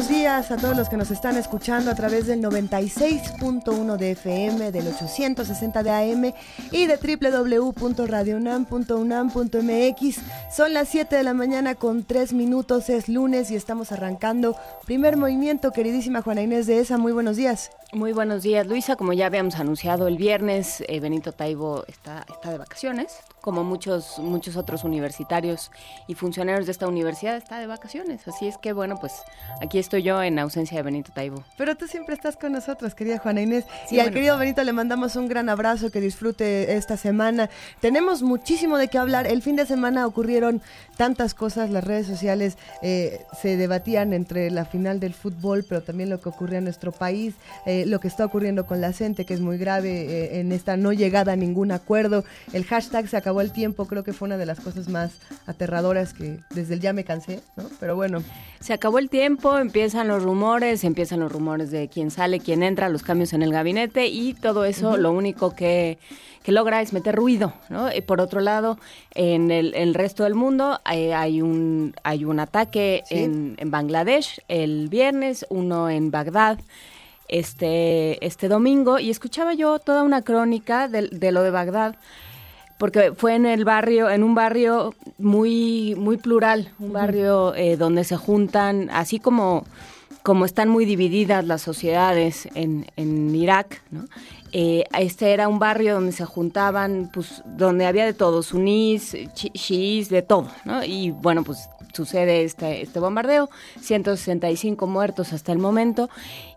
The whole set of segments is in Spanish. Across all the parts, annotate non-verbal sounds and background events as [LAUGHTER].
Buenos días a todos los que nos están escuchando a través del 96.1 de FM, del 860 de AM y de www.radionam.unam.mx. Son las 7 de la mañana con 3 minutos, es lunes y estamos arrancando primer movimiento. Queridísima Juana Inés de ESA, muy buenos días. Muy buenos días, Luisa. Como ya habíamos anunciado el viernes, eh, Benito Taibo está, está de vacaciones, como muchos, muchos otros universitarios y funcionarios de esta universidad está de vacaciones. Así es que, bueno, pues aquí estoy yo en ausencia de Benito Taibo. Pero tú siempre estás con nosotros, querida Juana Inés. y al querido Benito le mandamos un gran abrazo, que disfrute esta semana. Tenemos muchísimo de qué hablar. El fin de semana ocurrieron tantas cosas, las redes sociales eh, se debatían entre la final del fútbol, pero también lo que ocurría en nuestro país. Eh, lo que está ocurriendo con la gente, que es muy grave eh, en esta no llegada a ningún acuerdo. El hashtag se acabó el tiempo, creo que fue una de las cosas más aterradoras que desde el ya me cansé, ¿no? Pero bueno. Se acabó el tiempo, empiezan los rumores, empiezan los rumores de quién sale, quién entra, los cambios en el gabinete y todo eso lo único que, logra es meter ruido, ¿no? Y por otro lado, en el, resto del mundo eh, hay, un, hay un ataque en, en Bangladesh el viernes, uno en Bagdad este, este domingo y escuchaba yo toda una crónica de, lo de Bagdad porque fue en el barrio, en un barrio muy, muy plural, un barrio eh, donde se juntan, así como, como están muy divididas las sociedades en, en Irak, ¿no? Eh, este era un barrio donde se juntaban, pues, donde había de todo, sunís, chiís, de todo, ¿no? Y bueno, pues sucede este, este bombardeo, 165 muertos hasta el momento,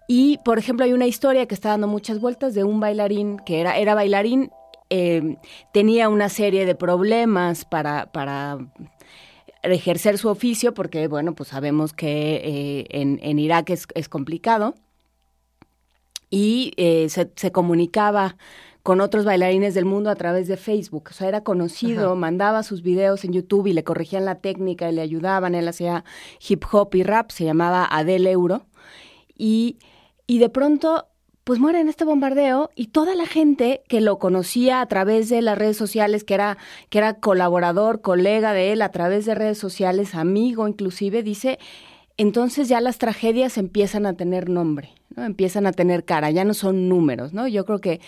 y, por ejemplo, hay una historia que está dando muchas vueltas de un bailarín que era, era bailarín, eh, tenía una serie de problemas para, para ejercer su oficio, porque, bueno, pues sabemos que eh, en, en, Irak es, es complicado, y eh, se, se, comunicaba con otros bailarines del mundo a través de Facebook. O sea, era conocido, mandaba sus videos en YouTube y le corregían la técnica y le ayudaban. Él hacía hip hop y rap, se llamaba Adele Euro. Y y de pronto pues muere en este bombardeo y toda la gente que lo conocía a través de las redes sociales, que era, que era colaborador, colega de él a través de redes sociales, amigo inclusive, dice, entonces ya las tragedias empiezan a tener nombre, ¿no? Empiezan a tener cara, ya no son números, ¿no? Yo creo que,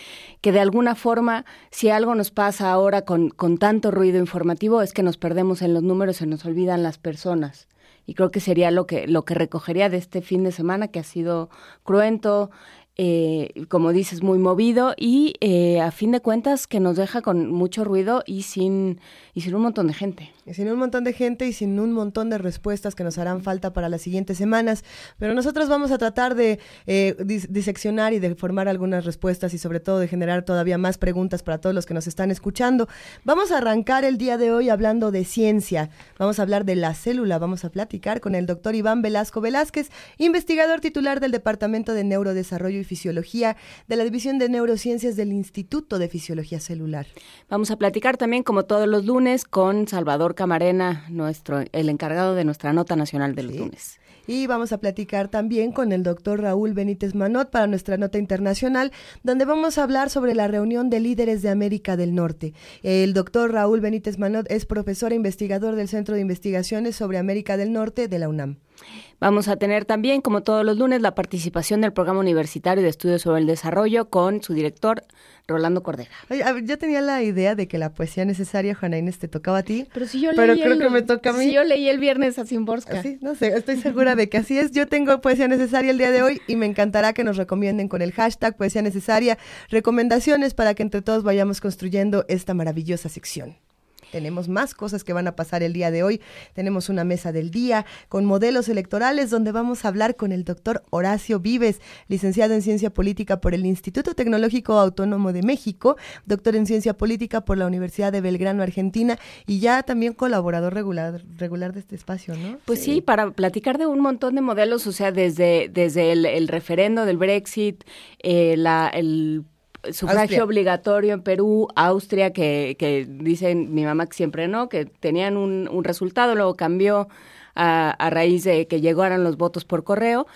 que de alguna forma, si algo nos pasa ahora con, con tanto ruido informativo, es que nos perdemos en los números, se nos olvidan las personas y creo que sería lo que, lo que recogería de este fin de semana que ha sido cruento, eh, como dices, muy movido y eh, a fin de cuentas que nos deja con mucho ruido y sin, y sin un montón de gente. Sin un montón de gente y sin un montón de respuestas que nos harán falta para las siguientes semanas. Pero nosotros vamos a tratar de eh, diseccionar y de formar algunas respuestas y sobre todo de generar todavía más preguntas para todos los que nos están escuchando. Vamos a arrancar el día de hoy hablando de ciencia. Vamos a hablar de la célula. Vamos a platicar con el doctor Iván Velasco Velázquez, investigador titular del Departamento de Neurodesarrollo y Fisiología de la División de Neurociencias del Instituto de Fisiología Celular. Vamos a platicar también, como todos los lunes, con Salvador Camarena, nuestro, el encargado de nuestra nota nacional de los lunes. Y vamos a platicar también con el doctor Raúl Benítez Manot para nuestra nota internacional, donde vamos a hablar sobre la reunión de líderes de América del Norte. El doctor Raúl Benítez Manot es profesor e investigador del Centro de Investigaciones sobre América del Norte de la UNAM. Vamos a tener también, como todos los lunes, la participación del Programa Universitario de Estudios sobre el Desarrollo con su director, Rolando Cordera. yo tenía la idea de que la poesía necesaria, Juana Inés, te tocaba a ti. Pero si yo leí Pero creo que me toca a mí. Si yo leí el viernes a Simborska. Sí, no sé, estoy segura de que así es. Yo tengo poesía necesaria el día de hoy y me encantará que nos recomienden con el hashtag poesía necesaria recomendaciones para que entre todos vayamos construyendo esta maravillosa sección. Tenemos más cosas que van a pasar el día de hoy. Tenemos una mesa del día con modelos electorales donde vamos a hablar con el doctor Horacio Vives, licenciado en Ciencia Política por el Instituto Tecnológico Autónomo de México, doctor en Ciencia Política por la Universidad de Belgrano, Argentina, y ya también colaborador regular, regular de este espacio, ¿no? Pues sí. para platicar de un montón de modelos, o sea, desde, desde el, referendo del Brexit, eh, la, el sufragio obligatorio en Perú, Austria, que, que dicen mi mamá que siempre no, que tenían un, un resultado, luego cambió a, a, raíz de que llegaran los votos por correo.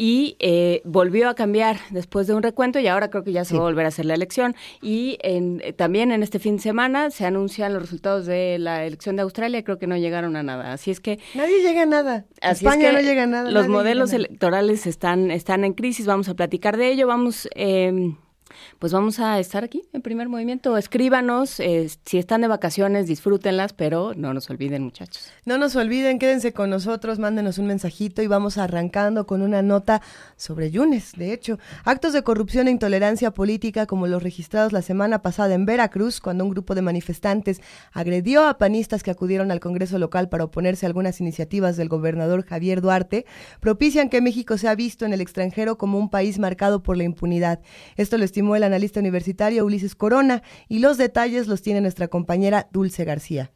y eh, volvió a cambiar después de un recuento y ahora creo que ya se va a volver a hacer la elección. Y en, eh, también en este fin de semana se anuncian los resultados de la elección de Australia, creo que no llegaron a nada. Así es que... Nadie llega a nada. España no llega a nada. Los modelos electorales están, están en crisis, vamos a platicar de ello, vamos... Eh, pues vamos a estar aquí en primer movimiento. Escríbanos, eh, si están de vacaciones, disfrútenlas, pero no nos olviden, muchachos. No nos olviden, quédense con nosotros, mándenos un mensajito y vamos arrancando con una nota sobre Yunes. De hecho, actos de corrupción e intolerancia política como los registrados la semana pasada en Veracruz, cuando un grupo de manifestantes agredió a panistas que acudieron al Congreso local para oponerse a algunas iniciativas del gobernador Javier Duarte, propician que México sea visto en el extranjero como un país marcado por la impunidad. Esto lo estimó el analista universitario Ulises Corona y los detalles los tiene nuestra compañera Dulce García.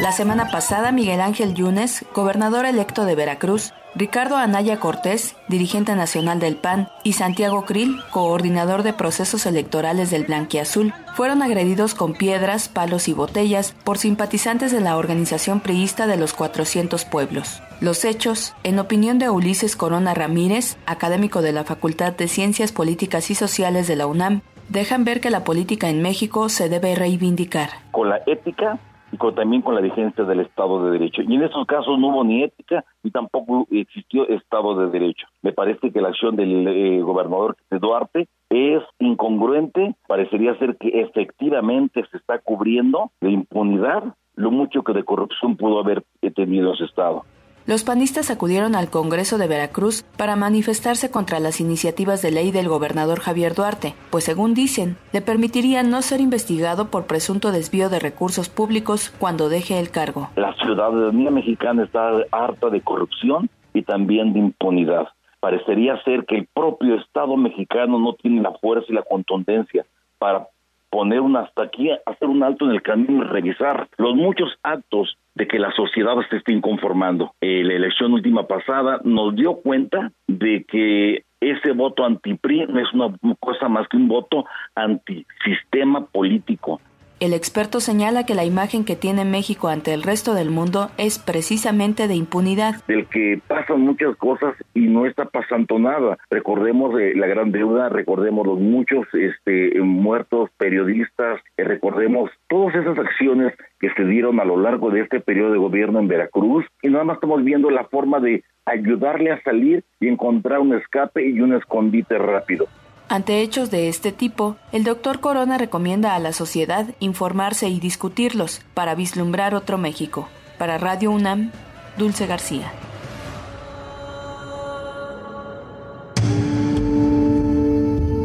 La semana pasada, Miguel Ángel Yunes, gobernador electo de Veracruz, Ricardo Anaya Cortés, dirigente nacional del PAN, y Santiago Krill, coordinador de procesos electorales del Blanquiazul, fueron agredidos con piedras, palos y botellas por simpatizantes de la organización priista de los 400 pueblos. Los hechos, en opinión de Ulises Corona Ramírez, académico de la Facultad de Ciencias Políticas y Sociales de la UNAM, dejan ver que la política en México se debe reivindicar. Con la ética y también con la vigencia del Estado de Derecho. Y en estos casos no hubo ni ética ni tampoco existió Estado de Derecho. Me parece que la acción del eh, gobernador de Duarte es incongruente, parecería ser que efectivamente se está cubriendo de impunidad lo mucho que de corrupción pudo haber tenido ese Estado. Los panistas acudieron al Congreso de Veracruz para manifestarse contra las iniciativas de ley del gobernador Javier Duarte, pues según dicen, le permitirían no ser investigado por presunto desvío de recursos públicos cuando deje el cargo. La ciudadanía mexicana está harta de corrupción y también de impunidad. Parecería ser que el propio Estado mexicano no tiene la fuerza y la contundencia para poner un hasta aquí, hacer un alto en el camino y revisar los muchos actos de que la sociedad se esté inconformando. Eh, la elección última pasada nos dio cuenta de que ese voto anti-PRI no es una cosa más que un voto antisistema político. El experto señala que la imagen que tiene México ante el resto del mundo es precisamente de impunidad. Del que pasan muchas cosas y no está pasando nada. Recordemos eh, la gran deuda, recordemos los muchos este, muertos periodistas, eh, recordemos todas esas acciones que se dieron a lo largo de este periodo de gobierno en Veracruz y nada más estamos viendo la forma de ayudarle a salir y encontrar un escape y un escondite rápido. Ante hechos de este tipo, el doctor Corona recomienda a la sociedad informarse y discutirlos para vislumbrar otro México. Para Radio UNAM, Dulce García.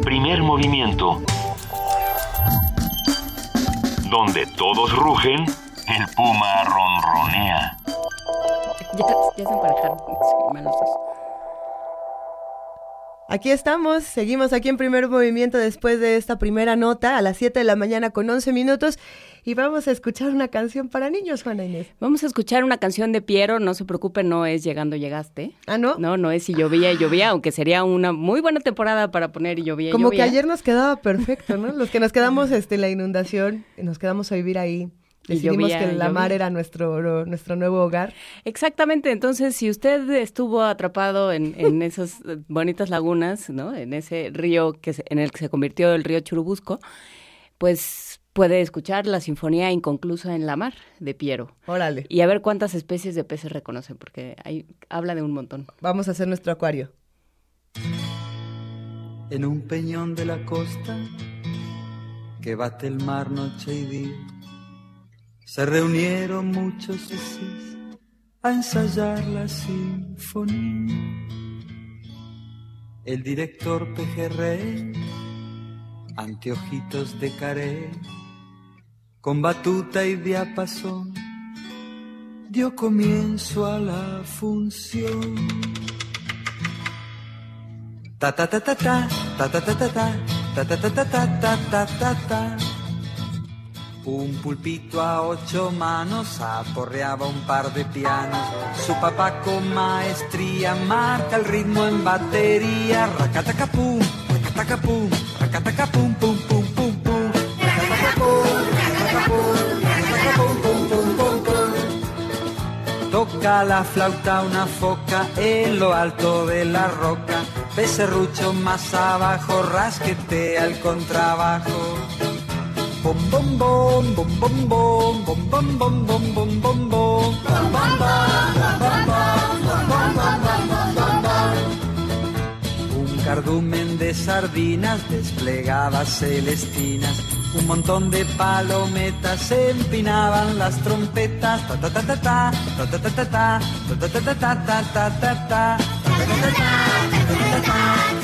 Primer movimiento. Donde todos rugen, el puma ronronea. Ya, ya se emparejaron, Aquí estamos, seguimos aquí en primer movimiento después de esta primera nota a las 7 de la mañana con 11 minutos y vamos a escuchar una canción para niños, Juana Inés. Vamos a escuchar una canción de Piero, no se preocupe, no es Llegando Llegaste. Ah, ¿no? No, no es Si llovía y llovía, aunque sería una muy buena temporada para poner y llovía y Como que ayer nos quedaba perfecto, ¿no? Los que nos quedamos este, en la inundación, nos quedamos a vivir ahí. Decidimos que la mar era nuestro, nuestro nuevo hogar. Exactamente, entonces si usted estuvo atrapado en, en [LAUGHS] esas bonitas lagunas, ¿no? En ese río que en el que se convirtió el río Churubusco, pues puede escuchar la sinfonía inconclusa en la mar de Piero. Órale. Y a ver cuántas especies de peces reconocen, porque ahí habla de un montón. Vamos a hacer nuestro acuario. En un peñón de la costa que bate el mar noche y día se reunieron muchos sisís a ensayar la sinfonía. El director Pejerrey, anteojitos de caré, con batuta y diapasón, dio comienzo a la función. Ta ta ta ta ta ta ta ta ta ta ta ta ta ta ta ta un pulpito a ocho manos aporreaba un par de pianos. Su papá con maestría marca el ritmo en batería. Racatacapum, racatacapum, racatacapum, pum, pum, pum, pum. Toca la flauta una foca en lo alto de la roca. Becerrucho más abajo, rasquetea el contrabajo. Bom bom bom bom bom bom bom bom bom bom bom bom bom Un cardumen de sardinas desplegadas celestinas un montón de palometas se empinaban las trompetas ta ta ta ta ta ta ta ta ta ta ta ta ta ta ta ta ta El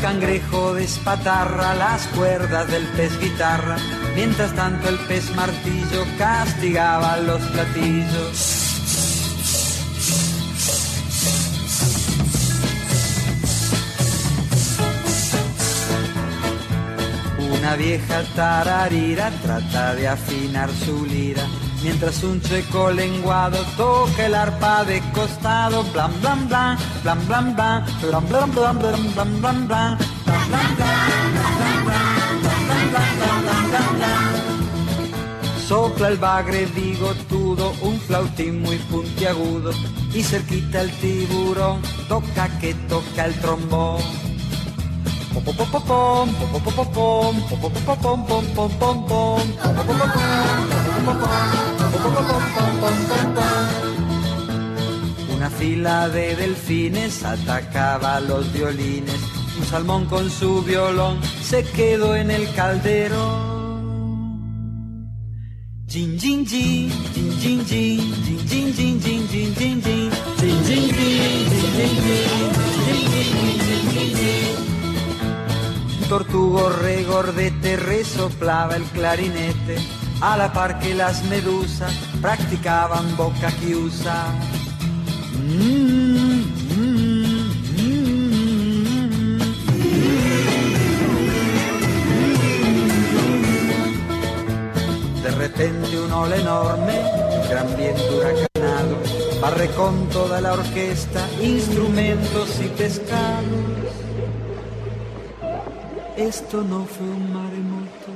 cangrejo despatarra las cuerdas del pez guitarra, mientras tanto el pez martillo castigaba los platillos. Una vieja tararira trata de afinar su lira, mientras un checo lenguado toca el arpa de costado, blan blan blan, blan blan blan, blan blan blan, blan blan blan, blan blan Sopla el bagre bigotudo, un flautín muy puntiagudo, y cerquita el tiburón, toca que toca el trombón. Una fila de delfines atacaba los violines. Un salmón con su violón se quedó en el caldero. Jin jin jin, jin jin jin, jin jin jin, jin jin jin, jin jin jin, tortugo regordete resoplaba el clarinete, a la par que las medusas practicaban boca chiusa. De repente un ola enorme, gran viento huracanado, barre con toda la orquesta, instrumentos y pescados. Esto no fue un maremoto,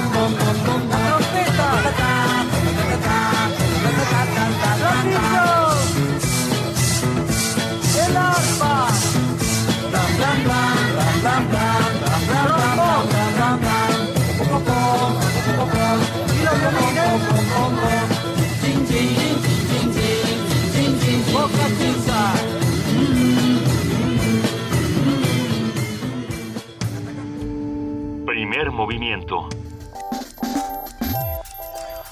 Primer movimiento.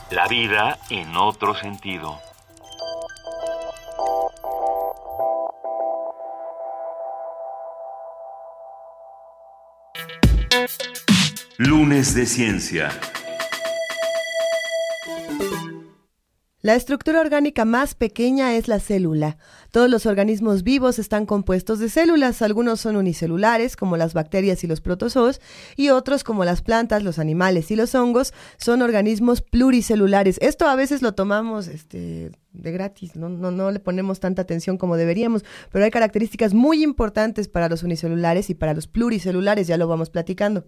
La vida en otro sentido. Lunes de Ciencia. La estructura orgánica más pequeña es la célula. Todos los organismos vivos están compuestos de células. Algunos son unicelulares, como las bacterias y los protozoos, y otros, como las plantas, los animales y los hongos, son organismos pluricelulares. Esto a veces lo tomamos este, de gratis, ¿no? No, no le ponemos tanta atención como deberíamos, pero hay características muy importantes para los unicelulares y para los pluricelulares, ya lo vamos platicando.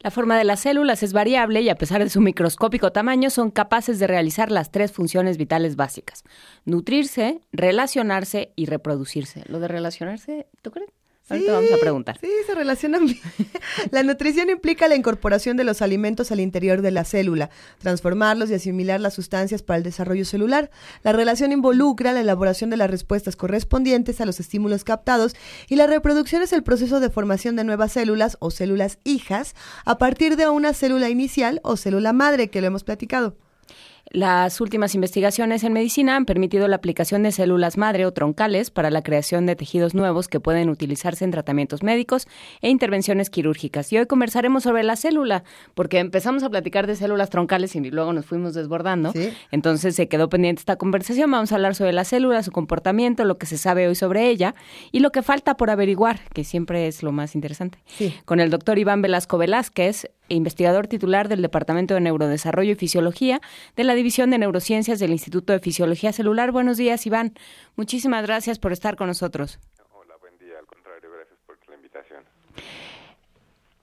La forma de las células es variable y a pesar de su microscópico tamaño son capaces de realizar las tres funciones vitales básicas. Nutrirse, relacionarse y reproducirse. Lo de relacionarse, ¿tú crees? Ahorita vamos a preguntar. Sí, se relacionan bien. [LAUGHS] La nutrición implica la incorporación de los alimentos al interior de la célula, transformarlos y asimilar las sustancias para el desarrollo celular. La relación involucra la elaboración de las respuestas correspondientes a los estímulos captados y la reproducción es el proceso de formación de nuevas células o células hijas a partir de una célula inicial o célula madre que lo hemos platicado. Las últimas investigaciones en medicina han permitido la aplicación de células madre o troncales para la creación de tejidos nuevos que pueden utilizarse en tratamientos médicos e intervenciones quirúrgicas. Y hoy conversaremos sobre la célula, porque empezamos a platicar de células troncales y luego nos fuimos desbordando. Entonces se quedó pendiente esta conversación. Vamos a hablar sobre la célula, su comportamiento, lo que se sabe hoy sobre ella y lo que falta por averiguar, que siempre es lo más interesante. Con el doctor Iván Velasco Velázquez, investigador titular del Departamento de Neurodesarrollo y Fisiología de la División de Neurociencias del Instituto de Fisiología Celular. Buenos días, Iván. Muchísimas gracias por estar con nosotros. Hola, buen día. Al contrario, gracias por la invitación.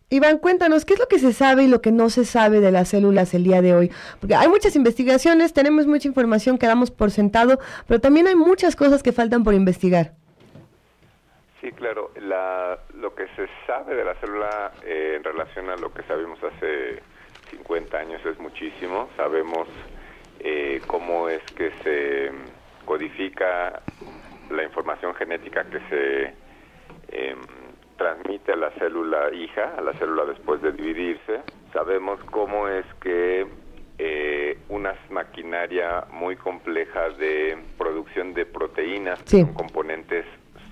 Iván, cuéntanos, ¿qué es lo que se sabe y lo que no se sabe de las células el día de hoy? Porque hay muchas investigaciones, tenemos mucha información que damos por sentado, pero también hay muchas cosas que faltan por investigar. Sí, claro. La, lo que se sabe de la célula eh, en relación a lo que sabíamos hace 50 años es muchísimo. Sabemos eh, cómo es que se codifica la información genética que se em, transmite a la célula hija, a la célula después de dividirse. Sabemos cómo es que eh, una maquinaria muy compleja de producción de proteínas, con componentes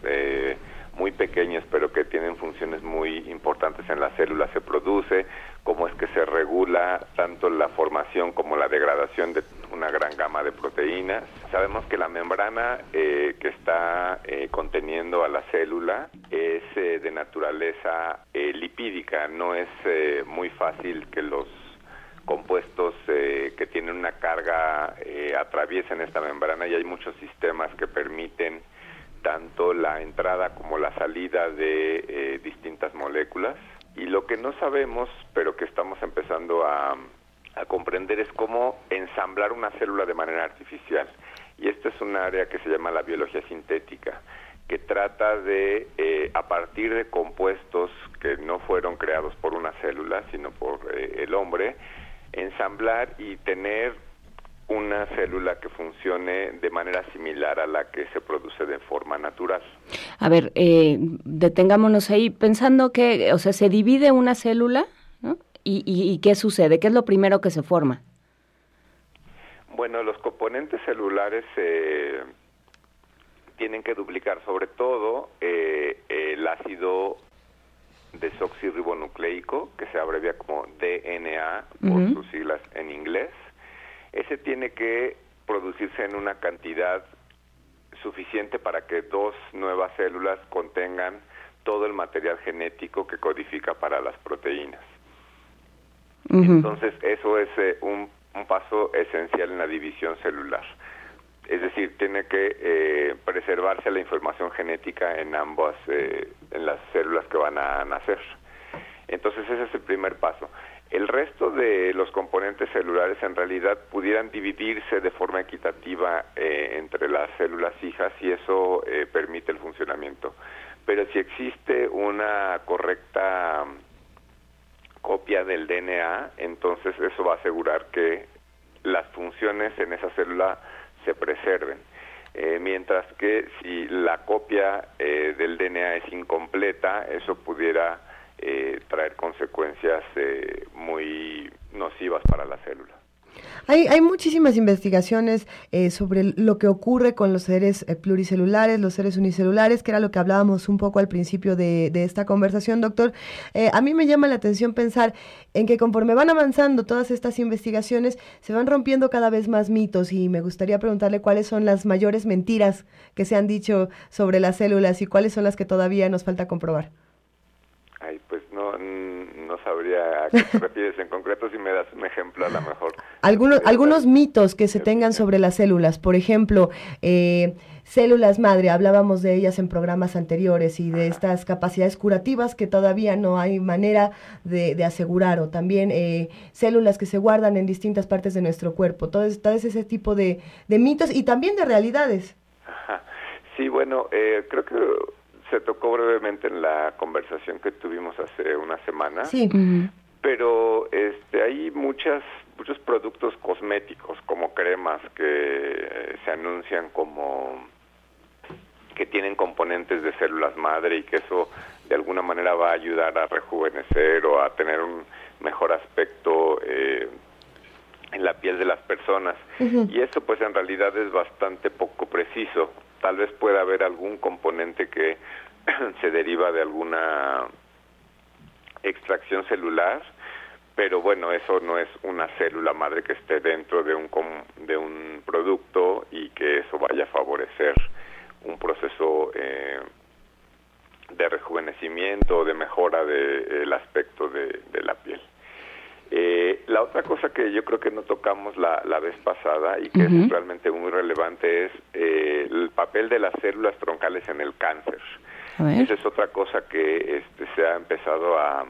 eh, muy pequeños pero que tienen funciones muy importantes en la célula se produce, cómo es que se regula tanto la formación como la degradación de una gran gama de proteínas. Sabemos que la membrana eh, que está eh, conteniendo a la célula es eh, de naturaleza lipídica, no es muy fácil que los compuestos que tienen una carga atraviesen esta membrana y hay muchos sistemas que permiten tanto la entrada como la salida de eh, distintas moléculas. Y lo que no sabemos, pero que estamos empezando a, comprender, es cómo ensamblar una célula de manera artificial. Y esta es un área que se llama la biología sintética, que trata de, eh, a partir de compuestos que no fueron creados por una célula, sino por eh, el hombre, ensamblar y tener una célula que funcione de manera similar a la que se produce de forma natural. A ver, eh, detengámonos ahí pensando que, o sea, se divide una célula, ¿no? ¿Y, qué sucede? ¿Qué es lo primero que se forma? Bueno, los componentes celulares eh, tienen que duplicar, sobre todo eh, el ácido desoxirribonucleico, que se abrevia como DNA por sus siglas en inglés, ese tiene que producirse en una cantidad suficiente para que dos nuevas células contengan todo el material genético que codifica para las proteínas. Entonces, eso es eh, un, paso esencial en la división celular. Es decir, tiene que eh, preservarse la información genética en ambas, eh, en las células que van a nacer. Entonces, ese es el primer paso. El resto de los componentes celulares en realidad pudieran dividirse de forma equitativa eh, entre las células hijas y eso eh, permite el funcionamiento. Pero si existe una correcta copia del DNA, entonces eso va a asegurar que las funciones en esa célula se preserven. Eh, mientras que si la copia del DNA es incompleta, eso pudiera eh, traer consecuencias eh, muy nocivas para la célula. Hay, hay muchísimas investigaciones eh, sobre lo que ocurre con los seres pluricelulares, los seres unicelulares, que era lo que hablábamos un poco al principio de, de esta conversación, doctor. a mí me llama la atención pensar en que conforme van avanzando todas estas investigaciones, se van rompiendo cada vez más mitos y me gustaría preguntarle cuáles son las mayores mentiras que se han dicho sobre las células y cuáles son las que todavía nos falta comprobar no, sabría a qué te [LAUGHS] refieres en concreto, si me das un ejemplo a lo mejor. Algunos, algunos mitos que se tengan sobre las células, por ejemplo, eh, células madre, hablábamos de ellas en programas anteriores y de estas capacidades curativas que todavía no hay manera de, asegurar, o también eh, células que se guardan en distintas partes de nuestro cuerpo, todo, todo ese tipo de, mitos y también de realidades. Sí, bueno, eh, creo que se tocó brevemente en la conversación que tuvimos hace una semana. Sí. Pero este, hay muchas muchos productos cosméticos como cremas que eh, se anuncian como que tienen componentes de células madre y que eso de alguna manera va a ayudar a rejuvenecer o a tener un mejor aspecto eh, en la piel de las personas personas. Y eso pues en realidad es bastante poco preciso. Tal vez pueda haber algún componente que [CLEARS THROAT] se deriva de alguna extracción celular, pero bueno, eso no es una célula madre que esté dentro de un, de un producto y que eso vaya a favorecer un proceso eh, de rejuvenecimiento o de mejora del aspecto de, la piel. Eh, la otra cosa que yo creo que no tocamos la, vez pasada y que es realmente muy relevante es eh, el papel de las células troncales en el cáncer. Esa es otra cosa que este, se ha empezado a,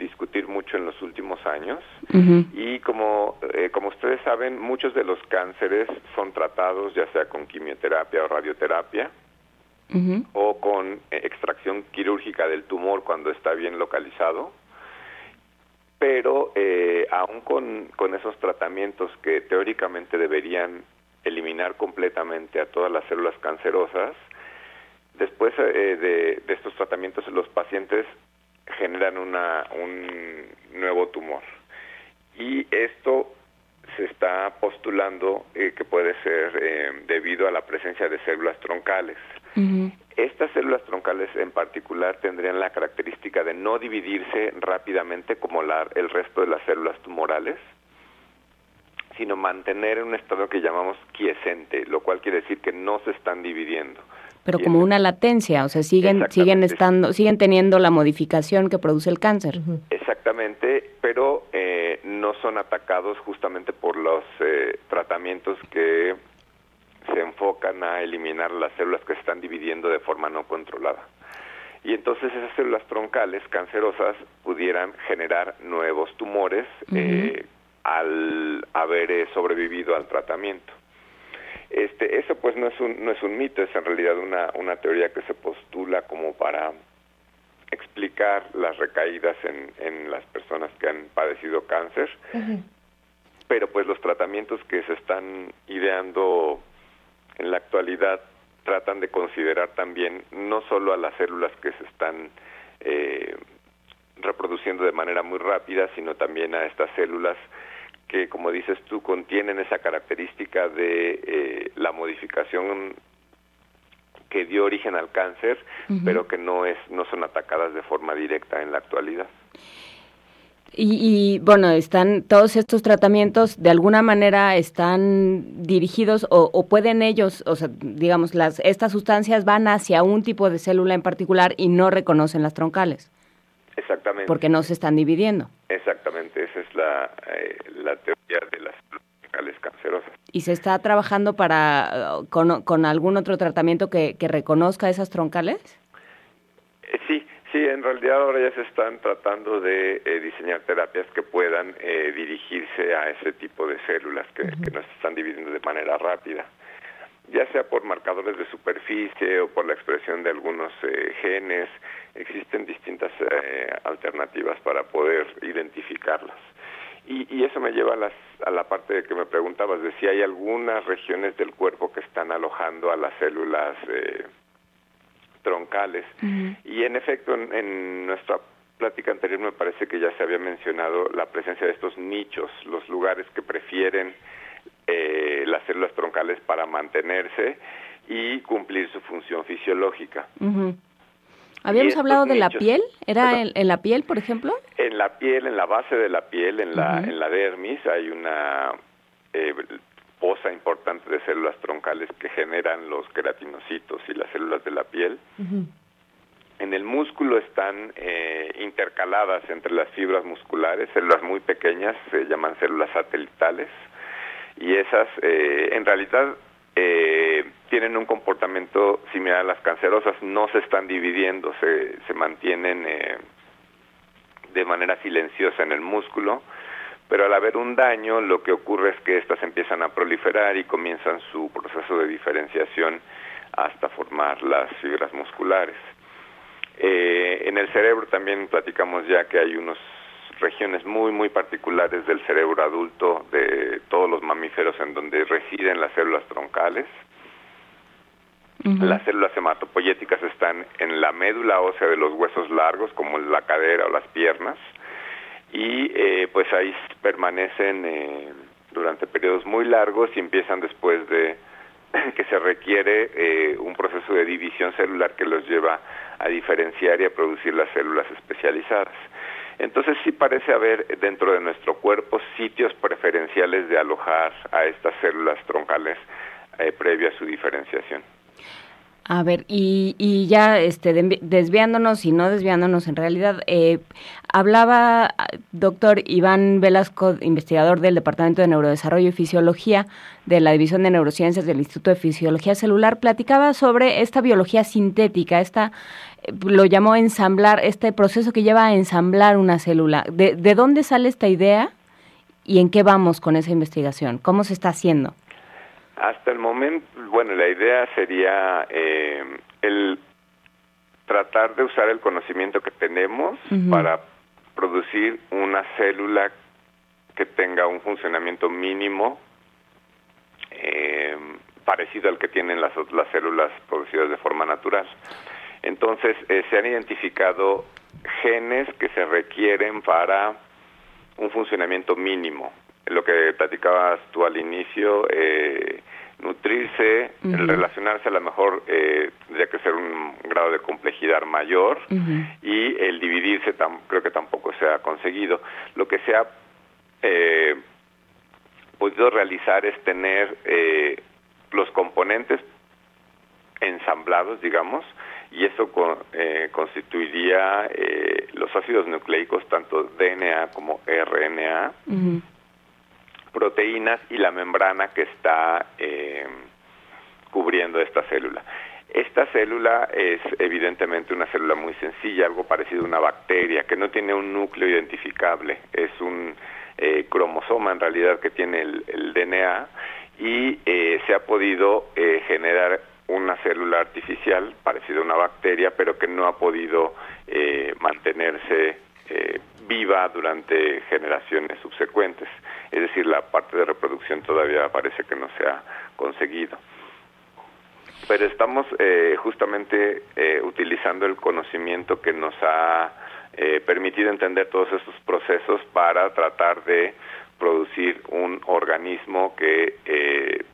discutir mucho en los últimos años. Y como eh, como ustedes saben muchos de los cánceres son tratados ya sea con quimioterapia o radioterapia o con eh, extracción quirúrgica del tumor cuando está bien localizado pero eh, aún con, con esos tratamientos que teóricamente deberían eliminar completamente a todas las células cancerosas después de, de estos tratamientos los pacientes generan una, un nuevo tumor. Y esto se está postulando eh, que puede ser eh, debido a la presencia de células troncales. Estas células troncales en particular tendrían la característica de no dividirse rápidamente como la, el resto de las células tumorales, sino mantener un estado que llamamos quiescente, lo cual quiere decir que no se están dividiendo. Pero como una latencia, o sea, siguen siguen estando siguen teniendo la modificación que produce el cáncer. Exactamente, pero eh, no son atacados justamente por los eh, tratamientos que se enfocan a eliminar las células que se están dividiendo de forma no controlada. Y entonces esas células troncales cancerosas pudieran generar nuevos tumores eh, al haber sobrevivido al tratamiento. Este, eso pues no es un, no es un mito, es en realidad una, una teoría que se postula como para explicar las recaídas en, en las personas que han padecido cáncer, pero pues los tratamientos que se están ideando en la actualidad tratan de considerar también no solo a las células que se están eh, reproduciendo de manera muy rápida, sino también a estas células que, como dices tú, contienen esa característica de eh, la modificación que dio origen al cáncer, pero que no es no son atacadas de forma directa en la actualidad. Y, bueno, están todos estos tratamientos de alguna manera están dirigidos o, o, pueden ellos, o sea, digamos, las estas sustancias van hacia un tipo de célula en particular y no reconocen las troncales. Exactamente. Porque no se están dividiendo. Exactamente, esa es la, eh, la teoría de las troncales cancerosas. ¿Y se está trabajando para con, con algún otro tratamiento que, que reconozca esas troncales? Eh, sí, sí, en realidad ahora ya se están tratando de eh, diseñar terapias que puedan dirigirse a ese tipo de células que, que no se están dividiendo de manera rápida ya sea por marcadores de superficie o por la expresión de algunos eh, genes, existen distintas eh, alternativas para poder identificarlas. Y, eso me lleva a, las, a la parte de que me preguntabas de si hay algunas regiones del cuerpo que están alojando a las células troncales. Y en efecto, en nuestra plática anterior me parece que ya se había mencionado la presencia de estos nichos, los lugares que prefieren eh, las células troncales para mantenerse y cumplir su función fisiológica. Habíamos hablado de la piel, ¿era en, la piel, por ejemplo? En la piel, en la base de la piel, en la, en la dermis, hay una eh, poza importante de células troncales que generan los queratinocitos y las células de la piel. En el músculo están eh, intercaladas entre las fibras musculares, células muy pequeñas, se llaman células satelitales, y esas eh, en realidad eh, tienen un comportamiento similar a las cancerosas, no se están dividiendo, se, se mantienen eh, de manera silenciosa en el músculo, pero al haber un daño lo que ocurre es que estas empiezan a proliferar y comienzan su proceso de diferenciación hasta formar las fibras musculares. en el cerebro también platicamos ya que hay unos regiones muy, muy particulares del cerebro adulto de todos los mamíferos en donde residen las células troncales. Las células hematopoyéticas están en la médula ósea de los huesos largos, como la cadera o las piernas, y eh, pues ahí permanecen eh, durante periodos muy largos y empiezan después de [CLEARS THROAT] que se requiere eh, un proceso de división celular que los lleva a diferenciar y a producir las células especializadas. Entonces sí parece haber dentro de nuestro cuerpo sitios preferenciales de alojar a estas células troncales eh, previo a su diferenciación. A ver, y, y ya este, desviándonos y no desviándonos en realidad, eh, hablaba doctor Iván Velasco, investigador del Departamento de Neurodesarrollo y Fisiología de la División de Neurociencias del Instituto de Fisiología Celular, platicaba sobre esta biología sintética, esta, eh, lo llamó ensamblar, este proceso que lleva a ensamblar una célula. ¿De, de dónde sale esta idea y en qué vamos con esa investigación? ¿Cómo se está haciendo? Hasta el momento, bueno, la idea sería eh, el tratar de usar el conocimiento que tenemos para producir una célula que tenga un funcionamiento mínimo eh, parecido al que tienen las, las células producidas de forma natural. Entonces, eh, se han identificado genes que se requieren para un funcionamiento mínimo lo que platicabas tú al inicio, eh, nutrirse, el relacionarse a lo mejor eh, tendría que ser un grado de complejidad mayor y el dividirse creo que tampoco se ha conseguido. Lo que se ha eh, podido realizar es tener eh, los componentes ensamblados, digamos, y eso eh, constituiría eh, los ácidos nucleicos, tanto DNA como RNA, proteínas y la membrana que está eh, cubriendo esta célula. Esta célula es evidentemente una célula muy sencilla, algo parecido a una bacteria, que no tiene un núcleo identificable, es un eh, cromosoma en realidad que tiene el, DNA y eh, se ha podido generar una célula artificial parecida a una bacteria, pero que no ha podido mantenerse viva durante generaciones subsecuentes es decir, la parte de reproducción todavía parece que no se ha conseguido. Pero estamos eh, justamente eh, utilizando el conocimiento que nos ha eh, permitido entender todos estos procesos para tratar de producir un organismo que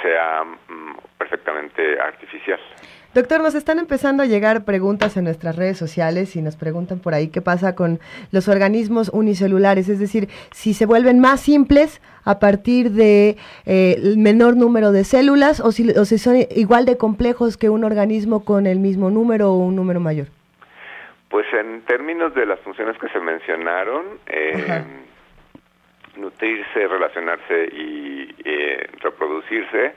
sea mm, perfectamente artificial. Doctor, nos están empezando a llegar preguntas en nuestras redes sociales y nos preguntan por ahí qué pasa con los organismos unicelulares, es decir, si se vuelven más simples a partir de eh, el menor número de células o si, o si son igual de complejos que un organismo con el mismo número o un número mayor. Pues en términos de las funciones que se mencionaron, eh, nutrirse, relacionarse y eh, reproducirse,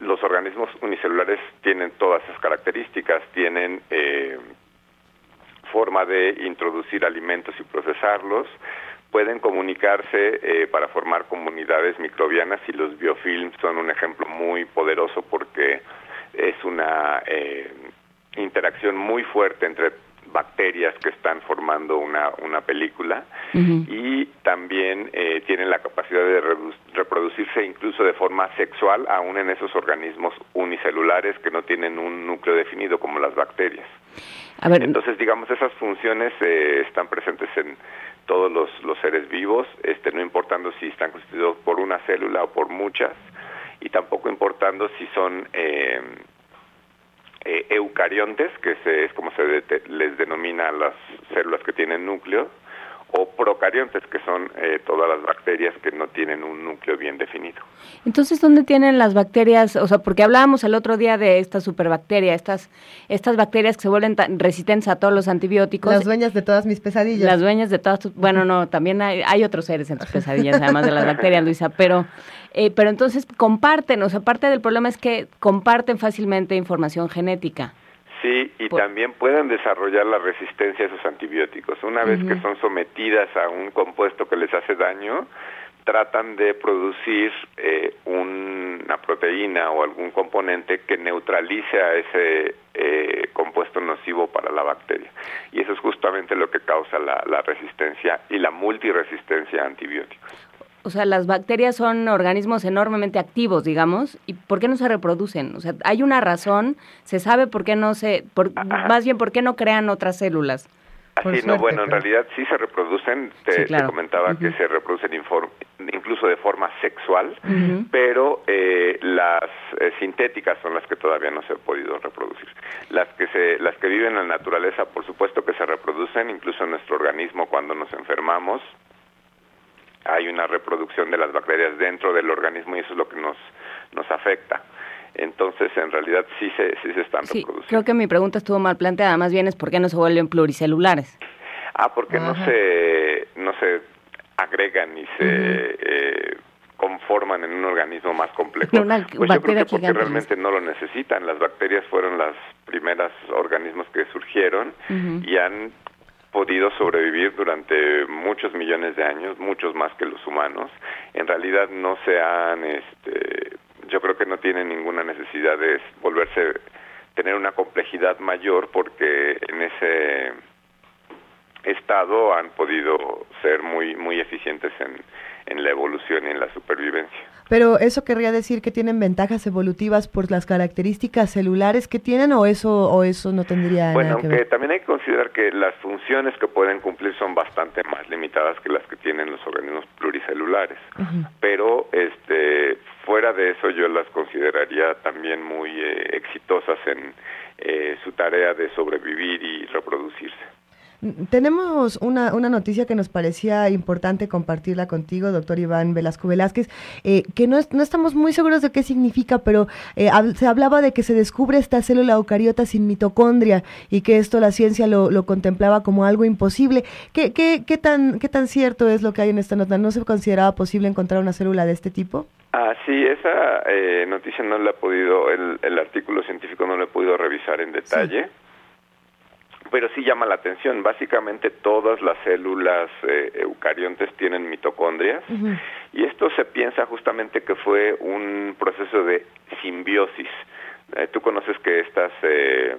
los organismos unicelulares tienen todas esas características, tienen eh, forma de introducir alimentos y procesarlos, pueden comunicarse eh, para formar comunidades microbianas y los biofilms son un ejemplo muy poderoso porque es una eh, interacción muy fuerte entre bacterias que están formando una, una película y también eh, tienen la capacidad de reproducirse incluso de forma sexual aún en esos organismos unicelulares que no tienen un núcleo definido como las bacterias. Entonces, digamos, esas funciones eh, están presentes en todos los, los seres vivos, este, no importando si están constituidos por una célula o por muchas, y tampoco importando si son eh, eh, eucariontes, que es como se les denomina las células que tienen núcleo, o procariontes, que son eh, todas las bacterias que no tienen un núcleo bien definido. Entonces, ¿dónde tienen las bacterias? O sea, porque hablábamos el otro día de esta superbacteria, estas, estas bacterias que se vuelven resistentes a todos los antibióticos. Las dueñas de todas mis pesadillas. Las dueñas de todas tus... Bueno, no, también hay, hay otros seres en tus [LAUGHS] pesadillas, además de las bacterias, Luisa, pero eh, pero entonces comparten, o sea, parte del problema es que comparten fácilmente información genética. Sí, y también pueden desarrollar la resistencia a esos antibióticos. Una vez que son sometidas a un compuesto que les hace daño, tratan de producir eh, una proteína o algún componente que neutralice a ese eh, compuesto nocivo para la bacteria. Y eso es justamente lo que causa la, la resistencia y la multiresistencia a antibióticos o sea, las bacterias son organismos enormemente activos, digamos, ¿y por qué no se reproducen? O sea, hay una razón, se sabe por qué no se, por, más bien por qué no crean otras células. Así, no, bueno, en realidad sí se reproducen, te, comentaba que se reproducen incluso de forma sexual, pero eh, las eh, sintéticas son las que todavía no se han podido reproducir. Las que se, las que viven en la naturaleza, por supuesto que se reproducen, incluso en nuestro organismo cuando nos enfermamos, hay una reproducción de las bacterias dentro del organismo y eso es lo que nos, nos afecta. Entonces, en realidad sí se, sí se están Sí, reproduciendo. creo que mi pregunta estuvo mal planteada, más bien es por qué no se vuelven pluricelulares. Ah, porque no se, no se agregan ni se eh, conforman en un organismo más complejo. Una pues yo creo bacteria que porque gigante. realmente no lo necesitan. Las bacterias fueron las primeras organismos que surgieron y han podido sobrevivir durante muchos millones de años, muchos más que los humanos. En realidad no se han, este, yo creo que no tienen ninguna necesidad de volverse, tener una complejidad mayor porque en ese estado han podido ser muy muy eficientes en, en la evolución y en la supervivencia. Pero eso querría decir que tienen ventajas evolutivas por las características celulares que tienen o eso o eso no tendría Bueno, nada que aunque ver. también hay que considerar que las funciones que pueden cumplir son bastante más limitadas que las que tienen los organismos pluricelulares. Pero este fuera de eso yo las consideraría también muy eh, exitosas en eh, su tarea de sobrevivir y reproducirse. Tenemos una, una noticia que nos parecía importante compartirla contigo, doctor Iván Velasco Velázquez, eh, que no, es- no estamos muy seguros de qué significa, pero eh, se hablaba de que se descubre esta célula eucariota sin mitocondria y que esto la ciencia lo, lo contemplaba como algo imposible. ¿Qué, qué, qué, tan, ¿Qué tan cierto es lo que hay en esta nota? ¿No se consideraba posible encontrar una célula de este tipo? Ah, sí, esa eh, noticia no la he podido, el, el artículo científico no lo he podido revisar en detalle, pero sí llama la atención. Básicamente todas las células eh, eucariontes tienen mitocondrias y esto se piensa justamente que fue un proceso de simbiosis. Eh, Tú conoces que estas eh,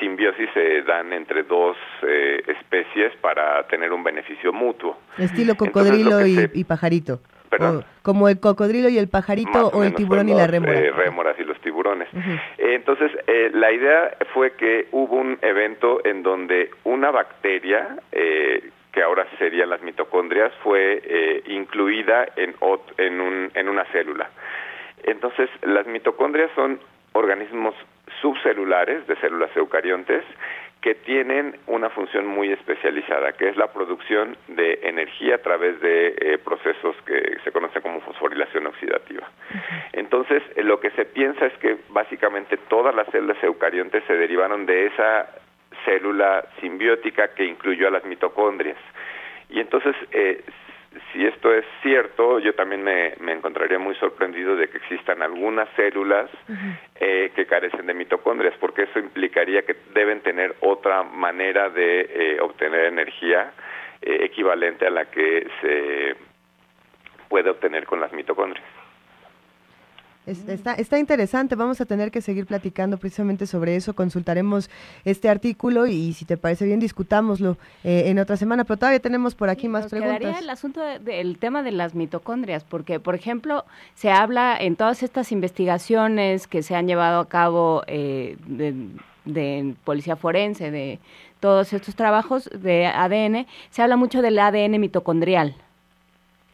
simbiosis se dan entre dos eh, especies para tener un beneficio mutuo. Estilo cocodrilo y, se- y pajarito. Perdón. O como el cocodrilo y el pajarito Más o, el tiburón y la rémora. eh, rémoras y los tiburones. Eh, entonces, eh, la idea fue que hubo un evento en donde una bacteria, eh, que ahora serían las mitocondrias, fue eh, incluida en, ot- en, un, en una célula. Entonces, las mitocondrias son organismos subcelulares de células eucariontes que tienen una función muy especializada, que es la producción de energía a través de eh, procesos que se conocen como fosforilación oxidativa. Entonces, eh, lo que se piensa es que básicamente todas las células eucariontes se derivaron de esa célula simbiótica que incluyó a las mitocondrias. Y entonces, eh, si esto es cierto, yo también me, me encontraría muy sorprendido de que existan algunas células eh, que carecen de mitocondrias, porque eso implicaría que deben tener otra manera de eh, obtener energía eh, equivalente a la que se puede obtener con las mitocondrias. Es- Está, está interesante, vamos a tener que seguir platicando precisamente sobre eso, consultaremos este artículo y si te parece bien discutámoslo eh, en otra semana, pero todavía tenemos por aquí más Nos preguntas. quedaría el asunto de- del tema de las mitocondrias, porque, por ejemplo, se habla en todas estas investigaciones que se han llevado a cabo eh, de, de policía forense, de todos estos trabajos de ADN, se habla mucho del ADN mitocondrial.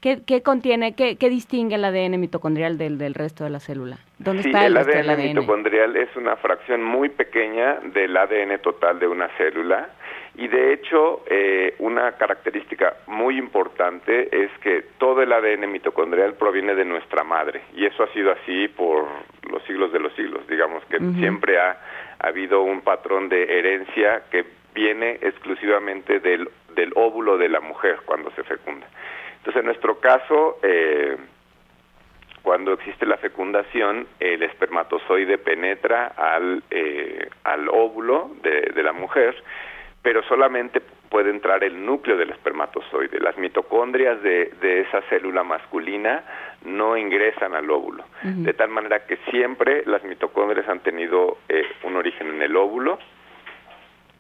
¿Qué, qué contiene, qué, qué distingue el ADN mitocondrial del, del resto de la célula? ¿Dónde Sí, está el, el resto del ADN mitocondrial es una fracción muy pequeña del ADN total de una célula y de hecho eh, una característica muy importante es que todo el ADN mitocondrial proviene de nuestra madre y eso ha sido así por los siglos de los siglos, digamos que siempre ha, habido un patrón de herencia que viene exclusivamente del, del óvulo de la mujer cuando se fecunda. Entonces, en nuestro caso, eh, cuando existe la fecundación, el espermatozoide penetra al, eh, al óvulo de, de la mujer, pero solamente puede entrar el núcleo del espermatozoide. Las mitocondrias de, de esa célula masculina no ingresan al óvulo, de tal manera que siempre las mitocondrias han tenido eh, un origen en el óvulo.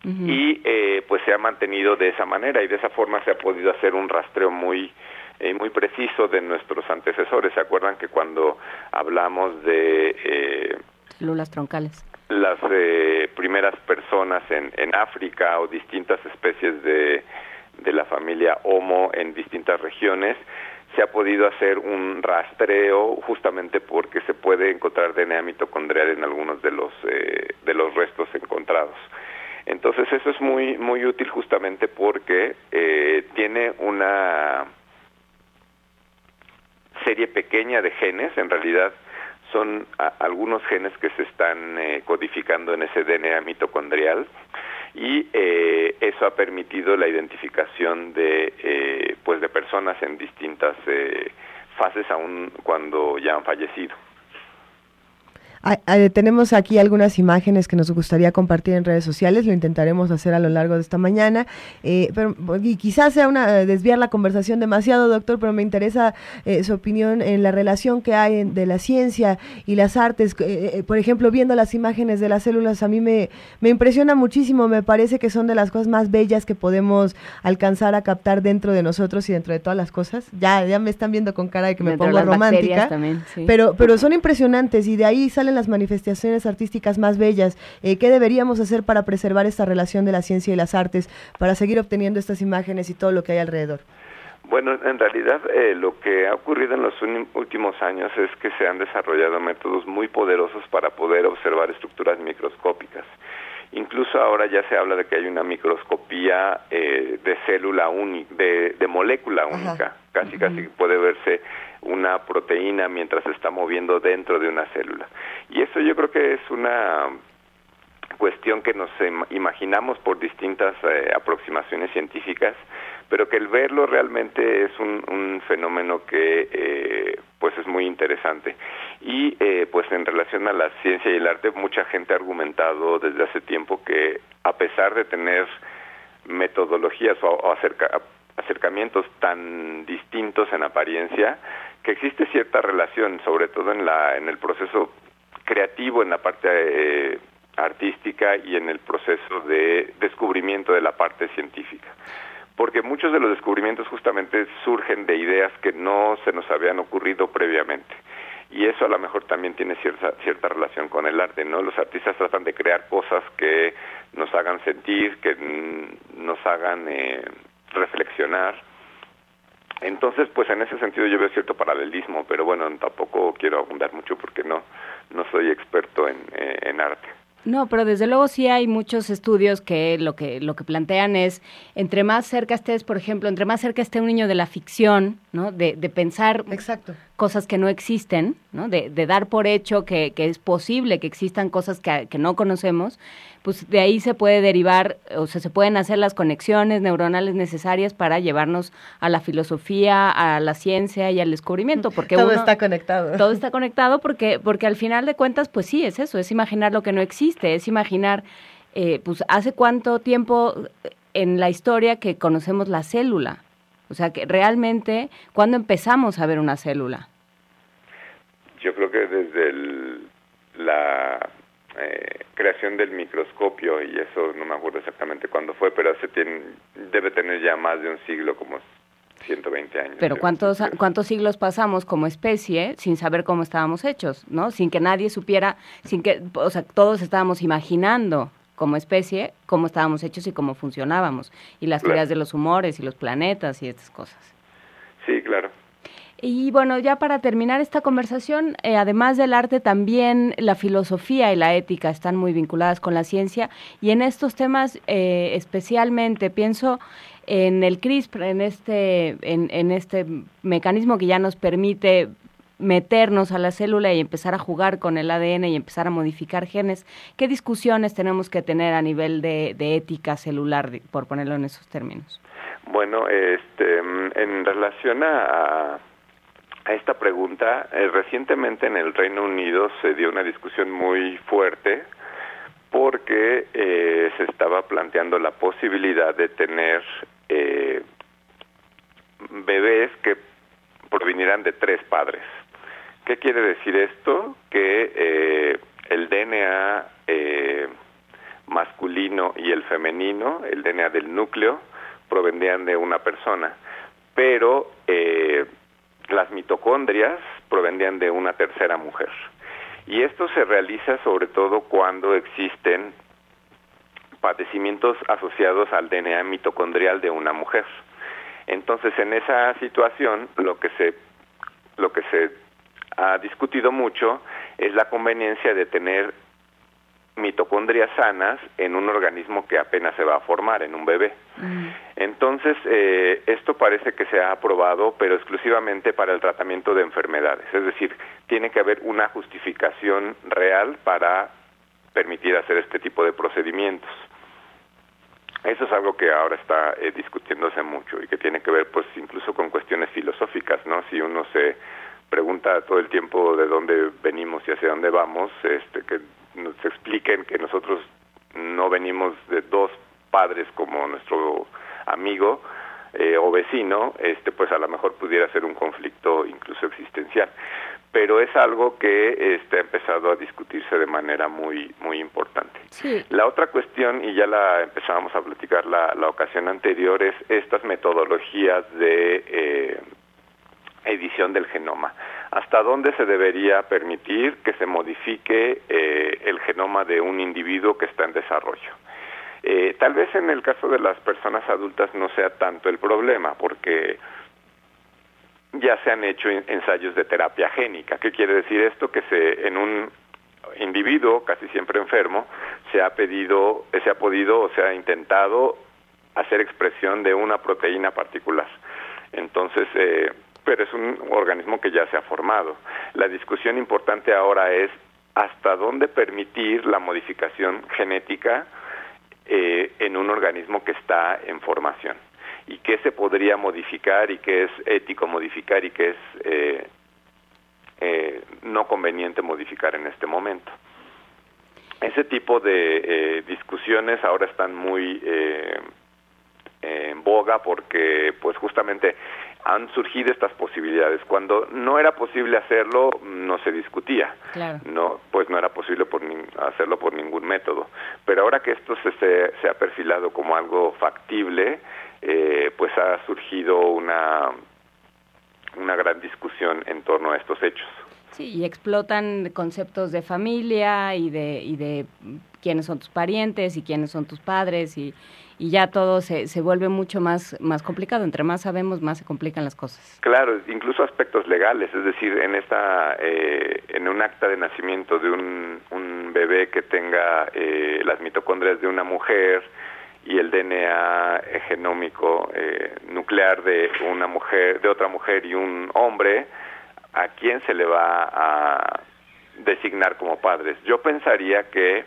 Y eh, pues se ha mantenido de esa manera y de esa forma se ha podido hacer un rastreo muy eh, muy preciso de nuestros antecesores. ¿Se acuerdan que cuando hablamos de eh, Células troncales. las eh, primeras personas en, en África o distintas especies de, de la familia Homo en distintas regiones, se ha podido hacer un rastreo justamente porque se puede encontrar DNA mitocondrial en algunos de los eh, de los restos encontrados. Entonces eso es muy muy útil justamente porque eh, tiene una serie pequeña de genes, en realidad son algunos genes que se están eh, codificando en ese DNA mitocondrial y eh, eso ha permitido la identificación de eh, pues de personas en distintas fases aún cuando ya han fallecido. Tenemos aquí algunas imágenes que nos gustaría compartir en redes sociales, lo intentaremos hacer a lo largo de esta mañana, eh, pero y quizás sea una desviar la conversación demasiado, doctor, pero me interesa eh, su opinión en la relación que hay de la ciencia y las artes. Eh, por ejemplo, viendo las imágenes de las células, a mí me, me impresiona muchísimo, me parece que son de las cosas más bellas que podemos alcanzar a captar dentro de nosotros y dentro de todas las cosas. Ya, ya me están viendo con cara de que me pongo romántica, pero, pero son impresionantes y de ahí salen las manifestaciones artísticas más bellas. Eh, ¿Qué deberíamos hacer para preservar esta relación de la ciencia y las artes, para seguir obteniendo estas imágenes y todo lo que hay alrededor? Bueno, en realidad eh, lo que ha ocurrido en los últimos años es que se han desarrollado métodos muy poderosos para poder observar estructuras microscópicas. Incluso ahora ya se habla de que hay una microscopía eh, de célula única, de, molécula única. Casi, casi puede verse una proteína mientras se está moviendo dentro de una célula. Y eso yo creo que es una cuestión que nos imaginamos por distintas eh, aproximaciones científicas, pero que el verlo realmente es un, fenómeno que eh, pues es muy interesante. Y eh, pues en relación a la ciencia y el arte, mucha gente ha argumentado desde hace tiempo que a pesar de tener metodologías o, acercamientos tan distintos en apariencia, que existe cierta relación, sobre todo en, la, en el proceso creativo, en la parte eh, artística y en el proceso de descubrimiento de la parte científica. Porque muchos de los descubrimientos justamente surgen de ideas que no se nos habían ocurrido previamente. Y eso a lo mejor también tiene cierta, cierta relación con el arte, ¿no? Los artistas tratan de crear cosas que nos hagan sentir, que nos hagan eh, reflexionar entonces, pues en ese sentido yo veo cierto paralelismo, pero bueno, tampoco quiero abundar mucho porque no, no soy experto en, eh, en arte. No, pero desde luego sí hay muchos estudios que lo que lo que plantean es entre más cerca estés, por ejemplo, entre más cerca esté un niño de la ficción, ¿no? De, de pensar Exacto. Cosas que no existen, ¿no? De, de dar por hecho que, que, es posible que existan cosas que, que, no conocemos, pues de ahí se puede derivar, o sea, se pueden hacer las conexiones neuronales necesarias para llevarnos a la filosofía, a la ciencia y al descubrimiento, porque todo está conectado. Todo está conectado porque porque al final de cuentas, pues sí, es eso, es imaginar lo que no existe, es imaginar, eh, pues hace cuánto tiempo en la historia que conocemos la célula, o sea, que realmente, ¿cuándo empezamos a ver una célula? Yo creo que desde la eh, creación del microscopio, y eso no me acuerdo exactamente cuándo fue, pero se tiene, debe tener ya más de un siglo, como 120 años. Pero ¿cuántos, ¿cuántos siglos pasamos como especie sin saber cómo estábamos hechos, ¿no? Sin que nadie supiera, sin que, o sea, todos estábamos imaginando como especie cómo estábamos hechos y cómo funcionábamos, y las teorías de los humores y los planetas y estas cosas. Sí, claro. Y bueno, ya para terminar esta conversación, eh, además del arte, también la filosofía y la ética están muy vinculadas con la ciencia y en estos temas eh, especialmente pienso en el CRISPR, en este, en, en este mecanismo que ya nos permite meternos a la célula y empezar a jugar con el ADN y empezar a modificar genes. ¿Qué discusiones tenemos que tener a nivel de, ética celular, por ponerlo en esos términos? Bueno, este, en relación a, a esta pregunta, eh, recientemente en el Reino Unido se dio una discusión muy fuerte porque eh, se estaba planteando la posibilidad de tener eh, bebés que provinieran de tres padres. ¿Qué quiere decir esto? Que eh, el DNA eh, masculino y el femenino, el DNA del núcleo, provendrían de una persona, pero eh, las mitocondrias provendrían de una tercera mujer. Y esto se realiza sobre todo cuando existen padecimientos asociados al DNA mitocondrial de una mujer. Entonces, en esa situación, lo que se lo que se ha discutido mucho es la conveniencia de tener mitocondrias sanas en un organismo que apenas se va a formar, en un bebé. Mm. Entonces, eh, esto parece que se ha aprobado, pero exclusivamente para el tratamiento de enfermedades. Es decir, tiene que haber una justificación real para permitir hacer este tipo de procedimientos. Eso es algo que ahora está eh, discutiéndose mucho y que tiene que ver, pues, incluso con cuestiones filosóficas, ¿no? Si uno se pregunta todo el tiempo de dónde venimos y hacia dónde vamos, este, que nos expliquen que nosotros no venimos de dos padres como nuestro amigo eh, o vecino, este, pues a lo mejor pudiera ser un conflicto incluso existencial. Pero es algo que este, ha empezado a discutirse de manera muy muy importante. La otra cuestión, y ya la empezábamos a platicar la, la ocasión anterior, es estas metodologías de eh, edición del genoma. ¿Hasta dónde se debería permitir que se modifique eh, el genoma de un individuo que está en desarrollo? Eh, tal vez en el caso de las personas adultas no sea tanto el problema, porque ya se han hecho ensayos de terapia génica. ¿Qué quiere decir esto? Que se, en un individuo casi siempre enfermo se ha pedido, se ha podido o se ha intentado hacer expresión de una proteína particular. Entonces, eh, pero es un organismo que ya se ha formado. La discusión importante ahora es hasta dónde permitir la modificación genética eh, en un organismo que está en formación y qué se podría modificar y qué es ético modificar y qué es eh, eh, no conveniente modificar en este momento. Ese tipo de discusiones ahora están muy en boga porque pues justamente han surgido estas posibilidades. Cuando no era posible hacerlo, no se discutía. No, pues no era posible por hacerlo por ningún método. Pero ahora que esto se, se, ha perfilado como algo factible, eh, pues ha surgido una, una gran discusión en torno a estos hechos. Sí, y explotan conceptos de familia y de, y de quiénes son tus parientes y quiénes son tus padres y, y ya todo se, se vuelve mucho más, más complicado. Entre más sabemos, más se complican las cosas. Claro, incluso aspectos legales, es decir, en esta, eh, en un acta de nacimiento de un, un bebé que tenga eh, las mitocondrias de una mujer y el DNA genómico eh, nuclear de una mujer, de otra mujer y un hombre, ¿a quién se le va a designar como padres? Yo pensaría que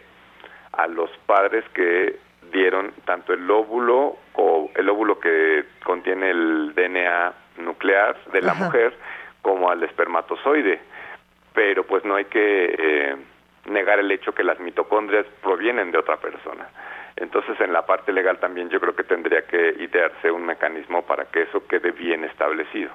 a los padres que dieron tanto el óvulo o el óvulo que contiene el DNA nuclear de la mujer como al espermatozoide. Pero pues no hay que eh, negar el hecho que las mitocondrias provienen de otra persona. Entonces, en la parte legal también yo creo que tendría que idearse un mecanismo para que eso quede bien establecido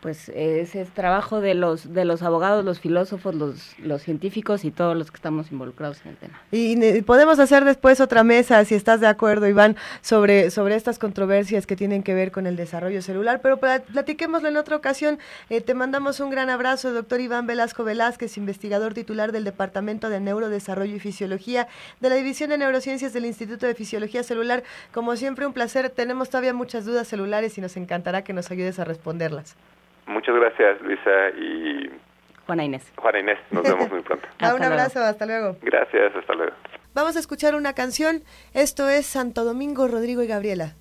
pues ese es trabajo de los de los abogados, los filósofos, los, los científicos y todos los que estamos involucrados en el tema. Y podemos hacer después otra mesa, si estás de acuerdo, Iván, sobre, sobre estas controversias que tienen que ver con el desarrollo celular, pero platiquémoslo en otra ocasión. Eh, te mandamos un gran abrazo, doctor Iván Velasco Velázquez, investigador titular del Departamento de Neurodesarrollo y Fisiología de la División de Neurociencias del Instituto de Fisiología Celular. Como siempre, un placer. Tenemos todavía muchas dudas celulares y nos encantará que nos ayudes a responderlas. Muchas gracias, Luisa y Juana Inés. Juana Inés, nos vemos muy pronto. [LAUGHS] un abrazo, hasta luego. Gracias, hasta luego. Vamos a escuchar una canción. Esto es Santo Domingo, Rodrigo y Gabriela.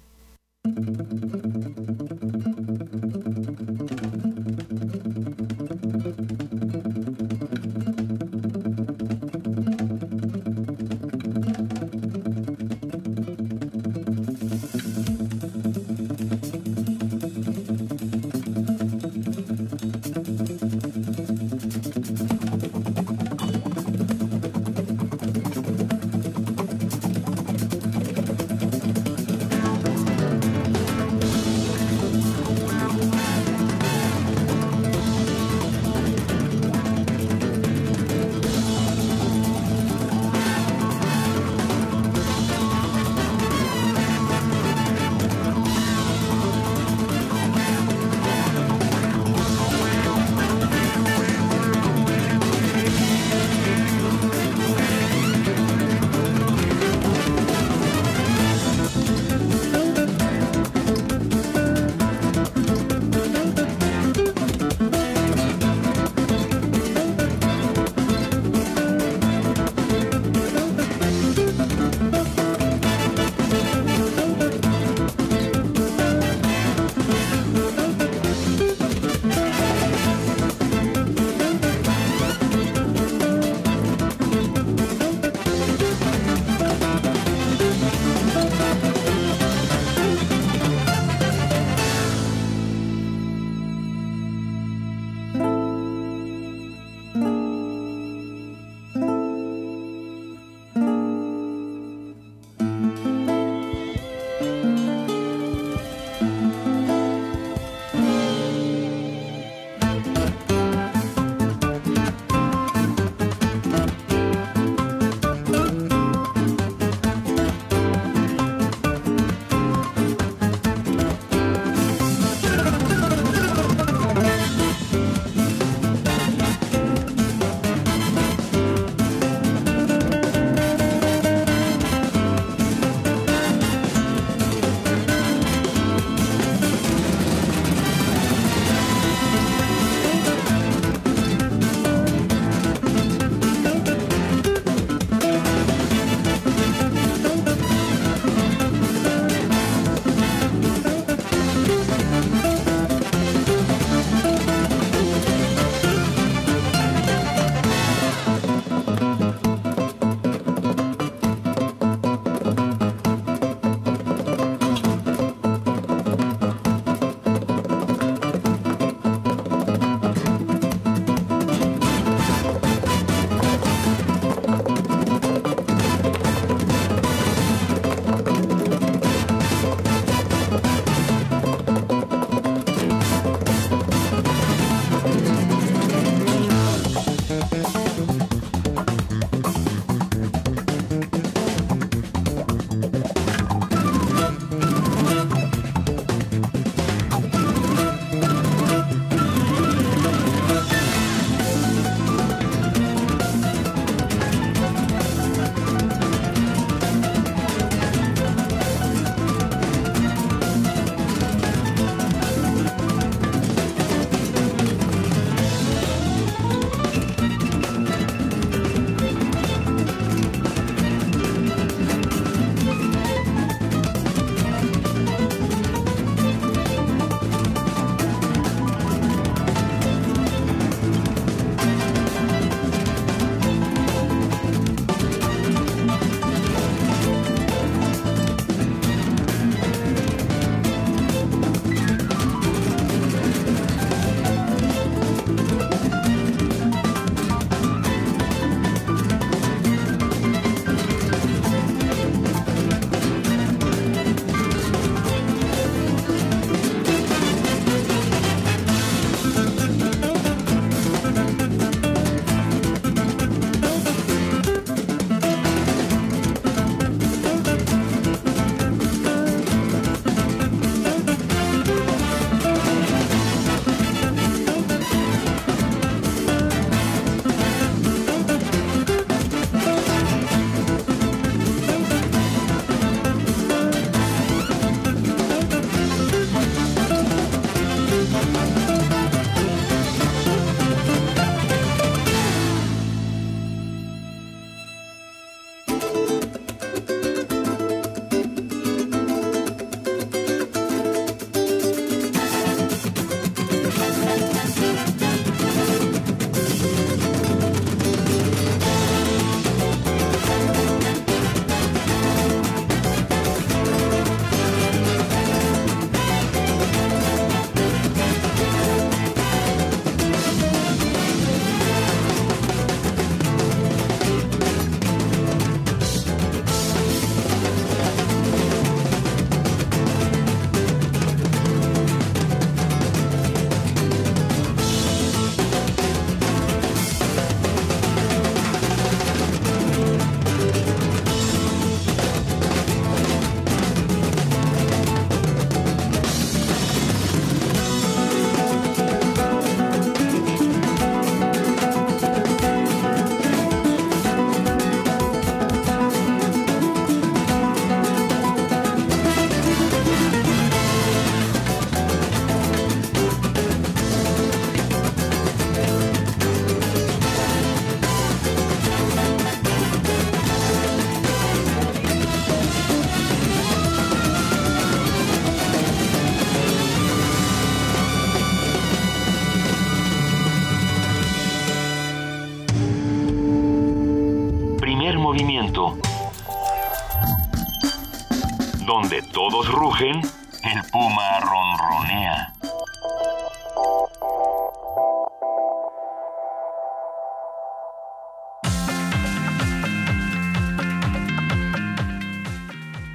Rugen, el puma ronronea.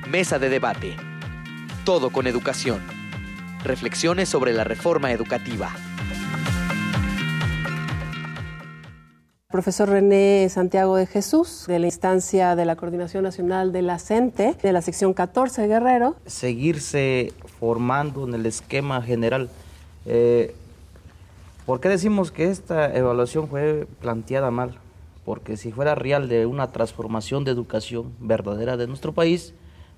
Mesa de debate. Todo con educación. Reflexiones sobre la reforma educativa. Profesor René Santiago de Jesús, de la instancia de la Coordinación Nacional de la CENTE, de la sección 14 de Guerrero. Seguirse formando en el esquema general. Eh, ¿Por qué decimos que esta evaluación fue planteada mal? Porque si fuera real de una transformación de educación verdadera de nuestro país,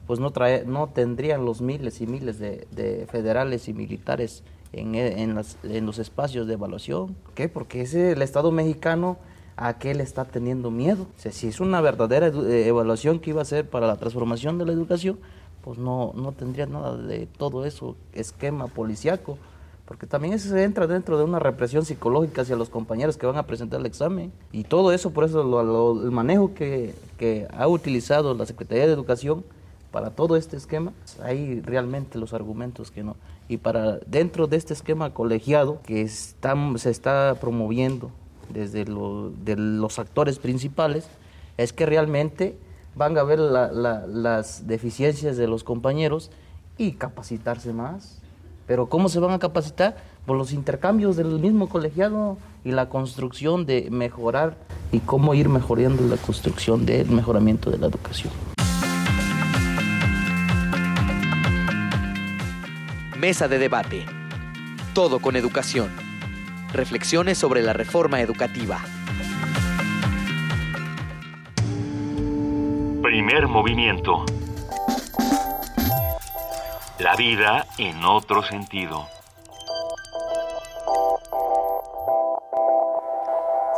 pues no, trae, no tendrían los miles y miles de, federales y militares en, en, las, en, los espacios de evaluación. ¿Qué? Porque ese, el Estado mexicano a qué le está teniendo miedo. O sea, si es una verdadera eh, evaluación que iba a ser para la transformación de la educación, pues no, no tendría nada de todo eso, esquema policiaco, porque también eso se entra dentro de una represión psicológica hacia los compañeros que van a presentar el examen. Y todo eso, por eso el manejo que, que ha utilizado la Secretaría de Educación para todo este esquema, hay realmente los argumentos que no. Y para dentro de este esquema colegiado que está, se está promoviendo desde de los actores principales, es que realmente van a ver las deficiencias de los compañeros y capacitarse más. Pero ¿cómo se van a capacitar? Por los intercambios del mismo colegiado y la construcción de mejorar y cómo ir mejorando la construcción del mejoramiento de la educación. Mesa de debate. Todo con educación. Reflexiones sobre la reforma educativa. Primer movimiento. La vida en otro sentido.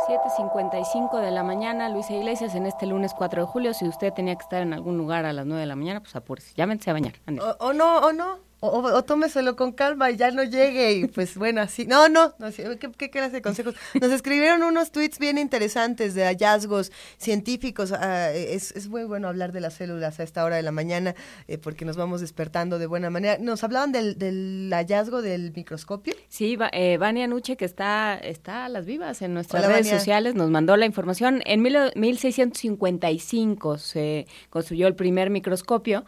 7.55 de la mañana, Luisa Iglesias, en este lunes 4 de julio. Si usted tenía que estar en algún lugar a las 9 de la mañana, pues apúrese. Llámense a bañar. O, no, o no. O, tómeselo con calma y ya no llegue y pues bueno, así. No, no, no ¿qué, ¿qué, clase de consejos? Nos escribieron unos tweets bien interesantes de hallazgos científicos. Ah, es, es, muy bueno hablar de las células a esta hora de la mañana eh, porque nos vamos despertando de buena manera. Nos hablaban del, del hallazgo del microscopio. Sí, eh, Vania Nuche, que está, está a las vivas en nuestras redes sociales, nos mandó la información. En mil, 1655 se construyó el primer microscopio.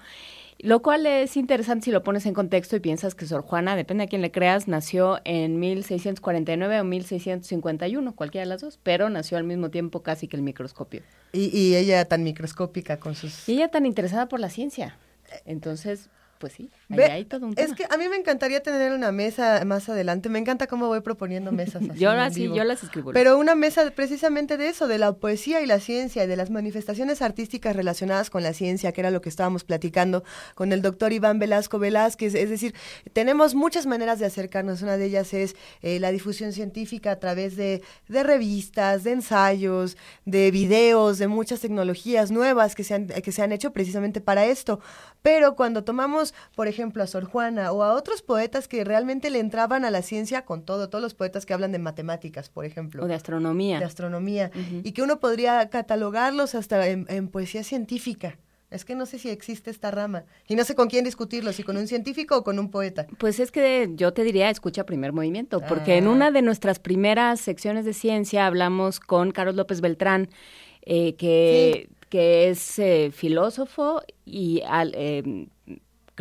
Lo cual es interesante si lo pones en contexto y piensas que Sor Juana, depende a quién le creas, nació en 1649 o 1651, cualquiera de las dos, pero nació al mismo tiempo casi que el microscopio. Y, y ella tan microscópica con sus... Y ella tan interesada por la ciencia. Entonces, pues sí, ahí todo un tema. Es que a mí me encantaría tener una mesa más adelante. Me encanta cómo voy proponiendo mesas así. [LAUGHS] yo, sí, yo las escribo. Pero una mesa precisamente de eso, de la poesía y la ciencia, y de las manifestaciones artísticas relacionadas con la ciencia, que era lo que estábamos platicando con el doctor Iván Velasco Velázquez. Es decir, tenemos muchas maneras de acercarnos. Una de ellas es eh, la difusión científica a través de, de revistas, de ensayos, de videos, de muchas tecnologías nuevas que se han, que se han hecho precisamente para esto. Pero cuando tomamos, por ejemplo, a Sor Juana o a otros poetas que realmente le entraban a la ciencia con todo, todos los poetas que hablan de matemáticas, por ejemplo. O de astronomía. De astronomía. Y que uno podría catalogarlos hasta en, poesía científica. Es que no sé si existe esta rama. Y no sé con quién discutirlo, si con un científico o con un poeta. Pues es que yo te diría, escucha primer movimiento, porque en ah. una de nuestras primeras secciones de ciencia hablamos con Carlos López Beltrán, eh, que que es eh, filósofo y eh,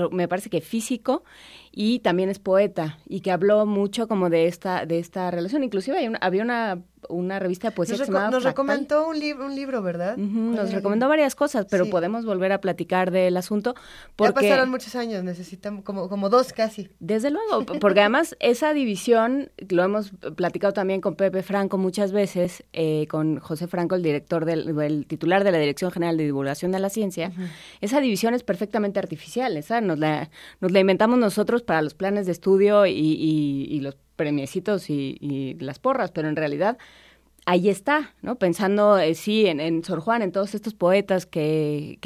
me parece que físico y también es poeta y que habló mucho como de esta de esta relación inclusive había una una revista de poesía nos, que se nos recomendó un, libro un libro, ¿verdad? nos recomendó varias cosas, pero podemos volver a platicar del asunto. Porque, ya pasaron muchos años, necesitamos como, como dos casi. Desde luego, porque además [LAUGHS] esa división, lo hemos platicado también con Pepe Franco muchas veces, eh, con José Franco, el director del, titular de la Dirección General de Divulgación de la Ciencia, esa división es perfectamente artificial, esa nos la, nos la inventamos nosotros para los planes de estudio y, y los premiecitos y, las porras, pero en realidad ahí está, ¿no? Pensando, eh, sí, en, Sor Juan, en todos estos poetas que,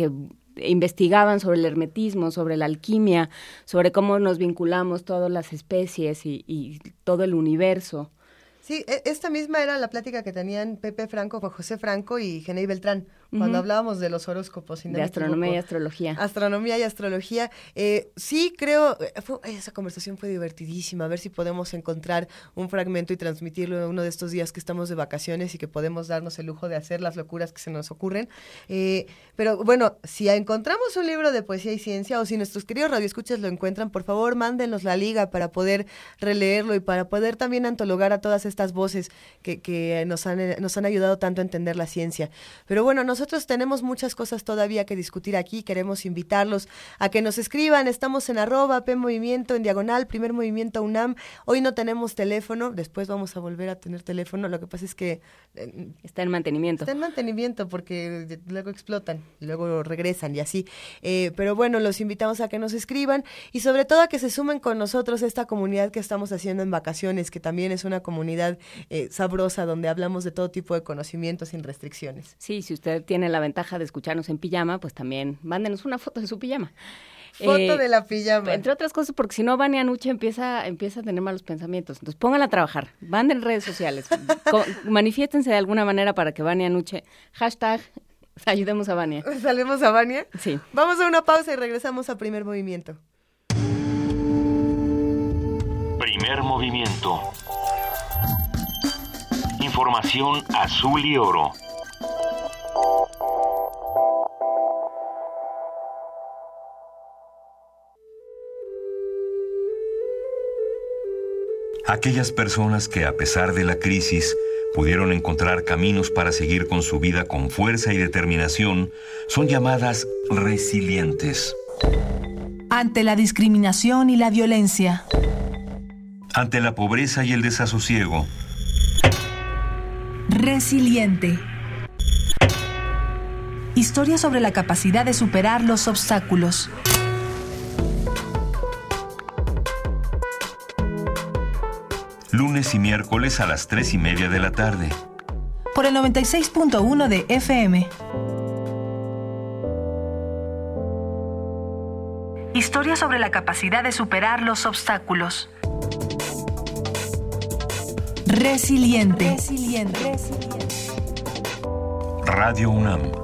investigaban sobre el hermetismo, sobre la alquimia, sobre cómo nos vinculamos todas las especies y, y, todo el universo. Sí, e, esta misma era la plática que tenían Pepe Franco, José Franco y Genei Beltrán cuando hablábamos de los horóscopos. de astronomía y astrología. Astronomía y astrología. Eh, sí, creo, eh, esa conversación fue divertidísima. A ver si podemos encontrar un fragmento y transmitirlo en uno de estos días que estamos de vacaciones y que podemos darnos el lujo de hacer las locuras que se nos ocurren. Eh, pero bueno, si encontramos un libro de poesía y ciencia o si nuestros queridos radioescuchas lo encuentran, por favor, mándenos la liga para poder releerlo y para poder también antologar a todas estas voces que, que nos, han, nos han ayudado tanto a entender la ciencia. Pero bueno, nosotros tenemos muchas cosas todavía que discutir aquí. Queremos invitarlos a que nos escriban. Estamos en arroba P Movimiento, en diagonal, primer movimiento UNAM. Hoy no tenemos teléfono, después vamos a volver a tener teléfono. Lo que pasa es que... Eh, está en mantenimiento. Está en mantenimiento porque luego explotan luego regresan y así. Eh, pero bueno, los invitamos a que nos escriban y sobre todo a que se sumen con nosotros esta comunidad que estamos haciendo en vacaciones, que también es una comunidad eh, sabrosa donde hablamos de todo tipo de conocimientos sin restricciones. Sí, si usted tiene la ventaja de escucharnos en pijama, pues también mándenos una foto de su pijama. Foto eh, de la pijama. Entre otras cosas, porque si no, Vania Nuche empieza, empieza a tener malos pensamientos. Entonces, pónganla a trabajar. Manden redes sociales. [LAUGHS] manifiéstense de alguna manera para que Vania Nuche. Hashtag ayudemos a Vania. ¿Salimos a Vania? Sí. Vamos a una pausa y regresamos a primer movimiento. Primer movimiento. Información azul y oro. Aquellas personas que a pesar de la crisis pudieron encontrar caminos para seguir con su vida con fuerza y determinación son llamadas resilientes. Ante la discriminación y la violencia. Ante la pobreza y el desasosiego. Resiliente. Historia sobre la capacidad de superar los obstáculos. lunes y miércoles a las 3 y media de la tarde. Por el 96.1 de FM. Historia sobre la capacidad de superar los obstáculos. Resiliente. Resiliente. Radio UNAM.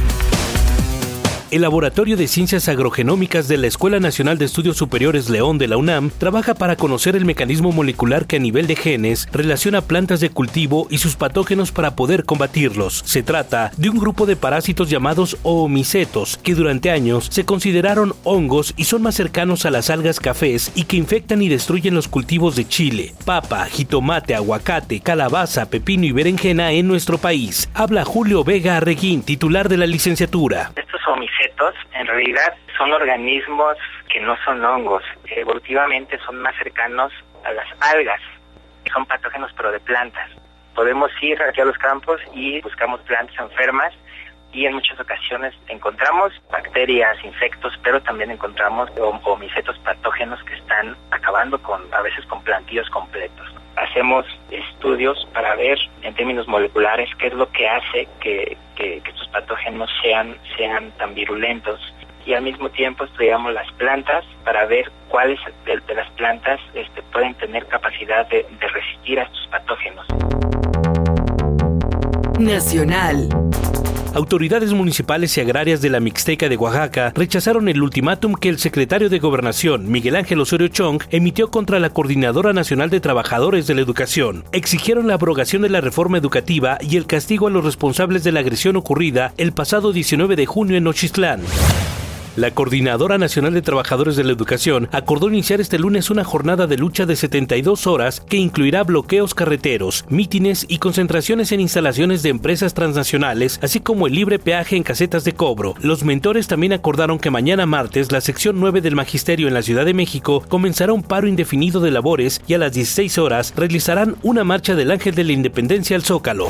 El Laboratorio de Ciencias Agrogenómicas de la Escuela Nacional de Estudios Superiores León de la UNAM trabaja para conocer el mecanismo molecular que a nivel de genes relaciona plantas de cultivo y sus patógenos para poder combatirlos. Se trata de un grupo de parásitos llamados oomicetos que durante años se consideraron hongos y son más cercanos a las algas cafés y que infectan y destruyen los cultivos de chile, papa, jitomate, aguacate, calabaza, pepino y berenjena en nuestro país. Habla Julio Vega Arreguín, titular de la licenciatura. Estos en realidad son organismos que no son hongos, evolutivamente son más cercanos a las algas, son patógenos pero de plantas. Podemos ir aquí a los campos y buscamos plantas enfermas y en muchas ocasiones encontramos bacterias, insectos, pero también encontramos homicetos patógenos que están acabando con a veces con plantillos completos. Hacemos estudios para ver en términos moleculares qué es lo que hace que, estos patógenos sean, sean tan virulentos y al mismo tiempo estudiamos las plantas para ver cuáles de, las plantas este, pueden tener capacidad de, de resistir a estos patógenos. Nacional. Autoridades municipales y agrarias de la Mixteca de Oaxaca rechazaron el ultimátum que el secretario de Gobernación, Miguel Ángel Osorio Chong, emitió contra la Coordinadora Nacional de Trabajadores de la Educación. Exigieron la abrogación de la reforma educativa y el castigo a los responsables de la agresión ocurrida el pasado 19 de junio en Nochistlán. La Coordinadora Nacional de Trabajadores de la Educación acordó iniciar este lunes una jornada de lucha de 72 horas que incluirá bloqueos carreteros, mítines y concentraciones en instalaciones de empresas transnacionales, así como el libre peaje en casetas de cobro. Los mentores también acordaron que mañana martes la sección 9 del Magisterio en la Ciudad de México comenzará un paro indefinido de labores y a las 16 horas realizarán una marcha del Ángel de la Independencia al Zócalo.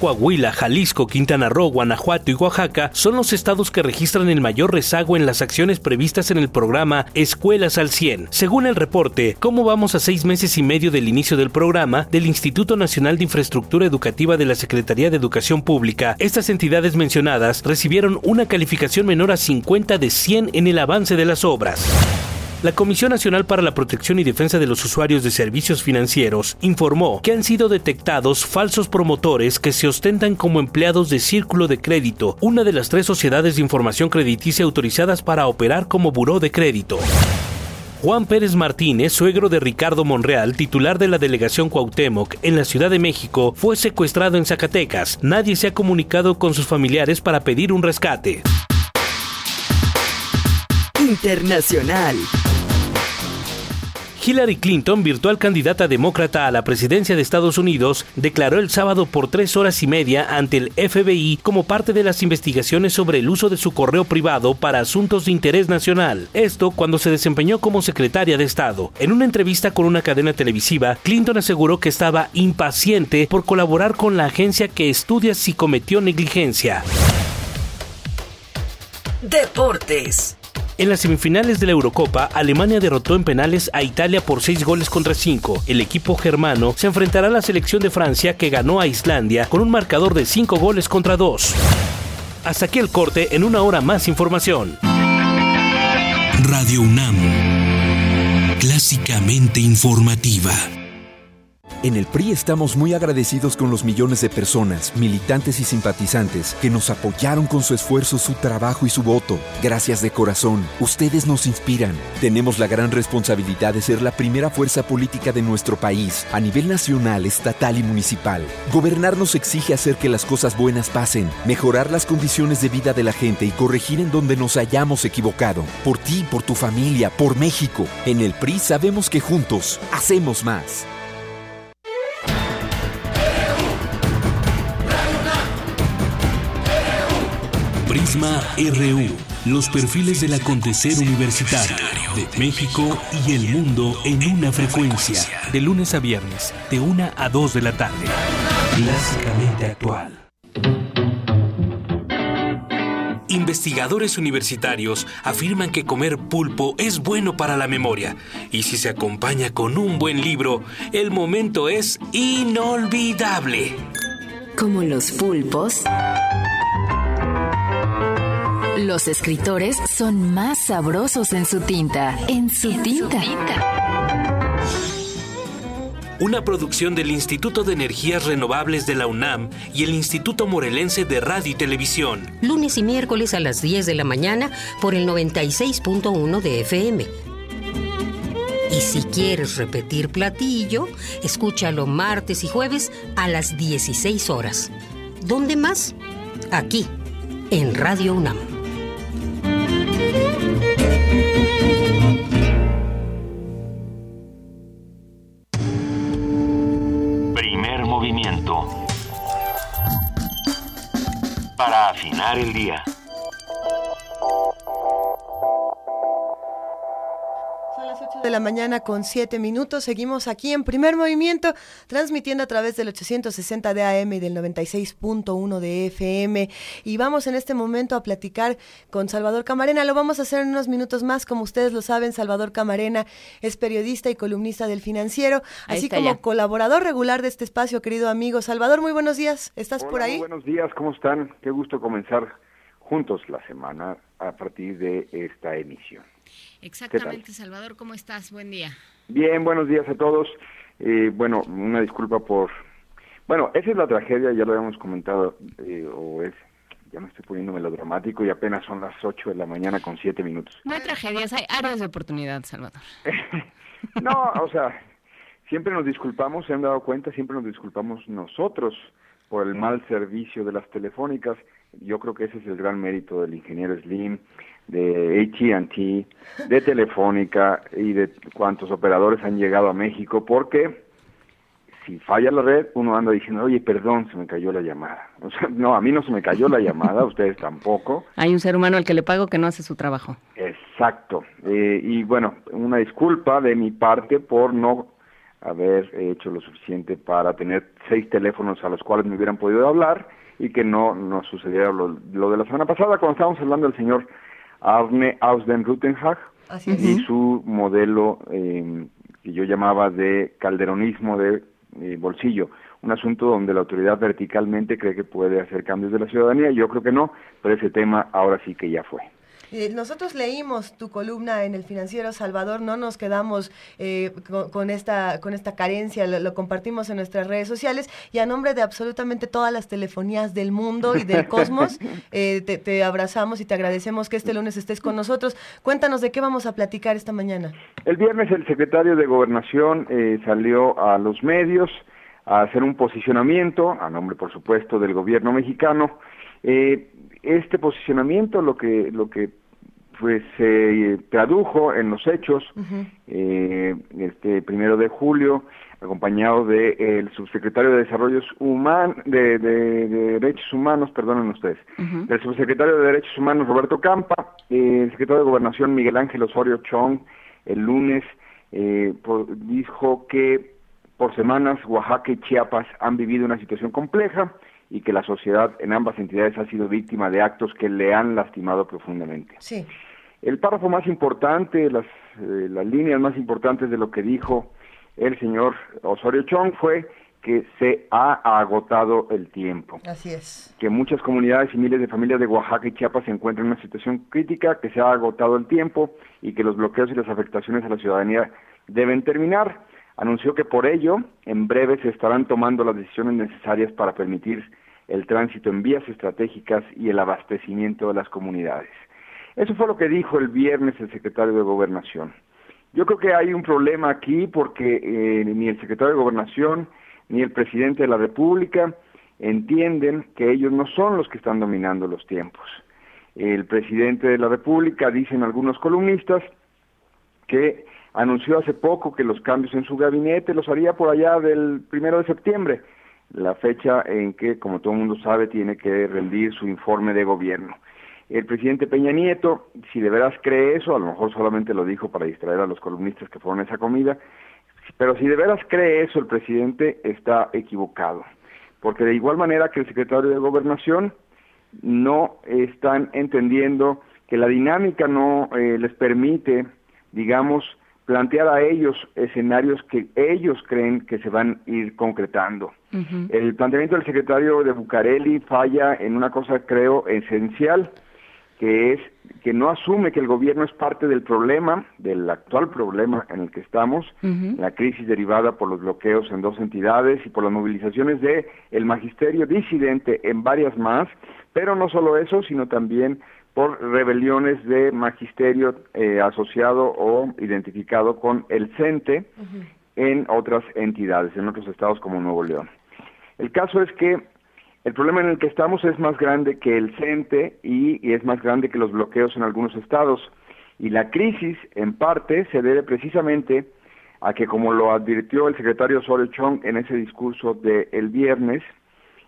Coahuila, Jalisco, Quintana Roo, Guanajuato y Oaxaca son los estados que registran el mayor rezago en las acciones previstas en el programa Escuelas al 100. Según el reporte, ¿cómo vamos a seis meses y medio del inicio del programa del Instituto Nacional de Infraestructura Educativa de la Secretaría de Educación Pública? Estas entidades mencionadas recibieron una calificación menor a 50 de 100 en el avance de las obras. La Comisión Nacional para la Protección y Defensa de los Usuarios de Servicios Financieros informó que han sido detectados falsos promotores que se ostentan como empleados de Círculo de Crédito, una de las tres sociedades de información crediticia autorizadas para operar como buró de crédito. Juan Pérez Martínez, suegro de Ricardo Monreal, titular de la delegación Cuauhtémoc en la Ciudad de México, fue secuestrado en Zacatecas. Nadie se ha comunicado con sus familiares para pedir un rescate. Internacional. Hillary Clinton, virtual candidata demócrata a la presidencia de Estados Unidos, declaró el sábado por tres horas y media ante el FBI como parte de las investigaciones sobre el uso de su correo privado para asuntos de interés nacional. Esto cuando se desempeñó como secretaria de Estado. En una entrevista con una cadena televisiva, Clinton aseguró que estaba impaciente por colaborar con la agencia que estudia si cometió negligencia. Deportes. En las semifinales de la Eurocopa, Alemania derrotó en penales a Italia por 6 goles contra 5. El equipo germano se enfrentará a la selección de Francia que ganó a Islandia con un marcador de 5 goles contra 2. Hasta aquí el corte, en una hora más información. Radio UNAM, clásicamente informativa. En el PRI estamos muy agradecidos con los millones de personas, militantes y simpatizantes que nos apoyaron con su esfuerzo, su trabajo y su voto. Gracias de corazón. Ustedes nos inspiran. Tenemos la gran responsabilidad de ser la primera fuerza política de nuestro país, a nivel nacional, estatal y municipal. Gobernar nos exige hacer que las cosas buenas pasen, mejorar las condiciones de vida de la gente y corregir en donde nos hayamos equivocado. Por ti, por tu familia, por México. En el PRI sabemos que juntos hacemos más. Prisma RU, los perfiles del acontecer universitario de México y el mundo en una frecuencia. De lunes a viernes, de 1 a 2 de la tarde. Clásicamente actual. Investigadores universitarios afirman que comer pulpo es bueno para la memoria y si se acompaña con un buen libro, el momento es inolvidable. Como los pulpos, los escritores son más sabrosos en su tinta. En su, tinta. Una producción del Instituto de Energías Renovables de la UNAM y el Instituto Morelense de Radio y Televisión. Lunes y miércoles a las 10 de la mañana por el 96.1 de FM. Y si quieres repetir platillo, escúchalo martes y jueves a las 16 horas. ¿Dónde más? Aquí, en Radio UNAM. Para afinar el día. De la mañana con 7 minutos. Seguimos aquí en primer movimiento, transmitiendo a través del 860 de AM y del 96.1 de FM. Y vamos en este momento a platicar con Salvador Camarena. Lo vamos a hacer en unos minutos más. Como ustedes lo saben, Salvador Camarena es periodista y columnista del Financiero, Ahí así como ya. colaborador regular de este espacio, querido amigo. Salvador, muy buenos días. ¿Estás Hola, por ahí? muy buenos días, ¿cómo están? Qué gusto comenzar juntos la semana a partir de esta emisión. Exactamente, Salvador, ¿cómo estás? Buen día. Bien, buenos días a todos. Eh, bueno, una disculpa por... Bueno, esa es la tragedia, ya lo habíamos comentado, eh, o es... Ya me estoy poniendo melodramático y apenas son las 8 de la mañana con 7 minutos. No hay tragedias, hay áreas de oportunidad, Salvador. [LAUGHS] No, o sea, siempre nos disculpamos, se han dado cuenta, siempre nos disculpamos nosotros por el mal servicio de las telefónicas. Yo creo que ese es el gran mérito del ingeniero Slim, de AT&T, de Telefónica y de cuantos operadores han llegado a México, porque si falla la red, uno anda diciendo, oye, perdón, se me cayó la llamada. O sea, no, a mí no se me cayó la llamada, a ustedes tampoco. Hay un ser humano al que le pago que no hace su trabajo. Exacto. Eh, y bueno, una disculpa de mi parte por no haber hecho lo suficiente para tener seis teléfonos a los cuales me hubieran podido hablar y que no nos sucediera lo, lo de la semana pasada cuando estábamos hablando del señor Arne Ausden-Rutenhag Así es. y su modelo eh, que yo llamaba de calderonismo de eh, bolsillo, un asunto donde la autoridad verticalmente cree que puede hacer cambios de la ciudadanía, yo creo que no, pero ese tema ahora sí que ya fue. Eh, nosotros leímos tu columna en el Financiero Salvador, no nos quedamos eh, con, esta, con esta carencia, lo, compartimos en nuestras redes sociales y a nombre de absolutamente todas las telefonías del mundo y del cosmos, [LAUGHS] eh, te, abrazamos y te agradecemos que este lunes estés con nosotros. Cuéntanos de qué vamos a platicar esta mañana. El viernes el secretario de Gobernación salió a los medios a hacer un posicionamiento, a nombre por supuesto del gobierno mexicano, eh, este posicionamiento lo que lo que pues se tradujo en los hechos eh, este primero de julio acompañado del el subsecretario de Desarrollos Humanos de, Derechos Humanos perdonen ustedes del subsecretario de Derechos Humanos Roberto Campa el secretario de Gobernación Miguel Ángel Osorio Chong el lunes eh, dijo que por semanas Oaxaca y Chiapas han vivido una situación compleja y que la sociedad en ambas entidades ha sido víctima de actos que le han lastimado profundamente. Sí. El párrafo más importante, las, eh, las líneas más importantes de lo que dijo el señor Osorio Chong fue que se ha agotado el tiempo. Así es. Que muchas comunidades y miles de familias de Oaxaca y Chiapas se encuentran en una situación crítica, que se ha agotado el tiempo y que los bloqueos y las afectaciones a la ciudadanía deben terminar anunció que por ello en breve se estarán tomando las decisiones necesarias para permitir el tránsito en vías estratégicas y el abastecimiento de las comunidades. Eso fue lo que dijo el viernes el secretario de Gobernación. Yo creo que hay un problema aquí porque eh, ni el secretario de Gobernación ni el presidente de la República entienden que ellos no son los que están dominando los tiempos. El presidente de la República, dicen algunos columnistas, que anunció hace poco que los cambios en su gabinete los haría por allá del primero de septiembre, la fecha en que, como todo el mundo sabe, tiene que rendir su informe de gobierno. El presidente Peña Nieto, si de veras cree eso, a lo mejor solamente lo dijo para distraer a los columnistas que fueron a esa comida, pero si de veras cree eso, el presidente está equivocado, porque de igual manera que el secretario de Gobernación no están entendiendo que la dinámica no eh, les permite, digamos, plantear a ellos escenarios que ellos creen que se van a ir concretando. El planteamiento del secretario de Bucareli falla en una cosa, creo, esencial, que es que no asume que el gobierno es parte del problema, del actual problema en el que estamos, la crisis derivada por los bloqueos en dos entidades y por las movilizaciones de el magisterio disidente en varias más, pero no solo eso, sino también por rebeliones de magisterio eh, asociado o identificado con el CENTE en otras entidades, en otros estados como Nuevo León. El caso es que el problema en el que estamos es más grande que el CENTE y, es más grande que los bloqueos en algunos estados. Y la crisis, en parte, se debe precisamente a que, como lo advirtió el secretario Sore Chong en ese discurso del el viernes,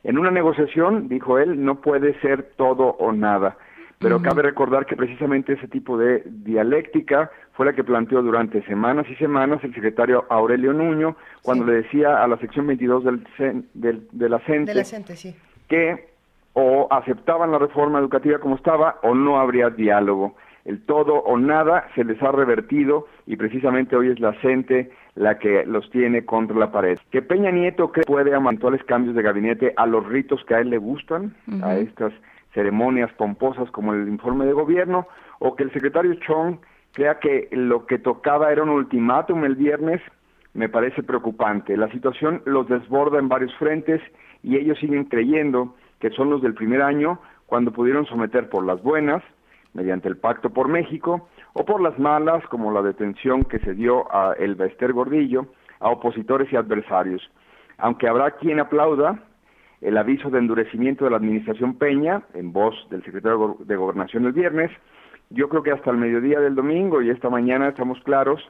en una negociación, dijo él, no puede ser todo o nada pero cabe recordar que precisamente ese tipo de dialéctica fue la que planteó durante semanas y semanas el secretario Aurelio Nuño cuando le decía a la sección 22 del, del, de la CENTE, sí. que o aceptaban la reforma educativa como estaba o no habría diálogo. El todo o nada se les ha revertido y precisamente hoy es la CENTE la que los tiene contra la pared. Que Peña Nieto cree puede los cambios de gabinete a los ritos que a él le gustan, a estas ceremonias pomposas como el informe de gobierno, o que el secretario Chong crea que lo que tocaba era un ultimátum el viernes, me parece preocupante. La situación los desborda en varios frentes y ellos siguen creyendo que son los del primer año cuando pudieron someter por las buenas, mediante el Pacto por México, o por las malas, como la detención que se dio a El Bester Gordillo, a opositores y adversarios. Aunque habrá quien aplauda, el aviso de endurecimiento de la administración Peña, en voz del secretario de Gobernación el viernes, yo creo que hasta el mediodía del domingo y esta mañana estamos claros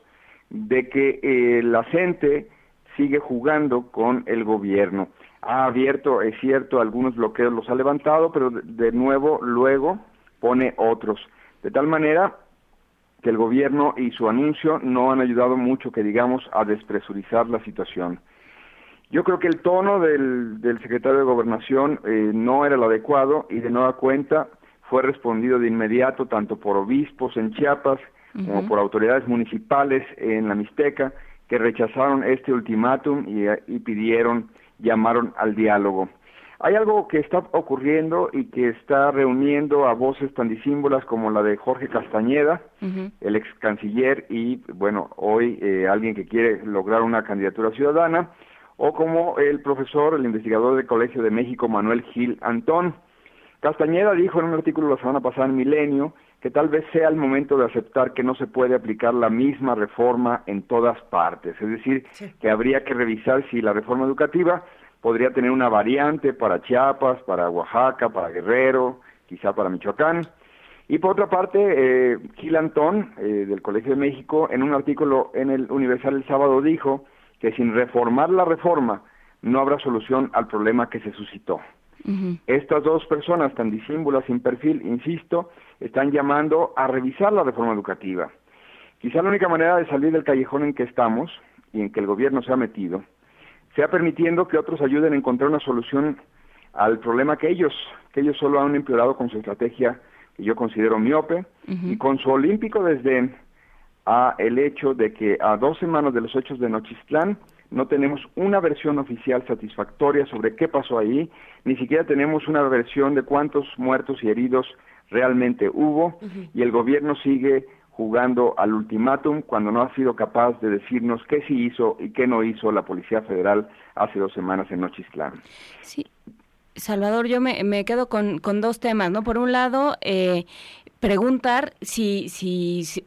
de que eh, la gente sigue jugando con el gobierno. Ha abierto, es cierto, algunos bloqueos los ha levantado, pero de nuevo luego pone otros. De tal manera que el gobierno y su anuncio no han ayudado mucho, que digamos, a despresurizar la situación. Yo creo que el tono del, del secretario de Gobernación eh, no era el adecuado y de nueva cuenta fue respondido de inmediato tanto por obispos en Chiapas como por autoridades municipales en la Mixteca que rechazaron este ultimátum y, y pidieron, llamaron al diálogo. hay algo que está ocurriendo y que está reuniendo a voces tan disímbolas como la de Jorge Castañeda, el ex canciller y, bueno, hoy eh, alguien que quiere lograr una candidatura ciudadana, o como el profesor, el investigador del Colegio de México, Manuel Gil Antón. Castañeda dijo en un artículo la semana pasada en Milenio que tal vez sea el momento de aceptar que no se puede aplicar la misma reforma en todas partes, es decir, que habría que revisar si la reforma educativa podría tener una variante para Chiapas, para Oaxaca, para Guerrero, quizá para Michoacán. Y por otra parte, eh, Gil Antón, eh, del Colegio de México, en un artículo en el Universal el sábado dijo que sin reformar la reforma no habrá solución al problema que se suscitó. Estas dos personas tan disímbolas sin perfil, insisto, están llamando a revisar la reforma educativa. Quizá la única manera de salir del callejón en que estamos y en que el gobierno se ha metido sea permitiendo que otros ayuden a encontrar una solución al problema que ellos, que ellos solo han empeorado con su estrategia que yo considero miope y con su olímpico desdén a el hecho de que a dos semanas de los hechos de Nochistlán no tenemos una versión oficial satisfactoria sobre qué pasó ahí, ni siquiera tenemos una versión de cuántos muertos y heridos realmente hubo, y el gobierno sigue jugando al ultimátum cuando no ha sido capaz de decirnos qué sí hizo y qué no hizo la Policía Federal hace dos semanas en Nochistlán. Sí. Salvador, yo me, me quedo con, con, dos temas, ¿no? Por un lado, eh, preguntar si, si, si,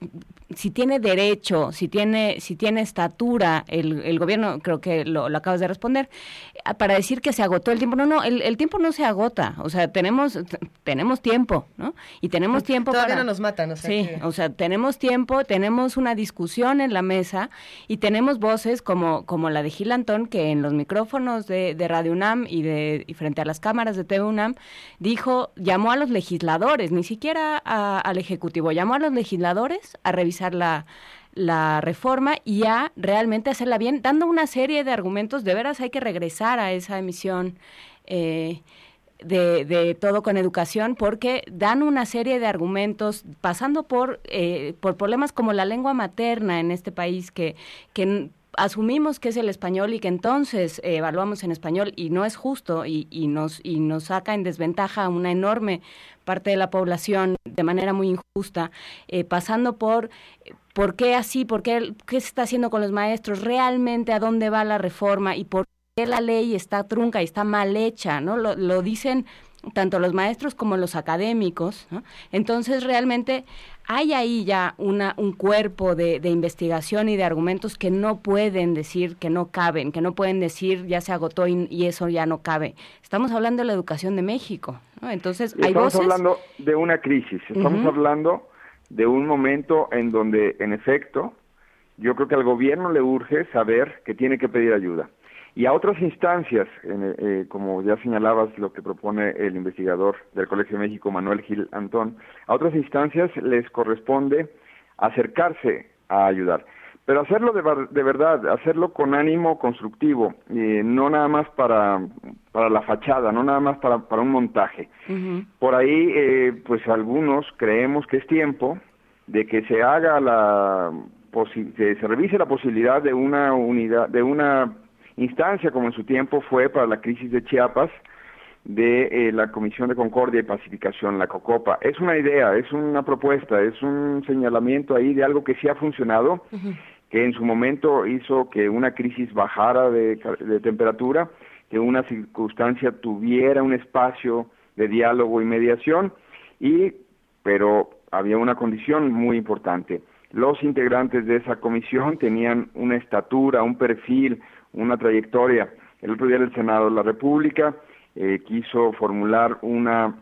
tiene derecho, si tiene, si tiene estatura el, el gobierno, creo que lo, acabas de responder, ah, para decir que se agotó el tiempo. No, no, el, el tiempo no se agota, o sea, tenemos, tenemos tiempo, ¿no? Y tenemos tiempo Todavía no nos matan, o sea. Sí, o sea, tenemos tiempo, tenemos una discusión en la mesa y tenemos voces como, como la de Gil Antón, que en los micrófonos de, de Radio UNAM y, de, y frente a las cámaras de TV UNAM dijo, llamó a los legisladores, ni siquiera a al Ejecutivo, llamó a los legisladores a revisar la, reforma y a realmente hacerla bien, dando una serie de argumentos. De veras hay que regresar a esa emisión. Eh, de, de, todo con educación porque dan una serie de argumentos pasando por, eh, por problemas como la lengua materna en este país que, que asumimos que es el español y que entonces eh, evaluamos en español y no es justo y, y, nos, y nos saca en desventaja a una enorme parte de la población de manera muy injusta, eh, pasando por por qué así, por qué, qué se está haciendo con los maestros, realmente a dónde va la reforma y por qué la ley está trunca y está mal hecha, ¿no? Lo, lo dicen tanto los maestros como los académicos. ¿no? Entonces, realmente hay ahí ya una, un cuerpo de, de, investigación y de argumentos que no pueden decir que no caben, que no pueden decir ya se agotó y, y eso ya no cabe. Estamos hablando de la educación de México. ¿no? Entonces, hay estamos voces... hablando de una crisis, estamos uh -huh. hablando de un momento en donde, en efecto, yo creo que al gobierno le urge saber que tiene que pedir ayuda y a otras instancias, en, eh, como ya señalabas lo que propone el investigador del Colegio de México, Manuel Gil Antón, a otras instancias les corresponde acercarse a ayudar, pero hacerlo de, de verdad, hacerlo con ánimo constructivo, eh, no nada más para, para la fachada, no nada más para, para un montaje. Uh -huh. Por ahí, eh, pues algunos creemos que es tiempo de que se haga la que se revise la posibilidad de una unidad, de una instancia como en su tiempo fue para la crisis de Chiapas de eh, la Comisión de Concordia y Pacificación, la COCOPA. Es una idea, es una propuesta, es un señalamiento ahí de algo que sí ha funcionado, uh -huh. que en su momento hizo que una crisis bajara de, de temperatura, que una circunstancia tuviera un espacio de diálogo y mediación, y pero había una condición muy importante. Los integrantes de esa comisión tenían una estatura, un perfil, una trayectoria. El otro día el Senado de la República eh, quiso formular una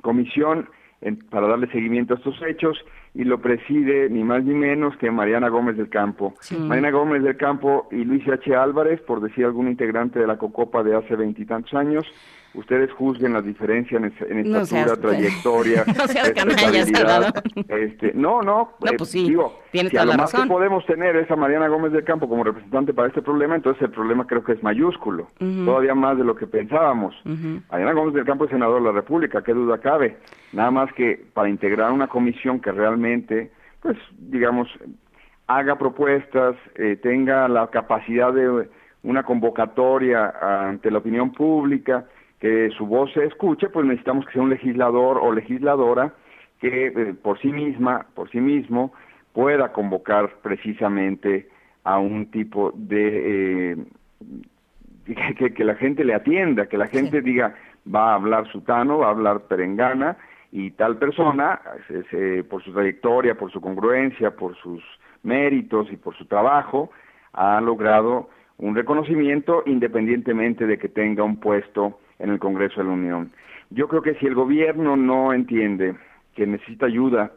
comisión en, para darle seguimiento a estos hechos y lo preside ni más ni menos que Mariana Gómez del Campo. Sí. Mariana Gómez del Campo y Luis H. Álvarez, por decir algún integrante de la COCOPA de hace veintitantos años, ustedes juzguen las diferencias en, en estatura, no seas, trayectoria, [LAUGHS] no canalla, este, no, no, no, pues sí, digo, si toda a lo la más razón. que podemos tener es a Mariana Gómez del Campo como representante para este problema, entonces el problema creo que es mayúsculo, uh -huh. todavía más de lo que pensábamos. Uh -huh. Mariana Gómez del Campo es senador de la República, qué duda cabe, nada más que para integrar una comisión que realmente, pues, digamos, haga propuestas, eh, tenga la capacidad de una convocatoria ante la opinión pública, que su voz se escuche, pues necesitamos que sea un legislador o legisladora que eh, por sí misma, por sí mismo, pueda convocar precisamente a un tipo de... Eh, [LAUGHS] que, que, la gente le atienda, que la gente diga, va a hablar Sutano, va a hablar Perengana, y tal persona, por su trayectoria, por su congruencia, por sus méritos y por su trabajo, ha logrado un reconocimiento independientemente de que tenga un puesto en el Congreso de la Unión. Yo creo que si el gobierno no entiende que necesita ayuda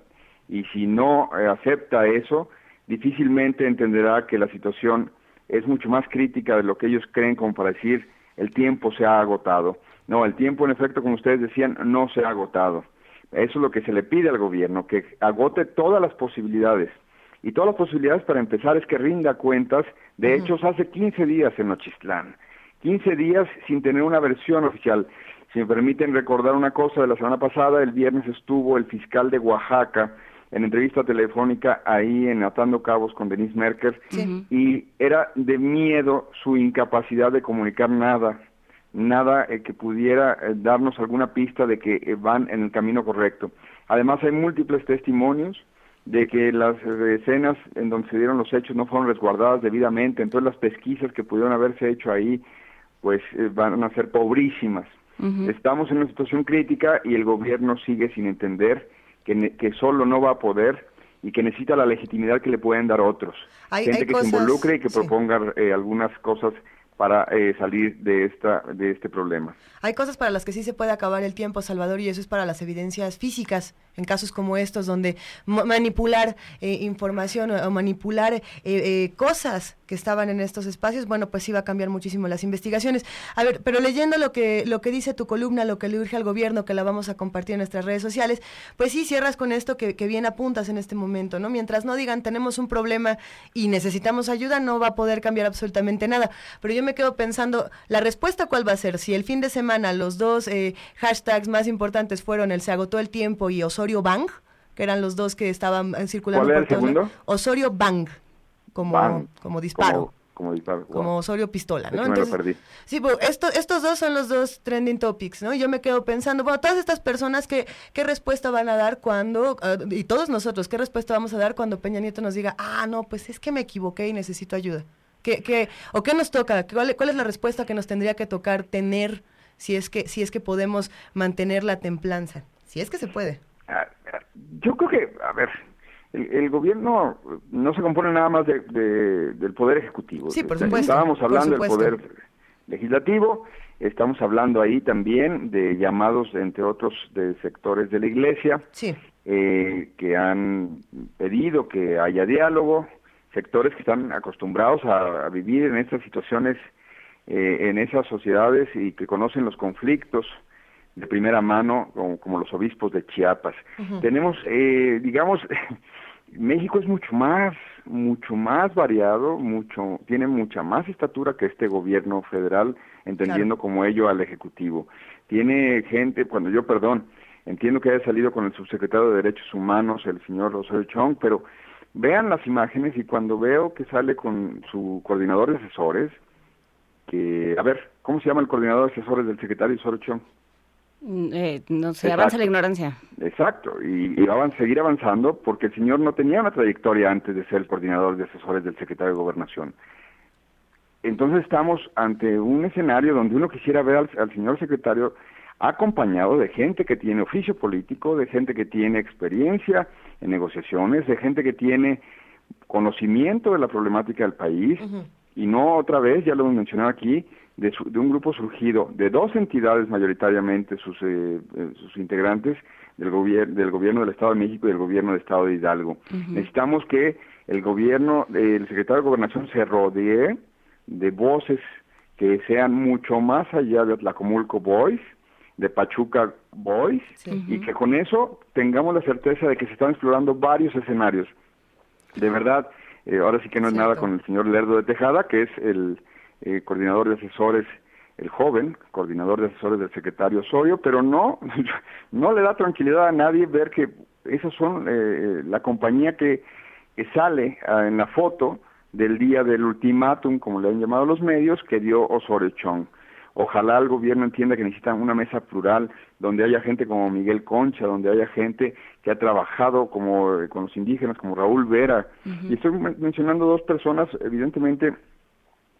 y si no eh, acepta eso, difícilmente entenderá que la situación es mucho más crítica de lo que ellos creen como para decir el tiempo se ha agotado. No, el tiempo en efecto, como ustedes decían, no se ha agotado. Eso es lo que se le pide al gobierno, que agote todas las posibilidades. Y todas las posibilidades para empezar es que rinda cuentas de hechos hace 15 días en Nochistlán. 15 días sin tener una versión oficial. Si me permiten recordar una cosa de la semana pasada, el viernes estuvo el fiscal de Oaxaca en entrevista telefónica ahí en Atando Cabos con Denise Merker y era de miedo su incapacidad de comunicar nada, nada eh, que pudiera eh, darnos alguna pista de que eh, van en el camino correcto. Además hay múltiples testimonios de que las escenas en donde se dieron los hechos no fueron resguardadas debidamente, entonces las pesquisas que pudieron haberse hecho ahí pues van a ser pobrísimas. Estamos en una situación crítica y el gobierno sigue sin entender que, que solo no va a poder y que necesita la legitimidad que le pueden dar otros. Gente que se involucre y que proponga eh, algunas cosas para eh, salir de esta de este problema. Hay cosas para las que sí se puede acabar el tiempo, Salvador, y eso es para las evidencias físicas, en casos como estos, donde manipular eh, información o, manipular eh, eh, cosas que estaban en estos espacios, bueno, pues iba a cambiar muchísimo las investigaciones. A ver, pero leyendo lo que, lo que dice tu columna, lo que le urge al gobierno, que la vamos a compartir en nuestras redes sociales, pues sí cierras con esto que, que bien apuntas en este momento, ¿no? Mientras no digan tenemos un problema y necesitamos ayuda, no va a poder cambiar absolutamente nada. Pero yo me quedo pensando, ¿la respuesta cuál va a ser? Si el fin de semana los dos hashtags más importantes fueron el se agotó el tiempo y Osorio Bang, que eran los dos que estaban eh, circulando ¿Cuál era el segundo? Osorio Bang, como, como disparo. Como, disparo. Como Osorio Pistola, ¿no? Entonces, me lo perdí. Sí, pues esto, estos dos son los dos trending topics, ¿no? Yo me quedo pensando, bueno, todas estas personas, que, ¿qué respuesta van a dar cuando, uh, y todos nosotros, qué respuesta vamos a dar cuando Peña Nieto nos diga, ah, no, pues es que me equivoqué y necesito ayuda? ¿Qué, qué, ¿O qué nos toca? ¿Cuál, ¿Cuál es la respuesta que nos tendría que tocar tener si es que, si es que podemos mantener la templanza? Si es que se puede. Yo creo que, a ver, el, gobierno no se compone nada más de, del poder ejecutivo. Sí, por supuesto. Estábamos hablando del poder legislativo, estamos hablando ahí también de llamados, entre otros, de sectores de la iglesia, sí. eh, que han pedido que haya diálogo, sectores que están acostumbrados a, vivir en estas situaciones, eh, en esas sociedades y que conocen los conflictos de primera mano, como, los obispos de Chiapas. Tenemos, eh, digamos, [LAUGHS] México es mucho más, mucho más variado, mucho, tiene mucha más estatura que este gobierno federal, entendiendo como ello al Ejecutivo. Tiene gente, cuando yo, perdón, entiendo que haya salido con el subsecretario de Derechos Humanos, el señor Rosario Chong, pero vean las imágenes y cuando veo que sale con su coordinador de asesores, que, a ver, ¿cómo se llama el coordinador de asesores del secretario Rosario Chong? Mm, eh, no sé, avanza la ignorancia. Exacto, y, y van a seguir avanzando porque el señor no tenía una trayectoria antes de ser el coordinador de asesores del secretario de Gobernación. Entonces estamos ante un escenario donde uno quisiera ver al, señor secretario acompañado de gente que tiene oficio político, de gente que tiene experiencia en negociaciones, de gente que tiene conocimiento de la problemática del país, y no otra vez, ya lo hemos mencionado aquí, de, un grupo surgido de dos entidades mayoritariamente, sus, eh, eh, sus integrantes, del, gobierno del gobierno del Estado de México y del gobierno del Estado de Hidalgo. Necesitamos que el gobierno, el secretario de Gobernación se rodee de voces que sean mucho más allá de Tlacomulco Boys, de Pachuca Boys, y que con eso tengamos la certeza de que se están explorando varios escenarios. De verdad, eh, ahora sí que no es nada con el señor Lerdo de Tejada, que es el eh, coordinador de asesores, el joven coordinador de asesores del secretario Osorio, pero no, [LAUGHS] no le da tranquilidad a nadie ver que esas son eh, la compañía que, que sale ah, en la foto del día del ultimátum, como le han llamado los medios, que dio Osorio Chong. Ojalá el gobierno entienda que necesita una mesa plural donde haya gente como Miguel Concha, donde haya gente que ha trabajado como eh, con los indígenas, como Raúl Vera. Y estoy men- mencionando dos personas, evidentemente,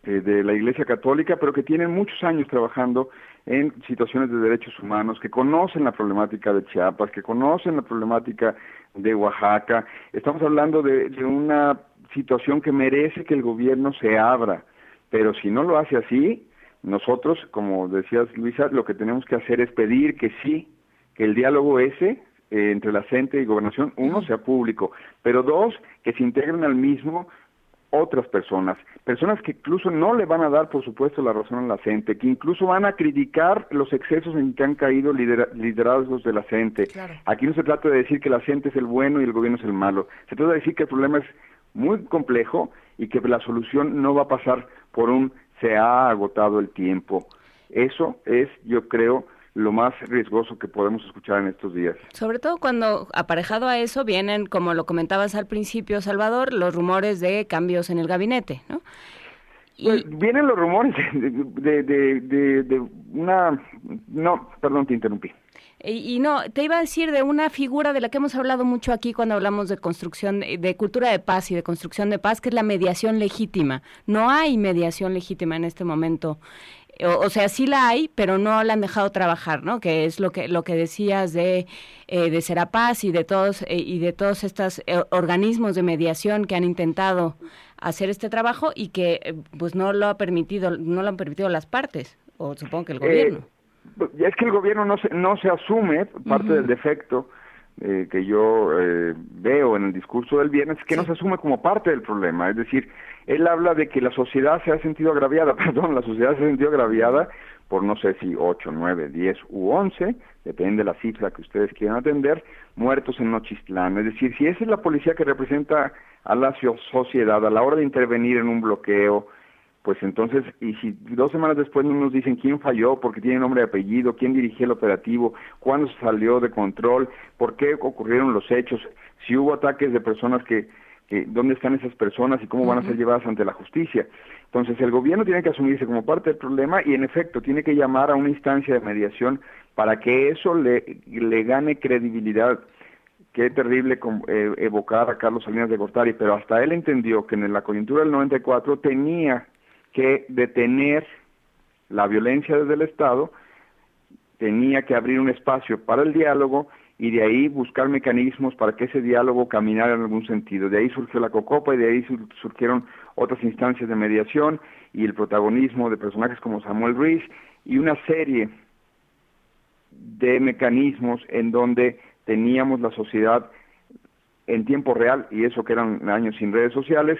eh, de la Iglesia Católica, pero que tienen muchos años trabajando en situaciones de derechos humanos, que conocen la problemática de Chiapas, que conocen la problemática de Oaxaca. Estamos hablando de, de una situación que merece que el gobierno se abra, pero si no lo hace así, nosotros, como decías Luisa, lo que tenemos que hacer es pedir que sí, que el diálogo ese eh, entre la CENTE y Gobernación, uno, sea público, pero dos, que se integren al mismo otras personas, personas que incluso no le van a dar, por supuesto, la razón a la CENTE, que incluso van a criticar los excesos en que han caído lidera- liderazgos de la CENTE. Aquí no se trata de decir que la CENTE es el bueno y el gobierno es el malo, se trata de decir que el problema es muy complejo y que la solución no va a pasar por un se ha agotado el tiempo. Eso es, yo creo, lo más riesgoso que podemos escuchar en estos días. Sobre todo cuando aparejado a eso vienen, como lo comentabas al principio, Salvador, los rumores de cambios en el gabinete, ¿no? Pues vienen los rumores [LAUGHS] de, de, de, de- una... No, perdón, te interrumpí. Y, y no, te iba a decir de una figura de la que hemos hablado mucho aquí cuando hablamos de construcción, de, de cultura de paz y de construcción de paz, que es la mediación legítima. No hay mediación legítima en este momento. O, o sea, sí la hay, pero no la han dejado trabajar, ¿no? Que es lo que lo que decías de eh, de Serapaz y de todos eh, y de todos estos eh, organismos de mediación que han intentado hacer este trabajo y que eh, pues no lo ha permitido no lo han permitido las partes o supongo que el gobierno. Eh, ya es que el gobierno no se, no se asume, parte del defecto eh, que yo eh, veo en el discurso del viernes, que no se asume como parte del problema. Es decir, él habla de que la sociedad se ha sentido agraviada, [LAUGHS] perdón, la sociedad se ha sentido agraviada por no sé si 8, 9, 10 u 11, depende de la cifra que ustedes quieran atender, muertos en Nochistlán. Es decir, si esa es la policía que representa a la so- sociedad a la hora de intervenir en un bloqueo, pues entonces, y si dos semanas después no nos dicen quién falló, porque tiene nombre y apellido, quién dirigía el operativo, cuándo se salió de control, por qué ocurrieron los hechos, si hubo ataques de personas que, que dónde están esas personas y cómo van a ser llevadas ante la justicia. Entonces, el gobierno tiene que asumirse como parte del problema y, en efecto, tiene que llamar a una instancia de mediación para que eso le, le gane credibilidad qué terrible eh, evocar a Carlos Salinas de Gortari, pero hasta él entendió que en la coyuntura del 94 tenía que detener la violencia desde el Estado, tenía que abrir un espacio para el diálogo y de ahí buscar mecanismos para que ese diálogo caminara en algún sentido. De ahí surgió la COCOPA y de ahí sur- surgieron otras instancias de mediación y el protagonismo de personajes como Samuel Ruiz y una serie de mecanismos en donde teníamos la sociedad en tiempo real, y eso que eran años sin redes sociales,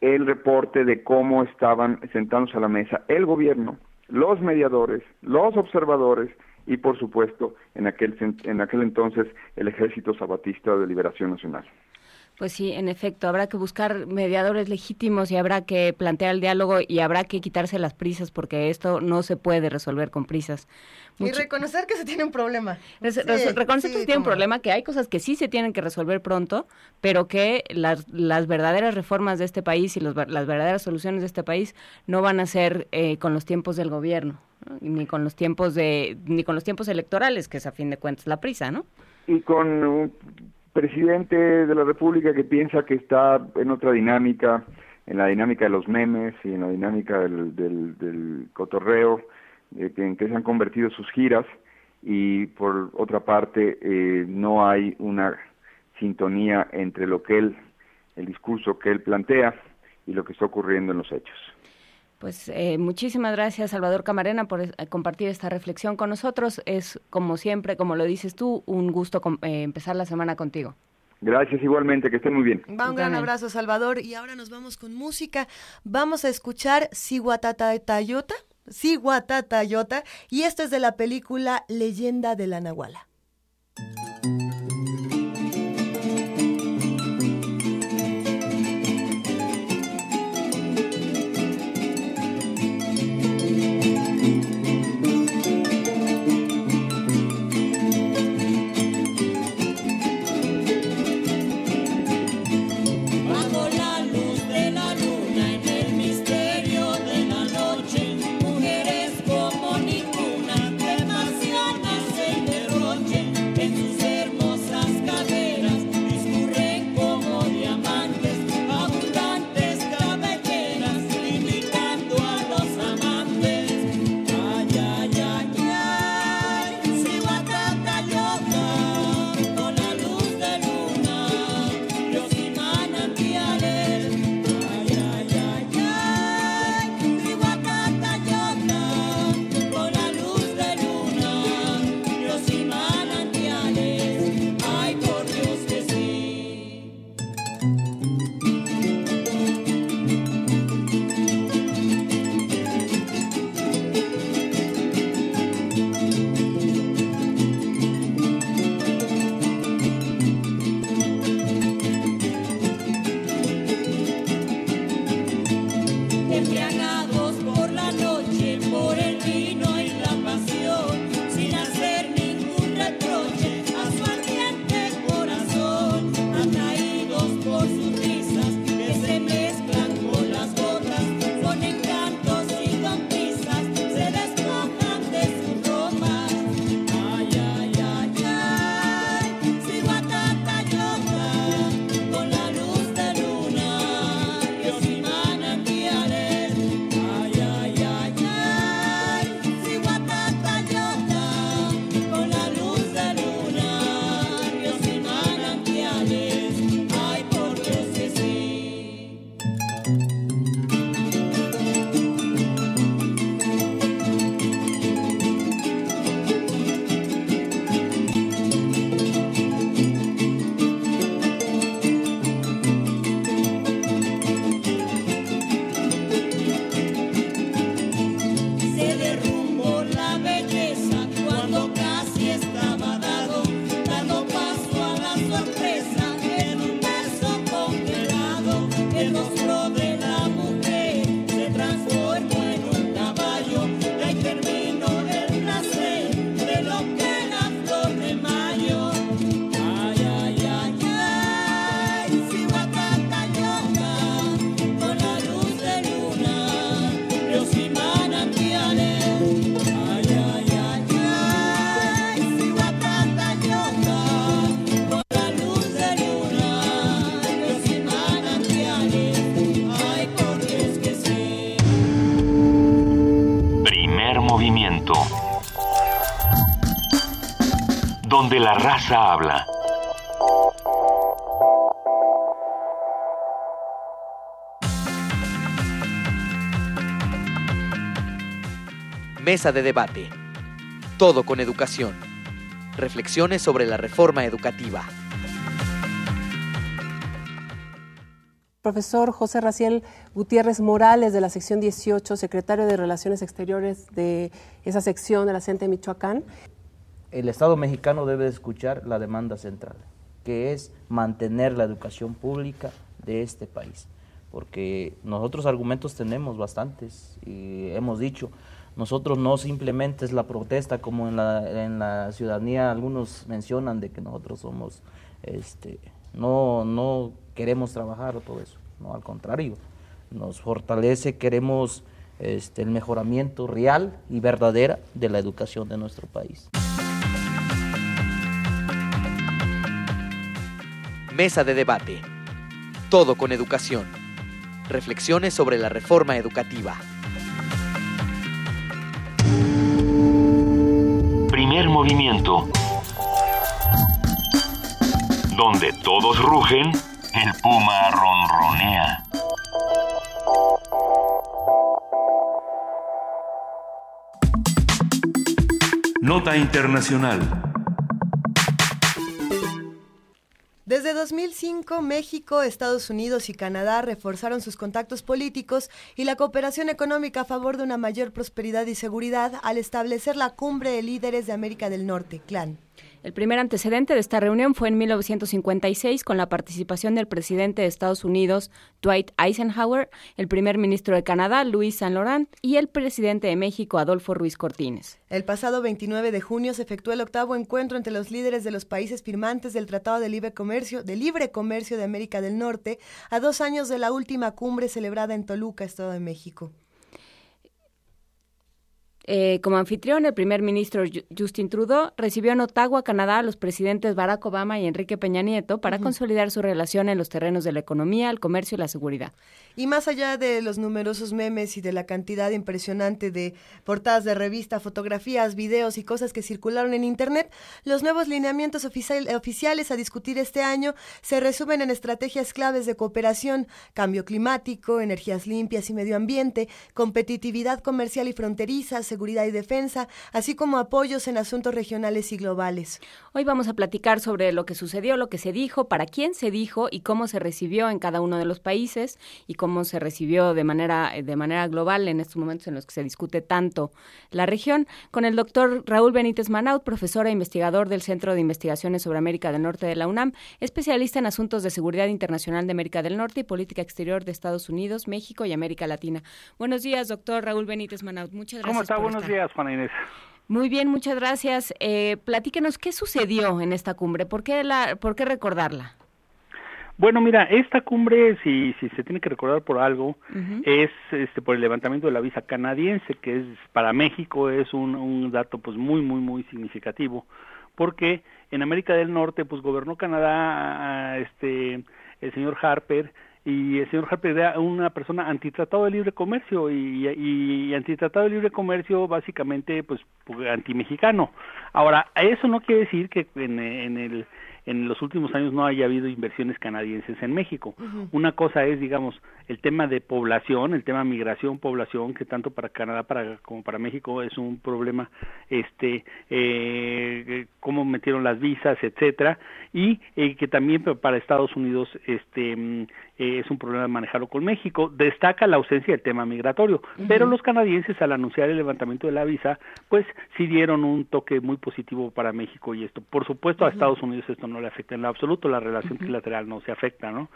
el reporte de cómo estaban sentándose a la mesa el gobierno, los mediadores, los observadores y por supuesto en aquel en aquel entonces el Ejército Zapatista de Liberación Nacional. Pues sí, en efecto, habrá que buscar mediadores legítimos y habrá que plantear el diálogo y habrá que quitarse las prisas porque esto no se puede resolver con prisas. Y reconocer que se tiene un problema. Sí, reconocer que se tiene un problema, que hay cosas que sí se tienen que resolver pronto, pero que las, las verdaderas reformas de este país y los las verdaderas soluciones de este país no van a ser eh, con los tiempos del gobierno, ¿no? ni con los tiempos de ni con los tiempos electorales, que es a fin de cuentas la prisa, ¿no? Y con presidente de la República que piensa que está en otra dinámica, en la dinámica de los memes y en la dinámica del, del, cotorreo, eh, en que se han convertido sus giras, y por otra parte eh, no hay una sintonía entre lo que él, el discurso que él plantea y lo que está ocurriendo en los hechos. Pues eh, muchísimas gracias, Salvador Camarena, por eh, compartir esta reflexión con nosotros. Es, como siempre, como lo dices tú, un gusto com- eh, empezar la semana contigo. Gracias igualmente, que estén muy bien. Va un gran abrazo, Salvador. Y ahora nos vamos con música. Vamos a escuchar Siguatatayota. Siguatatayota. Y esto es de la película Leyenda de la Nahuala. Donde la raza habla. Mesa de debate. Todo con educación. Reflexiones sobre la reforma educativa. Profesor José Raciel Gutiérrez Morales de la sección 18, secretario de Relaciones Exteriores de esa sección de la CENTE Michoacán el Estado mexicano debe escuchar la demanda central, que es mantener la educación pública de este país. Porque nosotros argumentos tenemos bastantes y hemos dicho, nosotros no simplemente es la protesta como en la, en la ciudadanía algunos mencionan de que nosotros somos, este, no, no queremos trabajar o todo eso, no, al contrario, nos fortalece, queremos este, el mejoramiento real y verdadera de la educación de nuestro país. Mesa de debate. Todo con educación. Reflexiones sobre la reforma educativa. Primer movimiento. Donde todos rugen, el puma ronronea. Nota Internacional. Desde 2005, México, Estados Unidos y Canadá reforzaron sus contactos políticos y la cooperación económica a favor de una mayor prosperidad y seguridad al establecer la Cumbre de Líderes de América del Norte, CLAN. El primer antecedente de esta reunión fue en 1956 con la participación del presidente de Estados Unidos, Dwight Eisenhower, el primer ministro de Canadá, Luis Saint Laurent, y el presidente de México, Adolfo Ruiz Cortines. El pasado 29 de junio se efectuó el octavo encuentro entre los líderes de los países firmantes del Tratado de Libre Comercio de Libre Comercio de América del Norte, a dos años de la última cumbre celebrada en Toluca, Estado de México. Eh, como anfitrión, el primer ministro Justin Trudeau recibió en Ottawa, Canadá, a los presidentes Barack Obama y Enrique Peña Nieto para consolidar su relación en los terrenos de la economía, el comercio y la seguridad. Y más allá de los numerosos memes y de la cantidad impresionante de portadas de revista, fotografías, videos y cosas que circularon en Internet, los nuevos lineamientos oficiales a discutir este año se resumen en estrategias claves de cooperación, cambio climático, energías limpias y medio ambiente, competitividad comercial y fronteriza, seguridad y defensa, así como apoyos en asuntos regionales y globales. Hoy vamos a platicar sobre lo que sucedió, lo que se dijo, para quién se dijo y cómo se recibió en cada uno de los países y cómo se recibió de manera, de manera global en estos momentos en los que se discute tanto la región, con el doctor Raúl Benítez Manaut, profesor e investigador del Centro de Investigaciones sobre América del Norte de la UNAM, especialista en asuntos de seguridad internacional de América del Norte y política exterior de Estados Unidos, México y América Latina. Buenos días, doctor Raúl Benítez Manaut. Muchas gracias. ¿Cómo está? Buenos días, Juana Inés. Muy bien, muchas gracias. Eh, platíquenos qué sucedió en esta cumbre, ¿por qué, la, por qué recordarla? Bueno, mira, esta cumbre, si, si se tiene que recordar por algo, es este, por el levantamiento de la visa canadiense, que es para México es un, un dato pues muy, muy, muy significativo, porque en América del Norte pues gobernó Canadá este el señor Harper y el señor Harper era una persona antitratado de libre comercio y, y, antitratado de libre comercio básicamente pues antimexicano. Ahora, eso no quiere decir que en, en el en los últimos años no haya habido inversiones canadienses en México. Una cosa es, digamos, el tema de población, el tema migración, población, que tanto para Canadá para, como para México es un problema, este, eh, cómo metieron las visas, etcétera, y eh, que también para Estados Unidos, este, eh, es un problema manejarlo con México. Destaca la ausencia del tema migratorio, pero los canadienses al anunciar el levantamiento de la visa, pues sí dieron un toque muy positivo para México y esto. Por supuesto a Estados Unidos esto no le afecta en lo absoluto, la relación trilateral no se afecta, ¿no?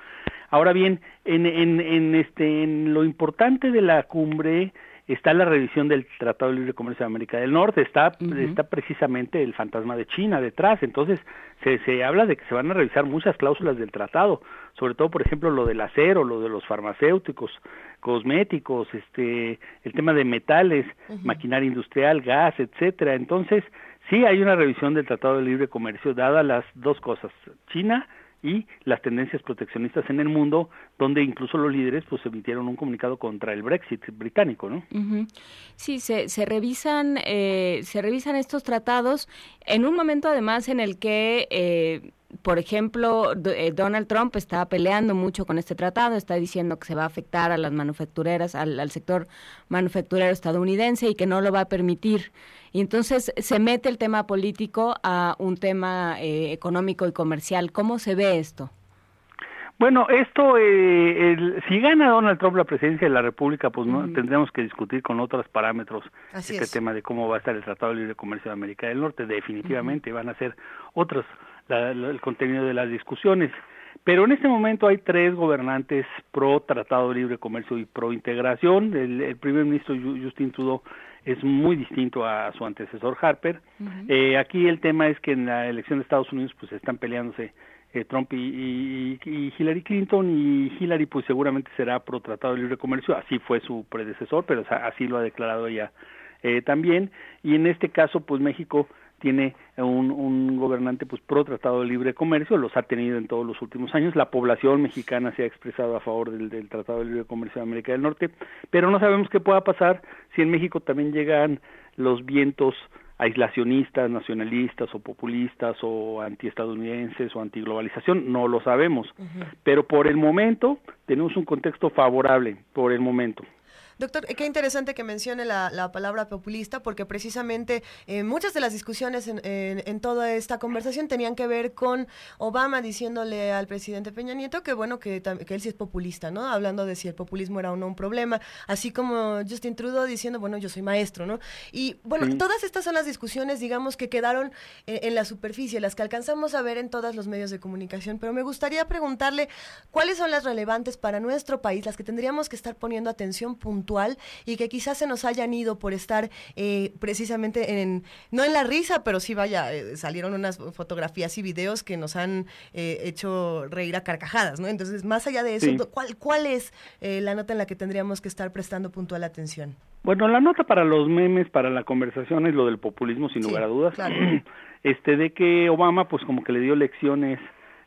Ahora bien, en, en, en, este, en lo importante de la cumbre está la revisión del Tratado de Libre Comercio de América del Norte, está, está precisamente el fantasma de China detrás, entonces se, se habla de que se van a revisar muchas cláusulas del tratado, sobre todo por ejemplo lo del acero, lo de los farmacéuticos, cosméticos, este, el tema de metales, maquinaria industrial, gas, etcétera, entonces sí hay una revisión del Tratado de Libre Comercio dada las dos cosas, China y las tendencias proteccionistas en el mundo, donde incluso los líderes pues emitieron un comunicado contra el Brexit británico, ¿no? Sí, se, se revisan eh, se revisan estos tratados en un momento además en el que eh, por ejemplo, eh, Donald Trump está peleando mucho con este tratado, está diciendo que se va a afectar a las manufactureras, al, sector manufacturero estadounidense y que no lo va a permitir. Y entonces se mete el tema político a un tema eh, económico y comercial. ¿Cómo se ve esto? Bueno, esto, eh, si gana Donald Trump la presidencia de la República, pues no tendremos que discutir con otros parámetros este tema de cómo va a estar el Tratado de Libre Comercio de América del Norte. Definitivamente van a ser otros el contenido de las discusiones. Pero en este momento hay tres gobernantes pro Tratado de Libre Comercio y pro integración. El, primer ministro Justin Trudeau es muy distinto a su antecesor Harper. eh, aquí el tema es que en la elección de Estados Unidos pues están peleándose eh, Trump y, y, Hillary Clinton y Hillary pues seguramente será pro Tratado de Libre Comercio. Así fue su predecesor, pero así lo ha declarado ella eh, también. Y en este caso pues México tiene un, un, gobernante pues pro tratado de libre comercio, los ha tenido en todos los últimos años, la población mexicana se ha expresado a favor del, del tratado de libre comercio de América del Norte, pero no sabemos qué pueda pasar si en México también llegan los vientos aislacionistas, nacionalistas o populistas o antiestadounidenses o antiglobalización, no lo sabemos, pero por el momento tenemos un contexto favorable, por el momento. Doctor, qué interesante que mencione la, palabra populista, porque precisamente eh, muchas de las discusiones en, toda esta conversación tenían que ver con Obama diciéndole al presidente Peña Nieto que, bueno, que, que él sí es populista, ¿no? Hablando de si el populismo era o no un problema, así como Justin Trudeau diciendo, bueno, yo soy maestro, ¿no? Y bueno, todas estas son las discusiones, digamos, que quedaron en, en la superficie, las que alcanzamos a ver en todos los medios de comunicación, pero me gustaría preguntarle cuáles son las relevantes para nuestro país, las que tendríamos que estar poniendo atención puntual y que quizás se nos hayan ido por estar eh, precisamente en, no en la risa, pero sí vaya, eh, salieron unas fotografías y videos que nos han eh, hecho reír a carcajadas, ¿no? Entonces, más allá de eso, ¿cuál, ¿cuál es la nota en la que tendríamos que estar prestando puntual atención? Bueno, la nota para los memes, para la conversación es lo del populismo, sin lugar a dudas. [CLEARS THROAT] Este, de que Obama, pues como que le dio lecciones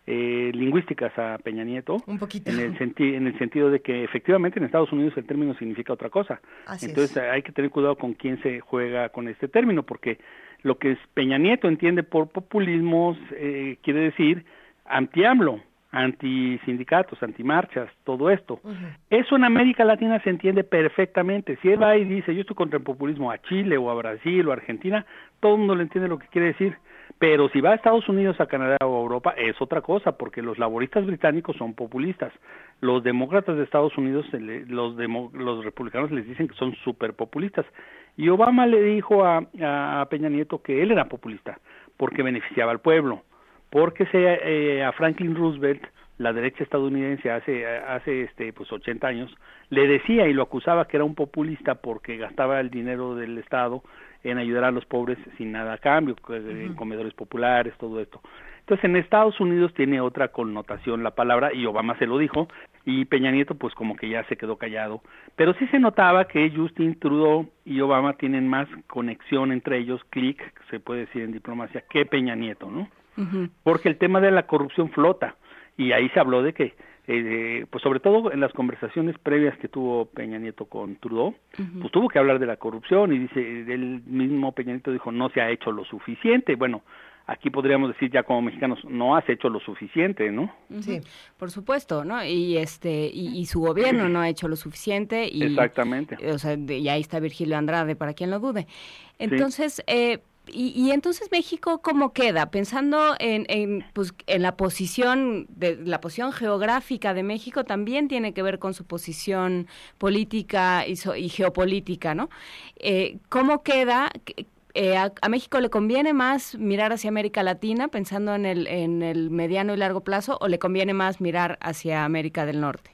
eh, lingüísticas a Peña Nieto. Un poquito. En el, en el sentido de que efectivamente en Estados Unidos el término significa otra cosa. Entonces hay que tener cuidado con quién se juega con este término, porque lo que Peña Nieto entiende por populismo eh, quiere decir anti-AMLO. anti-sindicatos, anti-marchas, todo esto. Eso en América Latina se entiende perfectamente. Si él va y dice, yo estoy contra el populismo a Chile o a Brasil o a Argentina, todo el mundo le entiende lo que quiere decir. Pero si va a Estados Unidos, a Canadá o a Europa, es otra cosa, porque los laboristas británicos son populistas. Los demócratas de Estados Unidos, los, los republicanos les dicen que son súper populistas. Y Obama le dijo a, Peña Nieto que él era populista, porque beneficiaba al pueblo, porque eh, a Franklin Roosevelt, la derecha estadounidense hace, hace este, pues 80 años, le decía y lo acusaba que era un populista porque gastaba el dinero del Estado en ayudar a los pobres sin nada a cambio, en comedores populares, todo esto. Entonces en Estados Unidos tiene otra connotación la palabra y Obama se lo dijo y Peña Nieto pues como que ya se quedó callado. Pero sí se notaba que Justin Trudeau y Obama tienen más conexión entre ellos, clic, se puede decir en diplomacia, que Peña Nieto, ¿no? Porque el tema de la corrupción flota y ahí se habló de que eh, pues sobre todo en las conversaciones previas que tuvo Peña Nieto con Trudeau, pues tuvo que hablar de la corrupción y dice, el mismo Peña Nieto dijo, no se ha hecho lo suficiente. Bueno, aquí podríamos decir ya como mexicanos, no has hecho lo suficiente, ¿no? Sí, por supuesto, ¿no? Y este y, su gobierno no ha hecho lo suficiente. Y, Exactamente. O sea, y ahí está Virgilio Andrade, para quien lo dude. Entonces, eh, y, entonces México cómo queda pensando en, en, pues, en la posición de la posición geográfica de México también tiene que ver con su posición política y, y geopolítica no eh, cómo queda eh, a, México le conviene más mirar hacia América Latina pensando en el en el mediano y largo plazo o le conviene más mirar hacia América del Norte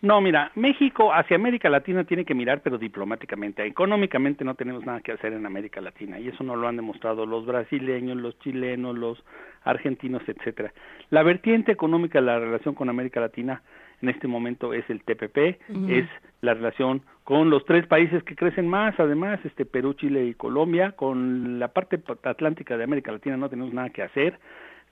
no, mira, México hacia América Latina tiene que mirar, pero diplomáticamente. Económicamente no tenemos nada que hacer en América Latina y eso no lo han demostrado los brasileños, los chilenos, los argentinos, etcétera. La vertiente económica de la relación con América Latina en este momento es el TPP, es la relación con los tres países que crecen más, además, este Perú, Chile y Colombia, con la parte atlántica de América Latina no tenemos nada que hacer.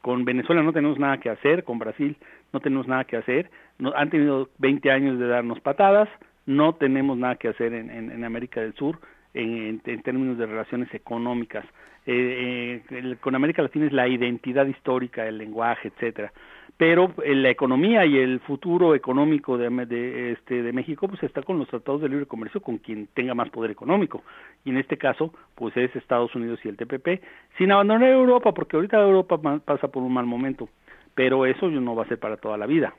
Con Venezuela no tenemos nada que hacer, con Brasil no tenemos nada que hacer, no, han tenido 20 años de darnos patadas, no tenemos nada que hacer en, en, América del Sur en, términos de relaciones económicas. Eh, eh, con América Latina es la identidad histórica, el lenguaje, etcétera pero la economía y el futuro económico de, este, de México pues está con los tratados de libre comercio con quien tenga más poder económico y en este caso pues es Estados Unidos y el TPP sin abandonar Europa porque ahorita Europa pasa por un mal momento pero eso no va a ser para toda la vida.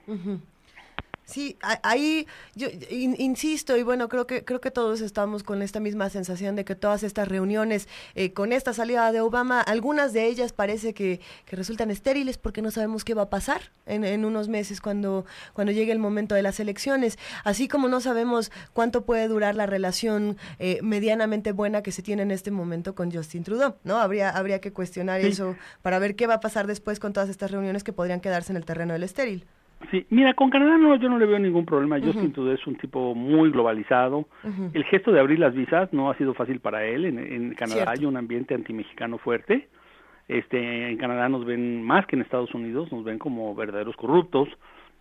Sí, ahí yo insisto y bueno, creo que creo que todos estamos con esta misma sensación de que todas estas reuniones eh, con esta salida de Obama, algunas de ellas parece que, que, resultan estériles porque no sabemos qué va a pasar en, en, unos meses cuando cuando llegue el momento de las elecciones, así como no sabemos cuánto puede durar la relación eh, medianamente buena que se tiene en este momento con Justin Trudeau, ¿no? Habría habría que cuestionar eso para ver qué va a pasar después con todas estas reuniones que podrían quedarse en el terreno del estéril. Sí, mira, con Canadá no, yo no le veo ningún problema. Justin Trudeau es un tipo muy globalizado. El gesto de abrir las visas no ha sido fácil para él. En, Canadá hay un ambiente antimexicano fuerte. Este, en Canadá nos ven más que en Estados Unidos, nos ven como verdaderos corruptos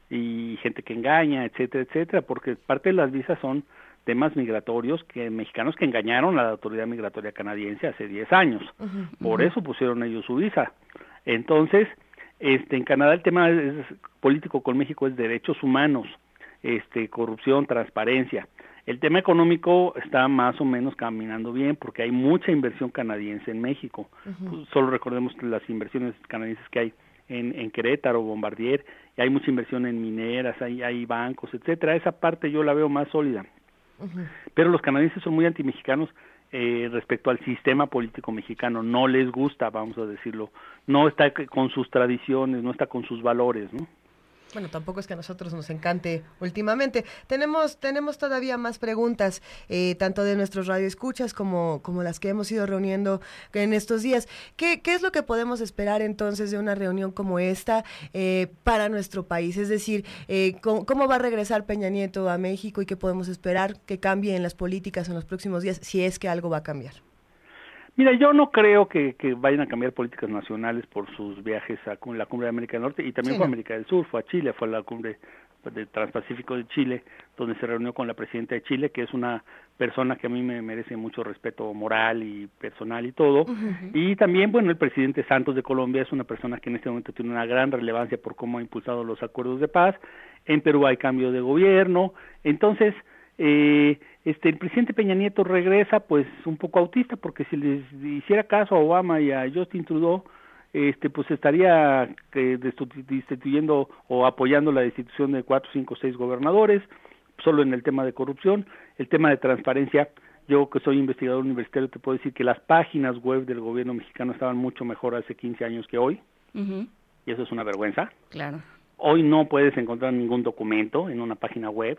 y gente que engaña, etcétera, etcétera, porque parte de las visas son temas migratorios que mexicanos que engañaron a la autoridad migratoria canadiense hace 10 años. Por eso pusieron ellos su visa. Entonces, este, en Canadá el tema político con México es derechos humanos, este, corrupción, transparencia. El tema económico está más o menos caminando bien porque hay mucha inversión canadiense en México. Pues, solo recordemos las inversiones canadienses que hay en, en Querétaro, Bombardier, y hay mucha inversión en mineras, hay, hay bancos, etcétera. Esa parte yo la veo más sólida. Pero los canadienses son muy antimexicanos eh, respecto al sistema político mexicano. No les gusta, vamos a decirlo. No está con sus tradiciones, no está con sus valores, ¿no? Bueno, tampoco es que a nosotros nos encante últimamente. Tenemos, tenemos todavía más preguntas, eh, tanto de nuestros radioescuchas como, como las que hemos ido reuniendo en estos días. ¿Qué, qué es lo que podemos esperar entonces de una reunión como esta eh, para nuestro país? Es decir, eh, ¿cómo, va a regresar Peña Nieto a México y qué podemos esperar que cambie en las políticas en los próximos días, si es que algo va a cambiar? Mira, yo no creo que, que, vayan a cambiar políticas nacionales por sus viajes a la cumbre de América del Norte y también fue a América del Sur, fue a Chile, fue a la cumbre de Transpacífico de Chile, donde se reunió con la presidenta de Chile, que es una persona que a mí me merece mucho respeto moral y personal y todo. Y también, bueno, el presidente Santos de Colombia es una persona que en este momento tiene una gran relevancia por cómo ha impulsado los acuerdos de paz. En Perú hay cambio de gobierno. Entonces, eh, este, el presidente Peña Nieto regresa pues un poco autista porque si les hiciera caso a Obama y a Justin Trudeau, este, pues estaría eh, destituyendo o apoyando la destitución de cuatro, cinco, seis gobernadores, solo en el tema de corrupción, el tema de transparencia. Yo que soy investigador universitario te puedo decir que las páginas web del gobierno mexicano estaban mucho mejor hace 15 años que hoy, y eso es una vergüenza. Claro. Hoy no puedes encontrar ningún documento en una página web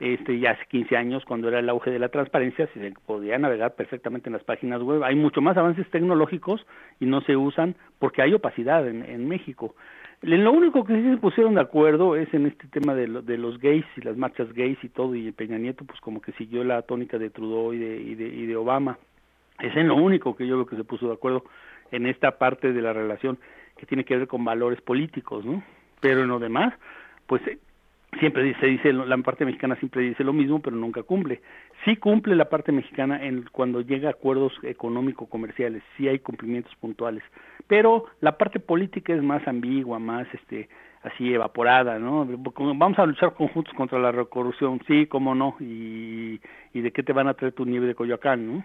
este, ya hace 15 años, cuando era el auge de la transparencia, se podía navegar perfectamente en las páginas web. Hay mucho más avances tecnológicos y no se usan porque hay opacidad en, en México. Lo único que sí se pusieron de acuerdo es en este tema de, de, los gays y las marchas gays y todo, y Peña Nieto pues como que siguió la tónica de Trudeau y de, y de, y de Obama. Es en lo único que yo veo que se puso de acuerdo en esta parte de la relación que tiene que ver con valores políticos, ¿no? Pero en lo demás, pues siempre se dice, la parte mexicana siempre dice lo mismo, pero nunca cumple. Sí cumple la parte mexicana en cuando llega a acuerdos económico-comerciales, sí hay cumplimientos puntuales, pero la parte política es más ambigua, más este así evaporada, ¿no? Vamos a luchar conjuntos contra la corrupción, sí, cómo no, y, y de qué te van a traer tu nieve de Coyoacán, ¿no?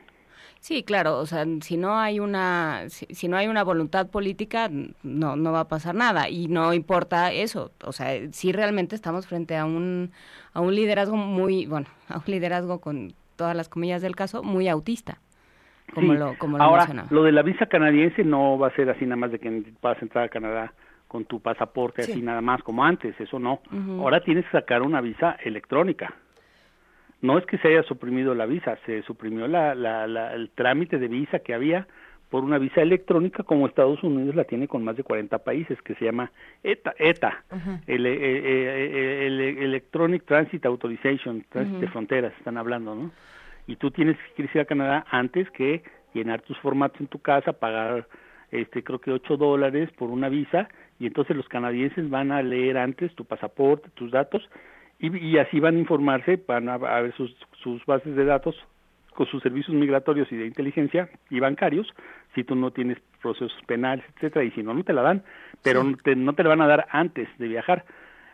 Sí, claro, o sea, si no hay una si, no hay una voluntad política no no va a pasar nada y no importa eso, o sea, si realmente estamos frente a un a un liderazgo muy, bueno, [LAUGHS] a un liderazgo con todas las comillas del caso muy autista. Como lo como lo Ahora, lo de la visa canadiense no va a ser así nada más de que vas a entrar a Canadá con tu pasaporte así nada más como antes, eso no. Ahora tienes que sacar una visa electrónica no es que se haya suprimido la visa, se suprimió la, la, el trámite de visa que había por una visa electrónica como Estados Unidos la tiene con más de 40 países, que se llama ETA, ETA el, eh, eh, el, Electronic Transit Authorization, Transit de fronteras, están hablando, ¿no? Y tú tienes que ir a Canadá antes que llenar tus formatos en tu casa, pagar, este, creo que 8 dólares por una visa, y entonces los canadienses van a leer antes tu pasaporte, tus datos, y, así van a informarse, van a, ver sus, sus bases de datos con sus servicios migratorios y de inteligencia y bancarios, si tú no tienes procesos penales, etcétera, y si no, no te la dan, pero no, te, no te la van a dar antes de viajar.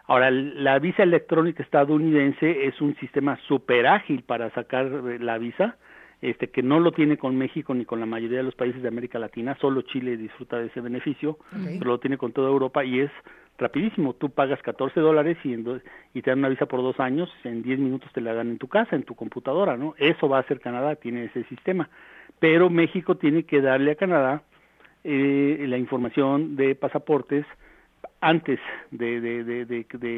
Ahora, la visa electrónica estadounidense es un sistema súper ágil para sacar eh, la visa, este que no lo tiene con México ni con la mayoría de los países de América Latina, solo Chile disfruta de ese beneficio, pero lo tiene con toda Europa y es rapidísimo. Tú pagas 14 dólares y, y te dan una visa por dos años, en 10 minutos te la dan en tu casa, en tu computadora, ¿no? Eso va a ser Canadá, tiene ese sistema. Pero México tiene que darle a Canadá eh, la información de pasaportes antes de, de, de,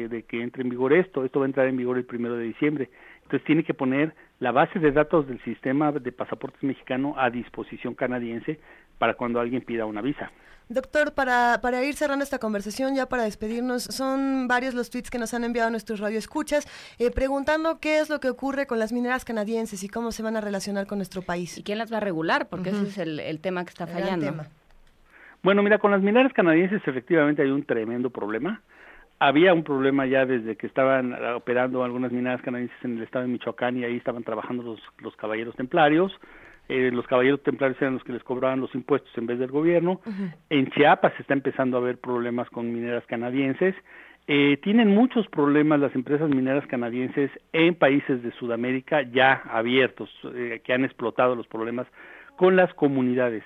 de, que entre en vigor esto. Esto va a entrar en vigor el primero de diciembre. Entonces tiene que poner la base de datos del sistema de pasaportes mexicano a disposición canadiense para cuando alguien pida una visa. Doctor, para, para ir cerrando esta conversación, ya para despedirnos, son varios los tweets que nos han enviado nuestros radioescuchas, eh, preguntando qué es lo que ocurre con las mineras canadienses y cómo se van a relacionar con nuestro país. ¿Y quién las va a regular? Porque ese es el, tema que está fallando. Bueno, mira, con las mineras canadienses efectivamente hay un tremendo problema. Había un problema ya desde que estaban operando algunas mineras canadienses en el estado de Michoacán y ahí estaban trabajando los, los caballeros templarios eh, los caballeros templarios eran los que les cobraban los impuestos en vez del gobierno. En Chiapas está empezando a haber problemas con mineras canadienses. Eh, tienen muchos problemas las empresas mineras canadienses en países de Sudamérica ya abiertos, eh, que han explotado los problemas con las comunidades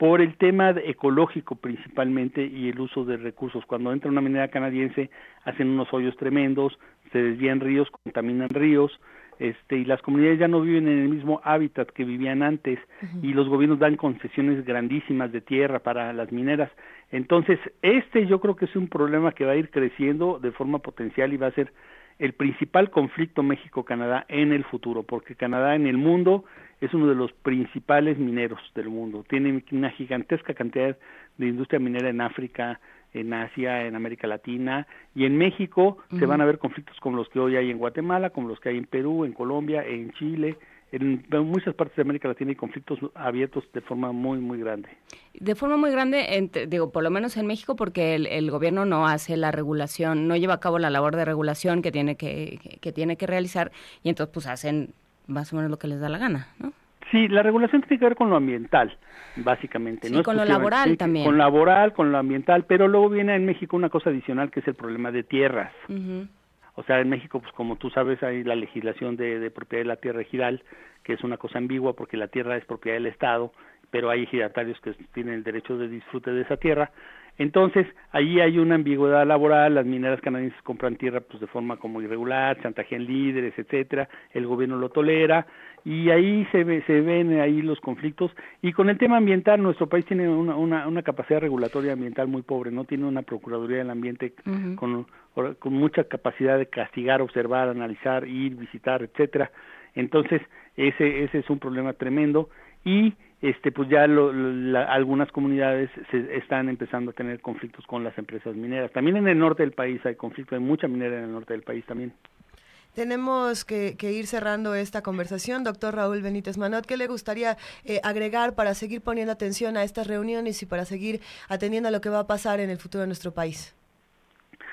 por el tema ecológico principalmente y el uso de recursos. Cuando entra una minera canadiense hacen unos hoyos tremendos, se desvían ríos, contaminan ríos, este, y las comunidades ya no viven en el mismo hábitat que vivían antes y los gobiernos dan concesiones grandísimas de tierra para las mineras. Entonces, este yo creo que es un problema que va a ir creciendo de forma potencial y va a ser el principal conflicto México-Canadá en el futuro, porque Canadá en el mundo es uno de los principales mineros del mundo. Tiene una gigantesca cantidad de industria minera en África, en Asia, en América Latina y en México se van a ver conflictos como los que hoy hay en Guatemala, como los que hay en Perú, en Colombia, en Chile, en, muchas partes de América Latina hay conflictos abiertos de forma muy, muy grande. De forma muy grande, digo, por lo menos en México, porque el, gobierno no hace la regulación, no lleva a cabo la labor de regulación que tiene que, que, tiene que realizar y entonces pues hacen más o menos lo que les da la gana, ¿no? Sí, la regulación tiene que ver con lo ambiental, básicamente. Sí, con lo laboral también. Con laboral, con lo ambiental, pero luego viene en México una cosa adicional que es el problema de tierras. O sea, en México, pues como tú sabes, hay la legislación de, propiedad de la tierra ejidal, que es una cosa ambigua porque la tierra es propiedad del Estado, pero hay ejidatarios que tienen el derecho de disfrute de esa tierra. Entonces, ahí hay una ambigüedad laboral, las mineras canadienses compran tierra pues de forma como irregular, chantajean líderes, etcétera, el gobierno lo tolera y ahí se, ve, se ven ahí los conflictos y con el tema ambiental nuestro país tiene una, una, una capacidad regulatoria ambiental muy pobre, no tiene una procuraduría del ambiente con, con mucha capacidad de castigar, observar, analizar, ir, visitar, etcétera. Entonces, ese ese es un problema tremendo y este pues ya algunas comunidades se están empezando a tener conflictos con las empresas mineras. También en el norte del país hay conflicto, hay mucha minera en el norte del país también. Tenemos que, ir cerrando esta conversación. Doctor Raúl Benítez Manot, ¿qué le gustaría eh, agregar para seguir poniendo atención a estas reuniones y para seguir atendiendo a lo que va a pasar en el futuro de nuestro país?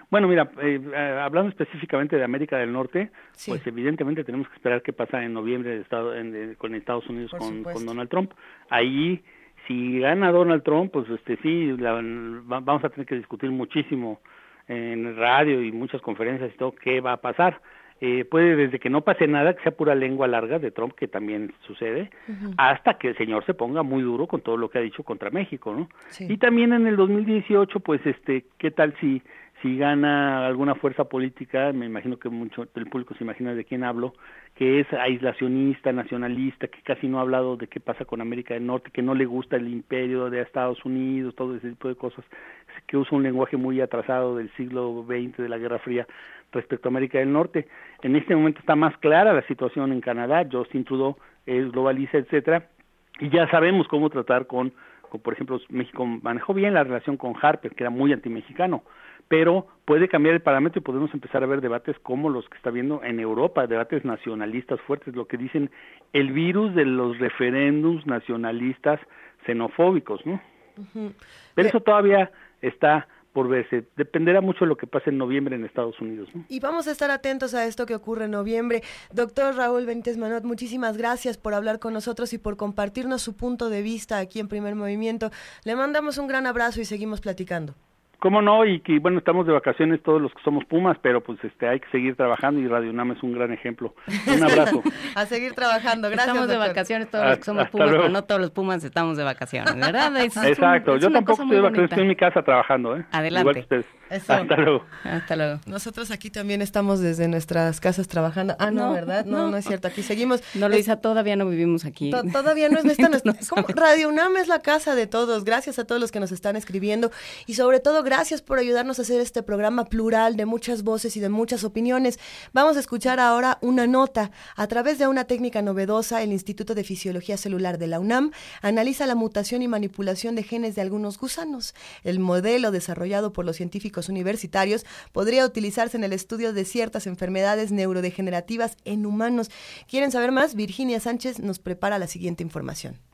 Bueno, mira, eh, eh, hablando específicamente de América del Norte, pues evidentemente tenemos que esperar qué pasa en noviembre de Estado, con Estados Unidos con, Donald Trump. Ahí, si gana Donald Trump, pues este sí, vamos a tener que discutir muchísimo en radio y muchas conferencias y todo qué va a pasar. Eh, puede desde que no pase nada, que sea pura lengua larga de Trump, que también sucede, hasta que el señor se ponga muy duro con todo lo que ha dicho contra México, ¿no? Y también en el 2018, pues, este, ¿qué tal si si gana alguna fuerza política, me imagino que mucho del público se imagina de quién hablo, que es aislacionista, nacionalista, que casi no ha hablado de qué pasa con América del Norte, que no le gusta el imperio de Estados Unidos, todo ese tipo de cosas, que usa un lenguaje muy atrasado del siglo XX, de la Guerra Fría, respecto a América del Norte. En este momento está más clara la situación en Canadá, Justin Trudeau es globaliza, etcétera, y ya sabemos cómo tratar con, con, por ejemplo, México manejó bien la relación con Harper, que era muy antimexicano, pero puede cambiar el parámetro y podemos empezar a ver debates como los que está viendo en Europa, debates nacionalistas fuertes, lo que dicen el virus de los referéndums nacionalistas xenofóbicos, ¿no? Pero eso todavía está por verse. Dependerá mucho de lo que pase en noviembre en Estados Unidos. ¿no? Y vamos a estar atentos a esto que ocurre en noviembre. Doctor Raúl Benítez Manot, muchísimas gracias por hablar con nosotros y por compartirnos su punto de vista aquí en Primer Movimiento. Le mandamos un gran abrazo y seguimos platicando. ¿Cómo no? Y que bueno, estamos de vacaciones todos los que somos Pumas, pero pues este hay que seguir trabajando y Radio UNAM es un gran ejemplo. Un abrazo. [LAUGHS] a seguir trabajando, gracias. Estamos de vacaciones todos los que somos Pumas, pero no todos los Pumas estamos de vacaciones, ¿verdad? Exacto, yo tampoco estoy de vacaciones, estoy en mi casa trabajando, ¿eh? Adelante. Igual que ustedes. Hasta luego. Hasta luego. Nosotros aquí también estamos desde nuestras casas trabajando. Ah, no, ¿verdad? No, no, es cierto. Aquí seguimos. No, Luisa, todavía no vivimos aquí. todavía no es nuestra. [LAUGHS] Radio UNAM es la casa de todos. Gracias a todos los que nos están escribiendo y sobre todo gracias por ayudarnos a hacer este programa plural de muchas voces y de muchas opiniones. Vamos a escuchar ahora una nota. A través de una técnica novedosa, el Instituto de Fisiología Celular de la UNAM analiza la mutación y manipulación de genes de algunos gusanos. El modelo desarrollado por los científicos universitarios podría utilizarse en el estudio de ciertas enfermedades neurodegenerativas en humanos. ¿Quieren saber más? Virginia Sánchez nos prepara la siguiente información.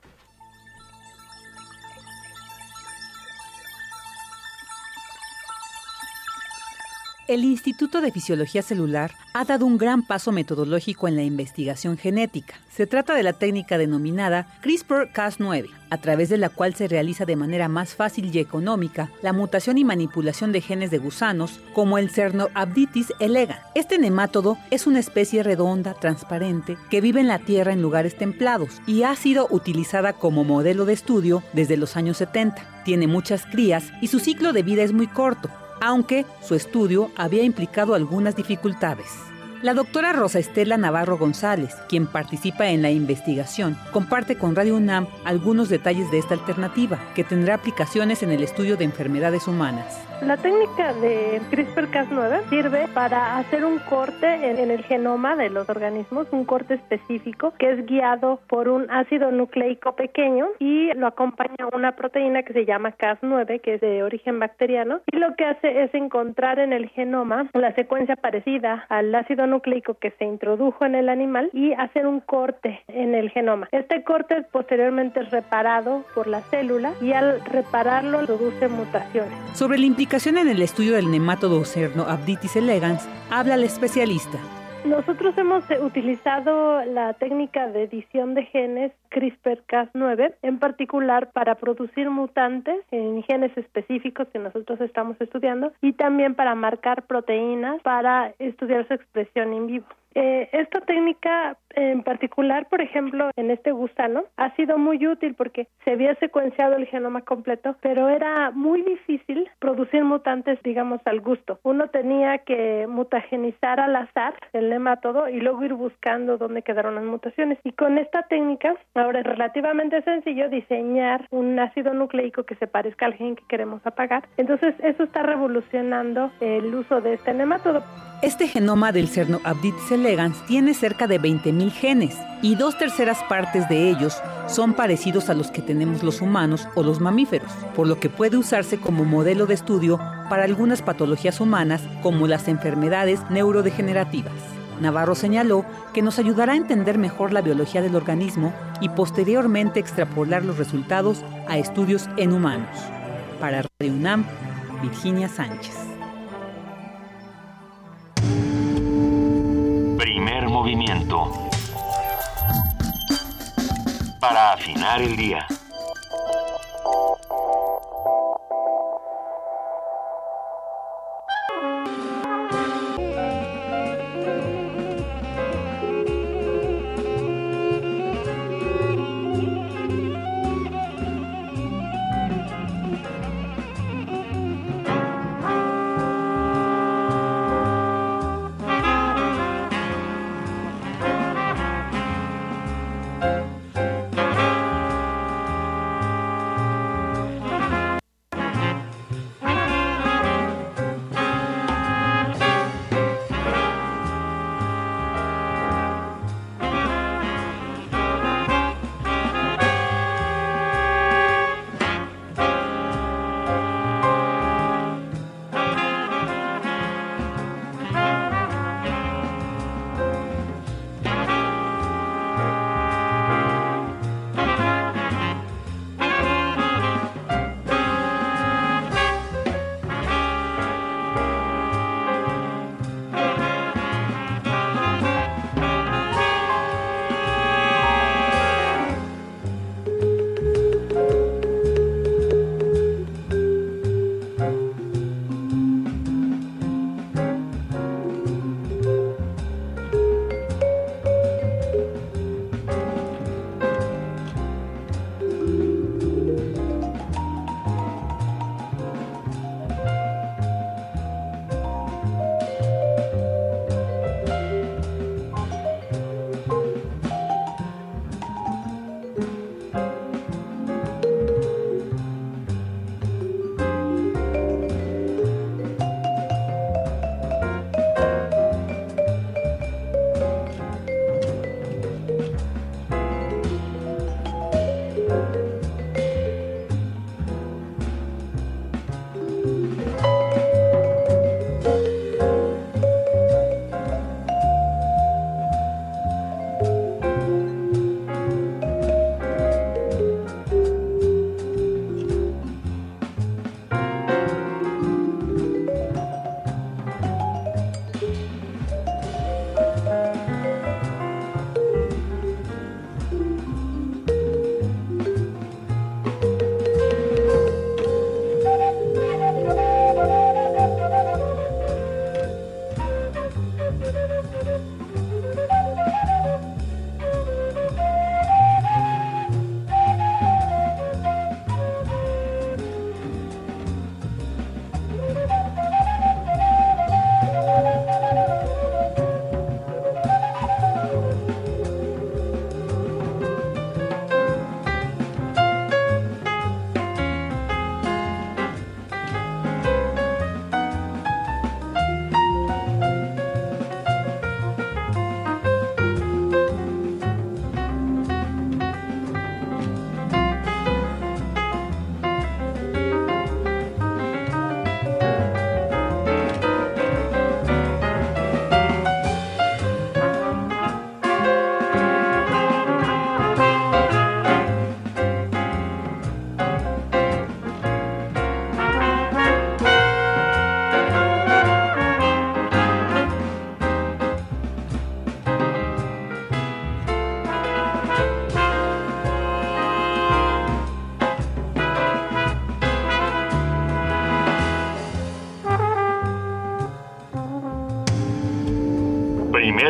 El Instituto de Fisiología Celular ha dado un gran paso metodológico en la investigación genética. Se trata de la técnica denominada CRISPR-Cas9, a través de la cual se realiza de manera más fácil y económica la mutación y manipulación de genes de gusanos, como el Cernoabditis elegans. Este nemátodo es una especie redonda, transparente, que vive en la Tierra en lugares templados y ha sido utilizada como modelo de estudio desde los años 70. Tiene muchas crías y su ciclo de vida es muy corto, aunque su estudio había implicado algunas dificultades. La doctora Rosa Estela Navarro González, quien participa en la investigación, comparte con Radio UNAM algunos detalles de esta alternativa, que tendrá aplicaciones en el estudio de enfermedades humanas. La técnica de CRISPR-Cas9 sirve para hacer un corte en, el genoma de los organismos, un corte específico que es guiado por un ácido nucleico pequeño y lo acompaña una proteína que se llama Cas9, que es de origen bacteriano, y lo que hace es encontrar en el genoma la secuencia parecida al ácido nucleico que se introdujo en el animal y hacer un corte en el genoma. Este corte posteriormente es reparado por la célula y al repararlo produce mutaciones. Sobre la implicación en el estudio del nematodo Cerno Abditis elegans, habla el especialista. Nosotros hemos eh, utilizado la técnica de edición de genes CRISPR-Cas9, en particular para producir mutantes en genes específicos que nosotros estamos estudiando y también para marcar proteínas para estudiar su expresión in vivo. Eh, esta técnica en particular, por ejemplo, en este gusano, ha sido muy útil porque se había secuenciado el genoma completo, pero era muy difícil producir mutantes, digamos, al gusto. Uno tenía que mutagenizar al azar el nemátodo y luego ir buscando dónde quedaron las mutaciones. Y con esta técnica, ahora es relativamente sencillo diseñar un ácido nucleico que se parezca al gen que queremos apagar. Entonces, eso está revolucionando el uso de este nemátodo. Este genoma del cerno Abditis elegans tiene cerca de 20.000 genes y dos terceras partes de ellos son parecidos a los que tenemos los humanos o los mamíferos, por lo que puede usarse como modelo de estudio para algunas patologías humanas como las enfermedades neurodegenerativas. Navarro señaló que nos ayudará a entender mejor la biología del organismo y posteriormente extrapolar los resultados a estudios en humanos. Para Radio UNAM, Virginia Sánchez. Movimiento. Para afinar el día.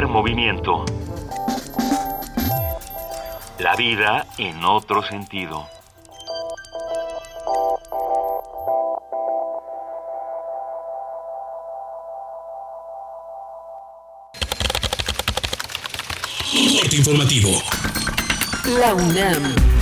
Movimiento. La vida en otro sentido. Corte informativo. La UNAM.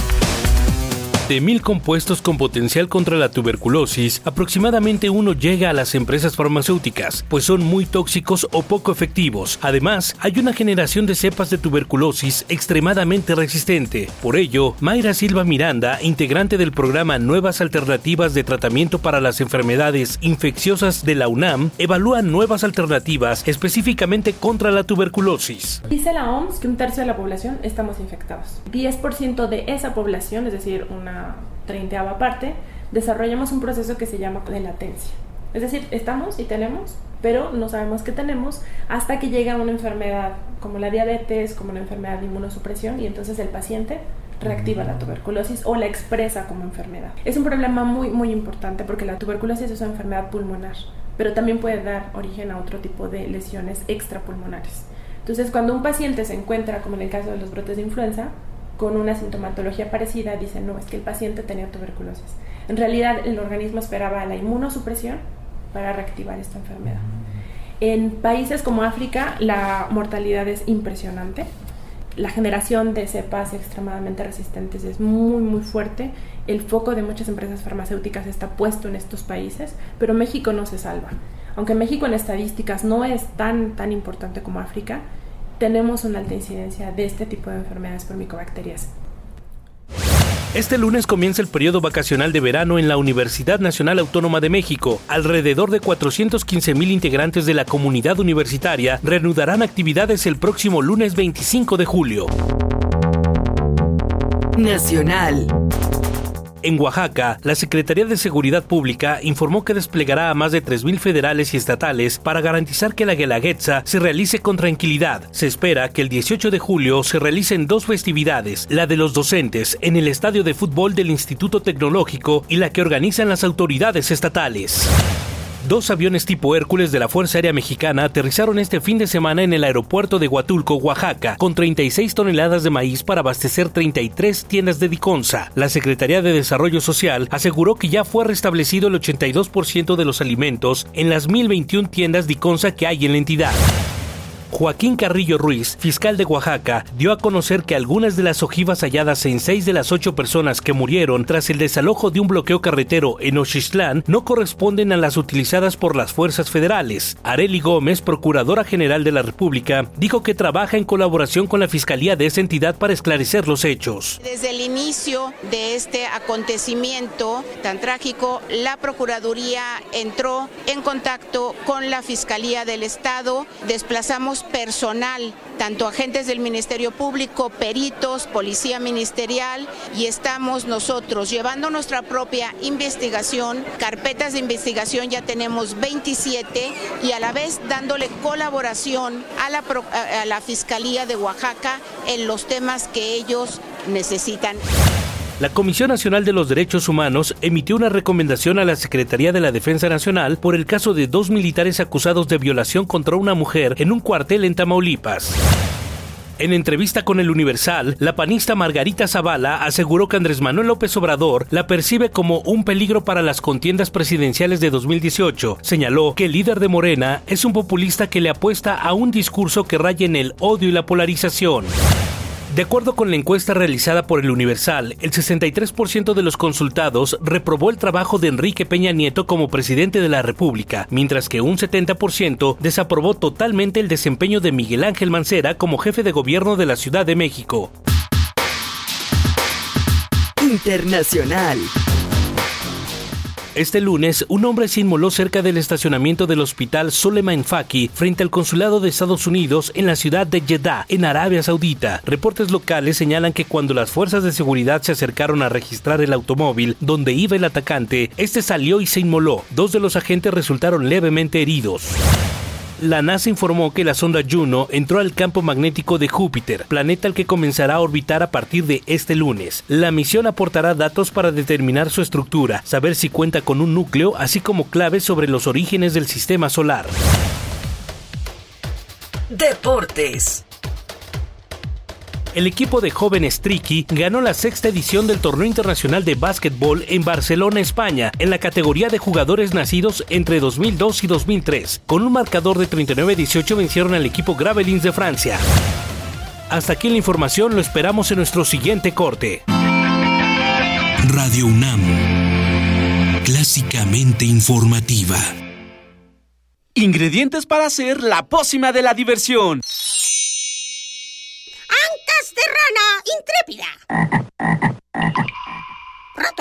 De mil compuestos con potencial contra la tuberculosis, aproximadamente uno llega a las empresas farmacéuticas, pues son muy tóxicos o poco efectivos. Además, hay una generación de cepas de tuberculosis extremadamente resistente. Por ello, Mayra Silva Miranda, integrante del programa Nuevas Alternativas de Tratamiento para las Enfermedades Infecciosas de la UNAM, evalúa nuevas alternativas específicamente contra la tuberculosis. Dice la OMS que un tercio de la población estamos infectados. 10% de esa población, es decir, una treintaava parte, desarrollamos un proceso que se llama de latencia. Es decir, estamos y tenemos, pero no sabemos qué tenemos hasta que llega una enfermedad como la diabetes, como una enfermedad de inmunosupresión y entonces el paciente reactiva la tuberculosis o la expresa como enfermedad. Es un problema muy muy importante porque la tuberculosis es una enfermedad pulmonar, pero también puede dar origen a otro tipo de lesiones extrapulmonares. Entonces, cuando un paciente se encuentra, como en el caso de los brotes de influenza, con una sintomatología parecida, dicen, no, es que el paciente tenía tuberculosis. En realidad, el organismo esperaba la inmunosupresión para reactivar esta enfermedad. En países como África, la mortalidad es impresionante. La generación de cepas extremadamente resistentes es muy, muy fuerte. El foco de muchas empresas farmacéuticas está puesto en estos países, pero México no se salva. Aunque México en estadísticas no es tan, tan importante como África, tenemos una alta incidencia de este tipo de enfermedades por micobacterias. Este lunes comienza el periodo vacacional de verano en la Universidad Nacional Autónoma de México. Alrededor de 415 mil integrantes de la comunidad universitaria reanudarán actividades el próximo lunes 25 de julio. Nacional. En Oaxaca, la Secretaría de Seguridad Pública informó que desplegará a más de 3.000 federales y estatales para garantizar que la Guelaguetza se realice con tranquilidad. Se espera que el 18 de julio se realicen dos festividades, la de los docentes en el estadio de fútbol del Instituto Tecnológico y la que organizan las autoridades estatales. Dos aviones tipo Hércules de la Fuerza Aérea Mexicana aterrizaron este fin de semana en el aeropuerto de Huatulco, Oaxaca, con 36 toneladas de maíz para abastecer 33 tiendas de Diconsa. La Secretaría de Desarrollo Social aseguró que ya fue restablecido el 82% de los alimentos en las 1021 tiendas Diconsa que hay en la entidad. Joaquín Carrillo Ruiz, fiscal de Oaxaca, dio a conocer que algunas de las ojivas halladas en seis de las ocho personas que murieron tras el desalojo de un bloqueo carretero en Oxixtlán no corresponden a las utilizadas por las fuerzas federales. Areli Gómez, procuradora general de la República, dijo que trabaja en colaboración con la fiscalía de esa entidad para esclarecer los hechos. Desde el inicio de este acontecimiento tan trágico, la Procuraduría entró en contacto con la Fiscalía del Estado, desplazamos personal, tanto agentes del Ministerio Público, peritos, policía ministerial y estamos nosotros llevando nuestra propia investigación, carpetas de investigación ya tenemos 27 y a la vez dándole colaboración a la, Fiscalía de Oaxaca en los temas que ellos necesitan. La Comisión Nacional de los Derechos Humanos emitió una recomendación a la Secretaría de la Defensa Nacional por el caso de dos militares acusados de violación contra una mujer en un cuartel en Tamaulipas. En entrevista con el Universal, la panista Margarita Zavala aseguró que Andrés Manuel López Obrador la percibe como un peligro para las contiendas presidenciales de 2018. Señaló que el líder de Morena es un populista que le apuesta a un discurso que raya en el odio y la polarización. De acuerdo con la encuesta realizada por el Universal, el 63% de los consultados reprobó el trabajo de Enrique Peña Nieto como presidente de la República, mientras que un 70% desaprobó totalmente el desempeño de Miguel Ángel Mancera como jefe de gobierno de la Ciudad de México. Internacional. Este lunes, un hombre se inmoló cerca del estacionamiento del hospital Soleiman Faki frente al consulado de Estados Unidos en la ciudad de Jeddah, en Arabia Saudita. Reportes locales señalan que cuando las fuerzas de seguridad se acercaron a registrar el automóvil donde iba el atacante, este salió y se inmoló. Dos de los agentes resultaron levemente heridos. La NASA informó que la sonda Juno entró al campo magnético de Júpiter, planeta al que comenzará a orbitar a partir de este lunes. La misión aportará datos para determinar su estructura, saber si cuenta con un núcleo, así como claves sobre los orígenes del sistema solar. Deportes. El equipo de jóvenes Triqui ganó la sexta edición del Torneo Internacional de Básquetbol en Barcelona, España, en la categoría de jugadores nacidos entre 2002 y 2003. Con un marcador de 39-18 vencieron al equipo Gravelins de Francia. Hasta aquí la información, lo esperamos en nuestro siguiente corte. Radio UNAM, clásicamente informativa. Ingredientes para hacer la pócima de la diversión.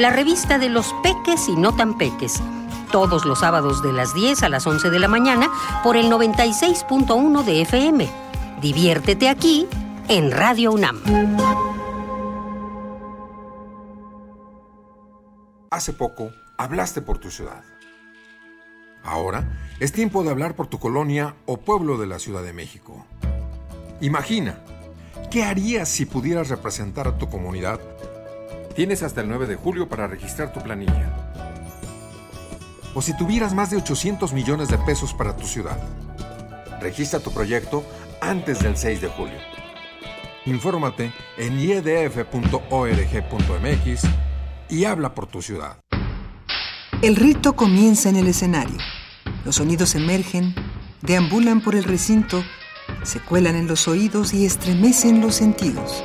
la revista de los peques y no tan peques. Todos los sábados de las 10 a las 11 de la mañana por el 96.1 de FM. Diviértete aquí en Radio UNAM. Hace poco hablaste por tu ciudad. Ahora es tiempo de hablar por tu colonia o pueblo de la Ciudad de México. Imagina, ¿qué harías si pudieras representar a tu comunidad? Tienes hasta el 9 de julio para registrar tu planilla. O si tuvieras más de 800 millones de pesos para tu ciudad. Registra tu proyecto antes del 6 de julio. Infórmate en iedf.org.mx y habla por tu ciudad. El rito comienza en el escenario. Los sonidos emergen, deambulan por el recinto, se cuelan en los oídos y estremecen los sentidos.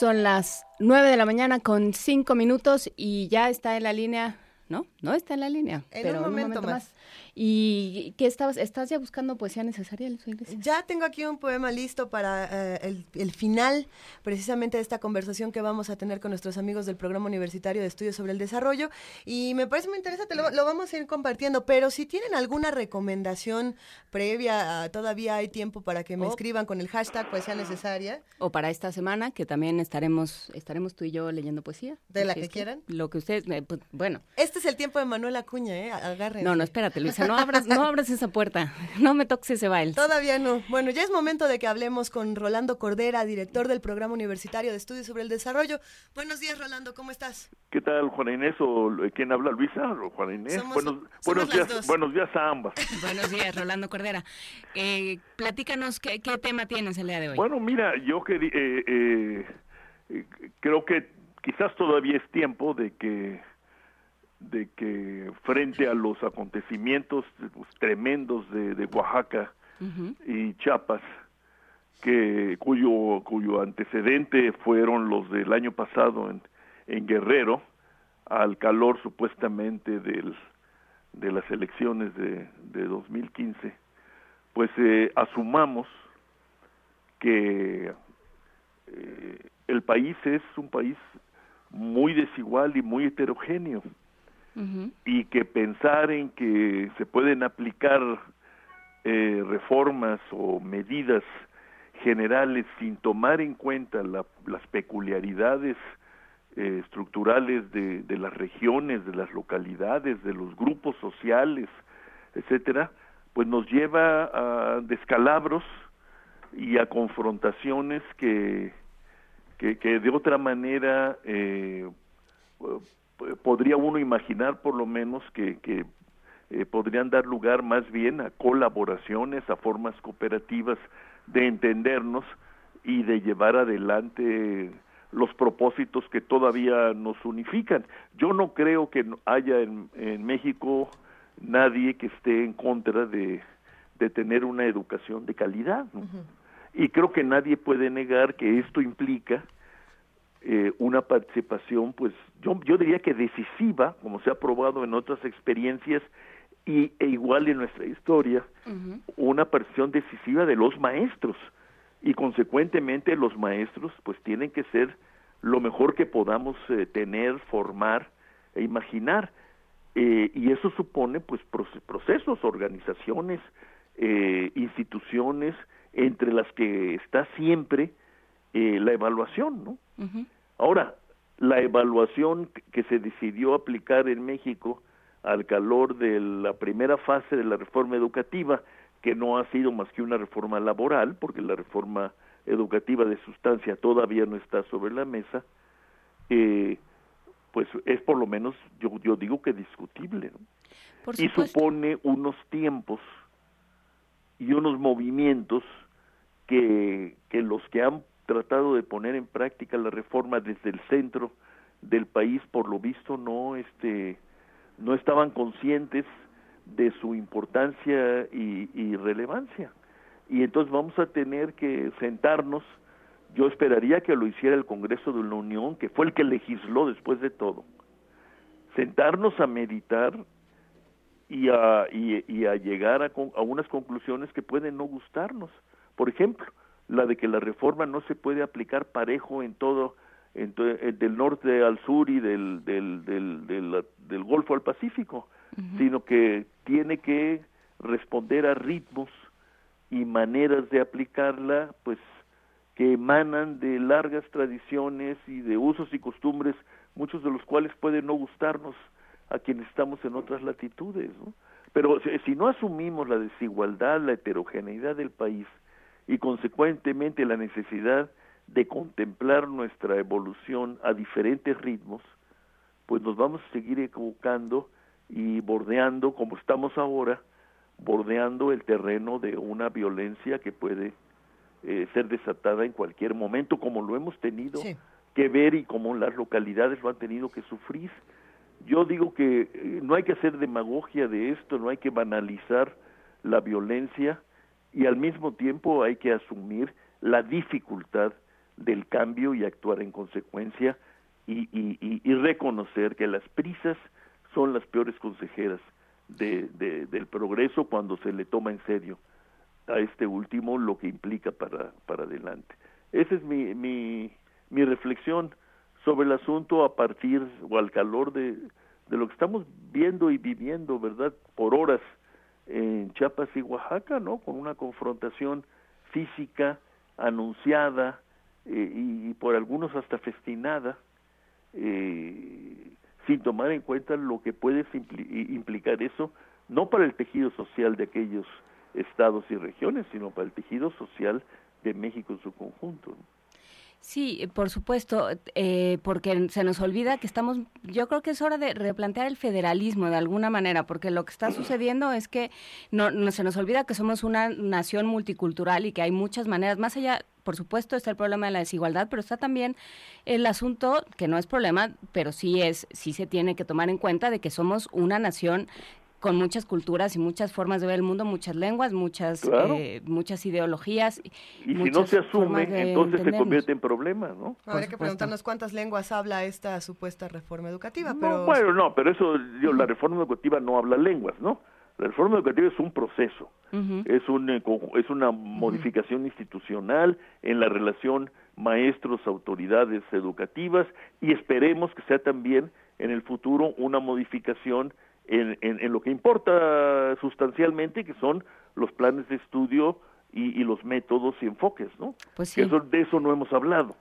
Son las 9 de la mañana con 5 minutos y ya está en la línea. No, no está en la línea. En pero un momento más. ¿Y qué estabas? ¿Estás ya buscando poesía necesaria, Luis Iglesias? Ya tengo aquí un poema listo para eh, el, el final, precisamente de esta conversación que vamos a tener con nuestros amigos del Programa Universitario de Estudios sobre el Desarrollo. Y me parece muy interesante, lo, lo vamos a ir compartiendo. Pero si tienen alguna recomendación previa, ah, todavía hay tiempo para que me Oh. escriban con el hashtag poesía necesaria. O para esta semana, que también estaremos estaremos tú y yo leyendo poesía. De la que quieran. Lo que ustedes, eh, pues, bueno. Este es el tiempo de Manuel Acuña, ¿eh? Agárrense. No, no, espérate, Luisa, no abras, no abras esa puerta. No me toques ese baile. Todavía no. Bueno, ya es momento de que hablemos con Rolando Cordera, director del Programa Universitario de Estudios sobre el Desarrollo. Buenos días, Rolando, ¿cómo estás? ¿Qué tal, Juana Inés? ¿O quién habla, Luisa o Juana Inés? Somos- buenos somos buenos las días, dos. buenos días a ambas. [LAUGHS] Buenos días, Rolando Cordera. Eh, platícanos qué, qué tema tienes el día de hoy. Bueno, mira, yo que, eh, eh, eh, creo que quizás todavía es tiempo de que de que frente a los acontecimientos tremendos de, de Oaxaca y Chiapas, que cuyo cuyo antecedente fueron los del año pasado en, en Guerrero, al calor supuestamente del, de las elecciones de, de 2015, pues eh, asumamos que eh, el país es un país muy desigual y muy heterogéneo y que pensar en que se pueden aplicar eh, reformas o medidas generales sin tomar en cuenta la- las peculiaridades eh, estructurales de, las regiones, de las localidades, de los grupos sociales, etcétera, pues nos lleva a descalabros y a confrontaciones que, que, que de otra manera eh, podría uno imaginar por lo menos que, que eh, podrían dar lugar más bien a colaboraciones, a formas cooperativas de entendernos y de llevar adelante los propósitos que todavía nos unifican. Yo no creo que haya en, en México nadie que esté en contra de, de tener una educación de calidad. ¿no? Y creo que nadie puede negar que esto implica eh, una participación, pues yo, yo diría que decisiva, como se ha probado en otras experiencias y, e igual en nuestra historia, una participación decisiva de los maestros y consecuentemente los maestros pues tienen que ser lo mejor que podamos eh, tener, formar e imaginar. Eh, y eso supone pues procesos, organizaciones, eh, instituciones, entre las que está siempre eh, la evaluación, ¿no? Ahora, la evaluación que se decidió aplicar en México al calor de la primera fase de la reforma educativa, que no ha sido más que una reforma laboral, porque la reforma educativa de sustancia todavía no está sobre la mesa, eh, pues es por lo menos, yo, yo digo que discutible, ¿no? y supone unos tiempos y unos movimientos que, que los que han tratado de poner en práctica la reforma desde el centro del país por lo visto no este no estaban conscientes de su importancia y, y relevancia. Y entonces vamos a tener que sentarnos. Yo esperaría que lo hiciera el Congreso de la Unión que fue el que legisló después de todo. Sentarnos a meditar y a, y, a llegar a, a, unas conclusiones que pueden no gustarnos. Por ejemplo, la de que la reforma no se puede aplicar parejo en todo, en eh, del norte al sur y del, del, del, del, del Golfo al Pacífico, sino que tiene que responder a ritmos y maneras de aplicarla, pues que emanan de largas tradiciones y de usos y costumbres, muchos de los cuales pueden no gustarnos a quienes estamos en otras latitudes. ¿no? Pero si, no asumimos la desigualdad, la heterogeneidad del país y consecuentemente la necesidad de contemplar nuestra evolución a diferentes ritmos, pues nos vamos a seguir equivocando y bordeando, como estamos ahora, bordeando el terreno de una violencia que puede eh, ser desatada en cualquier momento, como lo hemos tenido que ver y como las localidades lo han tenido que sufrir. Yo digo que eh, no hay que hacer demagogia de esto, no hay que banalizar la violencia y al mismo tiempo hay que asumir la dificultad del cambio y actuar en consecuencia y, y, reconocer que las prisas son las peores consejeras de, del progreso cuando se le toma en serio a este último lo que implica para, para adelante. Esa es mi, mi, mi reflexión sobre el asunto a partir o al calor de, de lo que estamos viendo y viviendo, ¿verdad? Por horas en Chiapas y Oaxaca, ¿no? Con una confrontación física anunciada eh, y, por algunos hasta festinada, eh, sin tomar en cuenta lo que puede implicar eso, no para el tejido social de aquellos estados y regiones, sino para el tejido social de México en su conjunto. ¿no? Sí, por supuesto, eh, porque se nos olvida que estamos, yo creo que es hora de replantear el federalismo de alguna manera, porque lo que está sucediendo es que no, no se nos olvida que somos una nación multicultural y que hay muchas maneras, más allá, por supuesto, está el problema de la desigualdad, pero está también el asunto que no es problema, pero sí es, sí se tiene que tomar en cuenta de que somos una nación con muchas culturas y muchas formas de ver el mundo, muchas lenguas, muchas eh, muchas ideologías. Y si no se asume, entonces se convierte en problema, ¿no? Habría que preguntarnos cuántas lenguas habla esta supuesta reforma educativa. pero... bueno, no, pero eso, la reforma educativa no habla lenguas, ¿no? La reforma educativa es un proceso, es, un, eh, es una modificación institucional en la relación maestros-autoridades educativas y esperemos que sea también en el futuro una modificación en, en, lo que importa sustancialmente, que son los planes de estudio y, los métodos y enfoques, ¿no? Pues eso, de eso no hemos hablado.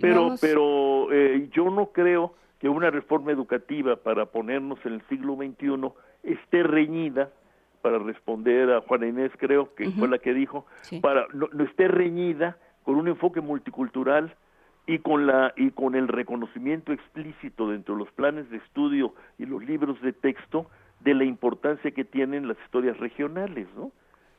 pero pero eh, yo no creo que una reforma educativa para ponernos en el siglo XXI esté reñida, para responder a Juana Inés creo que fue la que dijo, para no, no esté reñida con un enfoque multicultural y con la y con el reconocimiento explícito dentro de los planes de estudio y los libros de texto de la importancia que tienen las historias regionales, ¿no?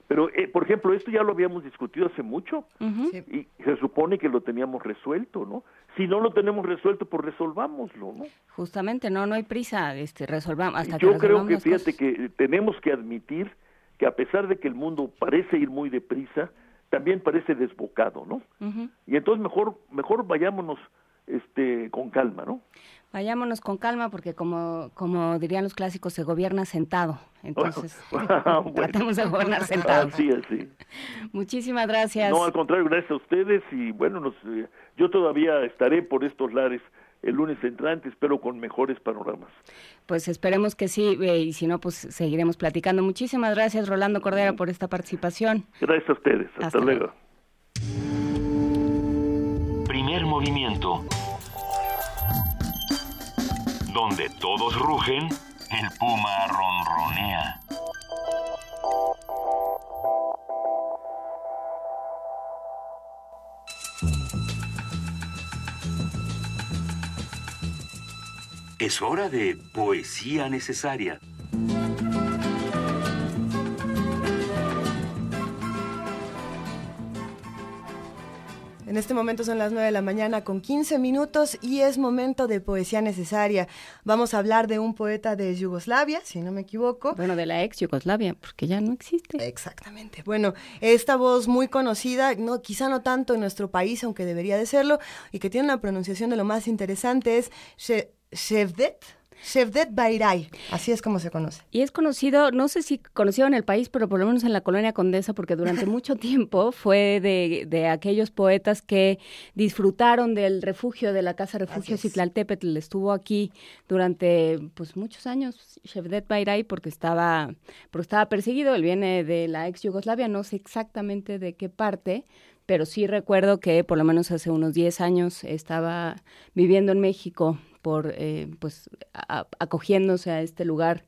Pero, eh, por ejemplo, esto ya lo habíamos discutido hace mucho y se supone que lo teníamos resuelto, ¿no? Si no lo tenemos resuelto, pues resolvámoslo, ¿no? Justamente, no, no hay prisa, este, resolvamos hasta Yo que creo que, fíjate, que tenemos que admitir que a pesar de que el mundo parece ir muy deprisa, también parece desbocado, ¿no? Y entonces mejor, mejor vayámonos este, con calma, ¿no? Vayámonos con calma porque como, como dirían los clásicos, se gobierna sentado. Entonces, [LAUGHS] Bueno. tratemos de gobernar sentado. Así es, sí. [LAUGHS] Muchísimas gracias. No, al contrario, gracias a ustedes y bueno, nos, eh, yo todavía estaré por estos lares el lunes entrante, espero con mejores panoramas. Pues esperemos que sí, eh, y si no, pues seguiremos platicando. Muchísimas gracias, Rolando Cordera, por esta participación. Gracias a ustedes, hasta, Hasta luego. Primer movimiento. Donde todos rugen, el puma ronronea. Es hora de poesía necesaria. En este momento son las 9 de la mañana con 15 minutos y es momento de poesía necesaria. Vamos a hablar de un poeta de Yugoslavia, si no me equivoco. Bueno, de la ex Yugoslavia, porque ya no existe. Exactamente. Bueno, esta voz muy conocida, no, quizá no tanto en nuestro país, aunque debería de serlo, y que tiene una pronunciación de lo más interesante es She- Shevdet. Shevdet Bairay, así es como se conoce. Y es conocido, no sé si conocido en el país, pero por lo menos en la colonia Condesa, porque durante [LAUGHS] mucho tiempo fue de, de aquellos poetas que disfrutaron del refugio, de la casa refugio Citlaltépetl. Estuvo aquí durante pues muchos años, Shevdet Bairay, porque estaba, porque estaba perseguido. Él viene de la ex Yugoslavia, no sé exactamente de qué parte, pero sí recuerdo que por lo menos hace unos 10 años estaba viviendo en México por eh, pues a- acogiéndose a este lugar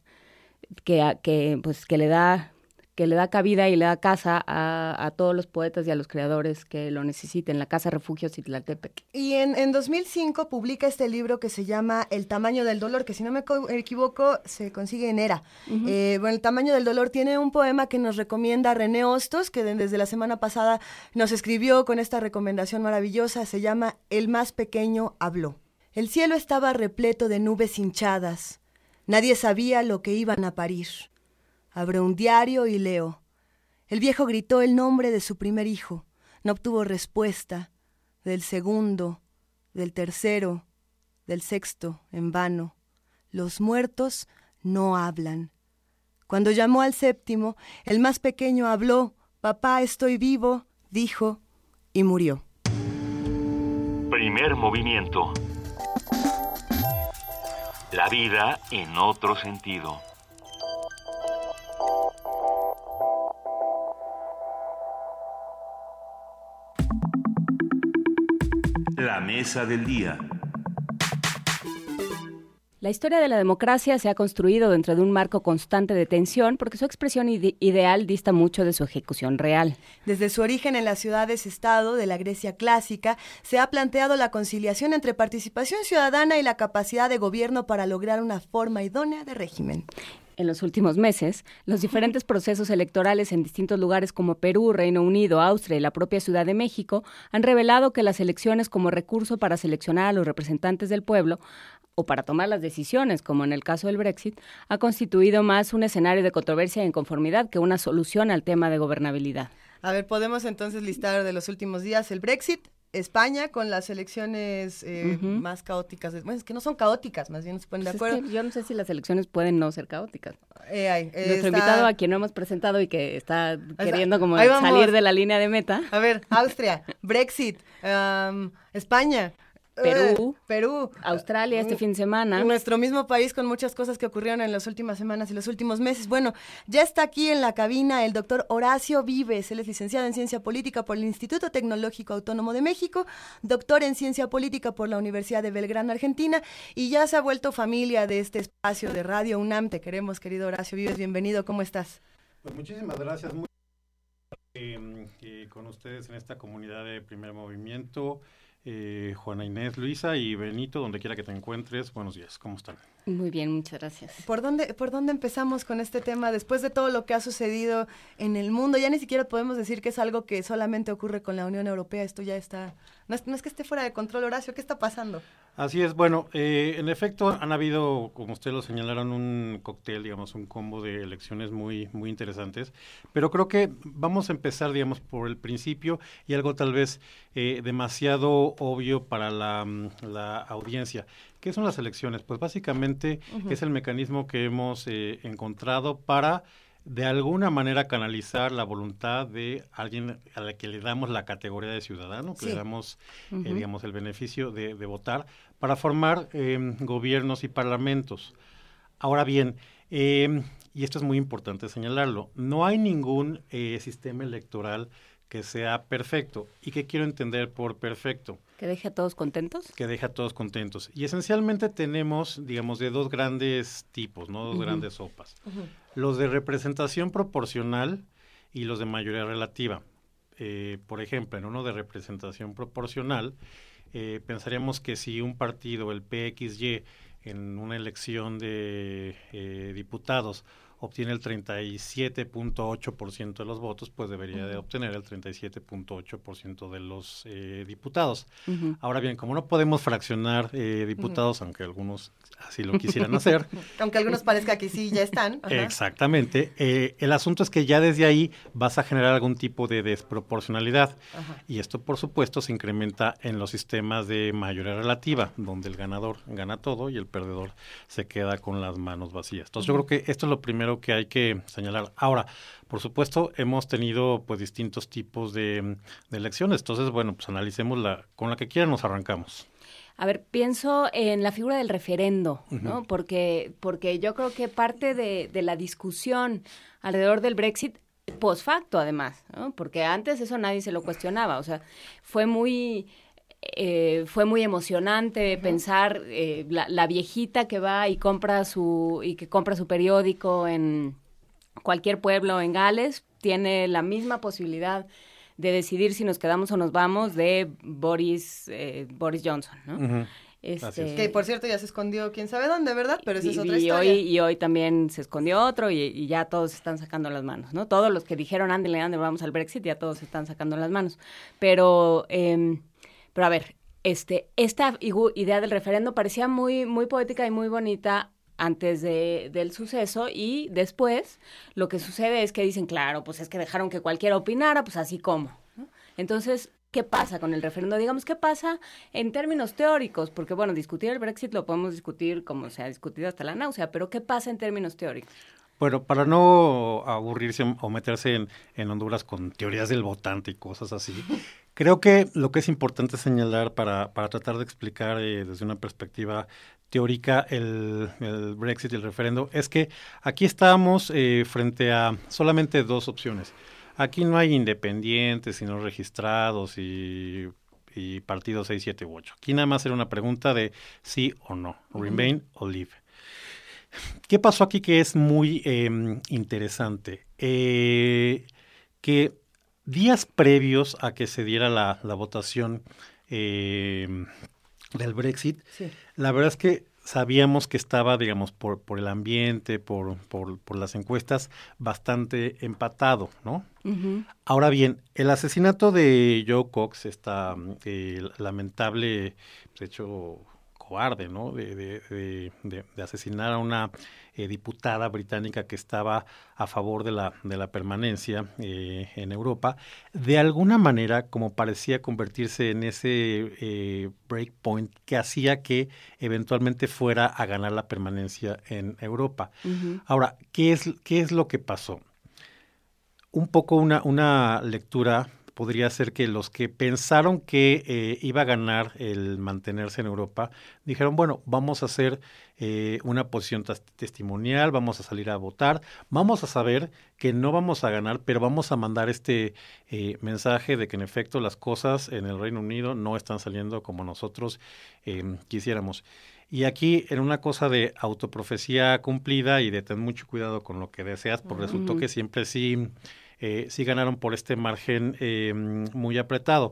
que, a- que pues que le da que le da cabida y le da casa a, a todos los poetas y a los creadores que lo necesiten, la Casa Refugio Citlaltépetl. Y en, en 2005 publica este libro que se llama El tamaño del dolor, que si no me co- equivoco se consigue en ERA. Eh, bueno, El tamaño del dolor tiene un poema que nos recomienda René Hostos, que de- desde la semana pasada nos escribió con esta recomendación maravillosa, se llama El más pequeño habló. El cielo estaba repleto de nubes hinchadas. Nadie sabía lo que iban a parir. Abro un diario y leo. El viejo gritó el nombre de su primer hijo. No obtuvo respuesta. Del segundo, del tercero, del sexto, en vano. Los muertos no hablan. Cuando llamó al séptimo, el más pequeño habló. Papá, estoy vivo, dijo, y murió. Primer movimiento. La vida en otro sentido. La mesa del día. La historia de la democracia se ha construido dentro de un marco constante de tensión porque su expresión ide- ideal dista mucho de su ejecución real. Desde su origen en las ciudades-estado de la Grecia clásica, se ha planteado la conciliación entre participación ciudadana y la capacidad de gobierno para lograr una forma idónea de régimen. En los últimos meses, los diferentes procesos electorales en distintos lugares como Perú, Reino Unido, Austria y la propia Ciudad de México han revelado que las elecciones como recurso para seleccionar a los representantes del pueblo o para tomar las decisiones, como en el caso del Brexit, ha constituido más un escenario de controversia e inconformidad que una solución al tema de gobernabilidad. A ver, podemos entonces listar de los últimos días el Brexit, España con las elecciones eh, más caóticas. de- Bueno, es que no son caóticas, más bien no se ponen de Pues es acuerdo. que yo no sé si las elecciones pueden no ser caóticas. Eh, eh, Nuestro está- invitado a quien no hemos presentado y que está queriendo como salir de la línea de meta. A ver, Austria, Brexit, España. Perú. eh, Perú. Australia este Mm, fin de semana. Nuestro mismo país con muchas cosas que ocurrieron en las últimas semanas y los últimos meses. Bueno, ya está aquí en la cabina el doctor Horacio Vives. Él es licenciado en Ciencia Política por el Instituto Tecnológico Autónomo de México, doctor en Ciencia Política por la Universidad de Belgrano, Argentina, y ya se ha vuelto familia de este espacio de Radio UNAM. Te queremos, querido Horacio Vives. Bienvenido. ¿Cómo estás? Pues muchísimas gracias. Muy, eh, eh, con ustedes en esta comunidad de primer movimiento. Eh, Juana Inés, Luisa y Benito, donde quiera que te encuentres. Buenos días, ¿cómo están? Muy bien, muchas gracias. ¿Por dónde, ¿Por dónde empezamos con este tema después de todo lo que ha sucedido en el mundo? Ya ni siquiera podemos decir que es algo que solamente ocurre con la Unión Europea, esto ya está... No es, no es que esté fuera de control, Horacio, ¿qué está pasando? Así es, bueno, eh, en efecto han habido, como ustedes lo señalaron, un cóctel, digamos, un combo de elecciones muy, muy interesantes, pero creo que vamos a empezar, digamos, por el principio y algo tal vez eh, demasiado obvio para la, mm, la, audiencia. ¿Qué son las elecciones? Pues básicamente uh -huh. es el mecanismo que hemos eh, encontrado para de alguna manera canalizar la voluntad de alguien a la que le damos la categoría de ciudadano, que sí. le damos, uh -huh. eh, digamos, el beneficio de, de votar, para formar eh, gobiernos y parlamentos. Ahora bien, eh, y esto es muy importante señalarlo, no hay ningún eh, sistema electoral que sea perfecto. ¿Y qué quiero entender por perfecto? Que deje a todos contentos. Que deje a todos contentos. Y esencialmente tenemos, digamos, de dos grandes tipos, ¿no? Dos uh -huh. grandes sopas. Uh -huh. Los de representación proporcional y los de mayoría relativa. Eh, por ejemplo, en uno de representación proporcional, eh, pensaríamos que si un partido, el PXY, en una elección de eh, diputados, obtiene el 37.8% de los votos, pues debería uh -huh. de obtener el 37.8% de los eh, diputados. Uh -huh. Ahora bien, como no podemos fraccionar eh, diputados, uh -huh. aunque algunos así lo quisieran hacer. [LAUGHS] aunque algunos parezca que sí, ya están. [LAUGHS] Exactamente. Eh, el asunto es que ya desde ahí vas a generar algún tipo de desproporcionalidad. Y esto, por supuesto, se incrementa en los sistemas de mayoría relativa, donde el ganador gana todo y el perdedor se queda con las manos vacías. Entonces, yo creo que esto es lo primero que hay que señalar. Ahora, por supuesto, hemos tenido pues distintos tipos de, de elecciones. Entonces, bueno, pues analicemos la, con la que quieran nos arrancamos. A ver, pienso en la figura del referendo, uh -huh. ¿no? Porque, porque yo creo que parte de, de la discusión alrededor del Brexit post facto, además, ¿no? Porque antes eso nadie se lo cuestionaba. O sea, fue muy eh, fue muy emocionante uh -huh. pensar eh, la, la, viejita que va y compra su y que compra su periódico en cualquier pueblo en Gales tiene la misma posibilidad de decidir si nos quedamos o nos vamos de Boris eh, Boris Johnson, ¿no? Uh -huh. Este... Que por cierto ya se escondió quién sabe dónde, ¿verdad? Pero esa y, es otra y historia. Hoy, y hoy también se escondió otro y, y, ya todos están sacando las manos, ¿no? Todos los que dijeron, ándale, ándale, vamos al Brexit, ya todos están sacando las manos. Pero, eh, pero a ver, este, esta idea del referendo parecía muy, muy poética y muy bonita antes de, del suceso y después lo que sucede es que dicen, claro, pues es que dejaron que cualquiera opinara, pues así como. Entonces, ¿qué pasa con el referendo? Digamos, ¿qué pasa en términos teóricos? Porque, bueno, discutir el Brexit lo podemos discutir como se ha discutido hasta la náusea, pero ¿qué pasa en términos teóricos? Bueno, para no aburrirse o meterse en, en Honduras con teorías del votante y cosas así, creo que lo que es importante señalar para, para tratar de explicar eh, desde una perspectiva teórica el, el, Brexit y el referendo es que aquí estamos eh, frente a solamente dos opciones. Aquí no hay independientes, sino registrados y, y partidos 6, 7 u 8. Aquí nada más era una pregunta de sí o no, uh -huh. remain o leave. ¿Qué pasó aquí que es muy eh, interesante? Eh, que días previos a que se diera la, la votación eh, del Brexit, sí. la verdad es que sabíamos que estaba, digamos, por, por el ambiente, por, por, por, las encuestas, bastante empatado, ¿no? Uh -huh. Ahora bien, el asesinato de Joe Cox, esta eh, lamentable pues, hecho cobarde, ¿no? De, de, de, de, asesinar a una eh, diputada británica que estaba a favor de la, de la permanencia eh, en Europa, de alguna manera como parecía convertirse en ese eh, breakpoint que hacía que eventualmente fuera a ganar la permanencia en Europa. Uh -huh. Ahora, ¿qué es, ¿qué es lo que pasó? Un poco una, una lectura podría ser que los que pensaron que eh, iba a ganar el mantenerse en Europa, dijeron, bueno, vamos a hacer eh, una posición testimonial, vamos a salir a votar, vamos a saber que no vamos a ganar, pero vamos a mandar este eh, mensaje de que en efecto las cosas en el Reino Unido no están saliendo como nosotros quisiéramos. Y aquí, en una cosa de autoprofecía cumplida y de tener mucho cuidado con lo que deseas, pues resultó que siempre sí eh, sí ganaron por este margen eh, muy apretado.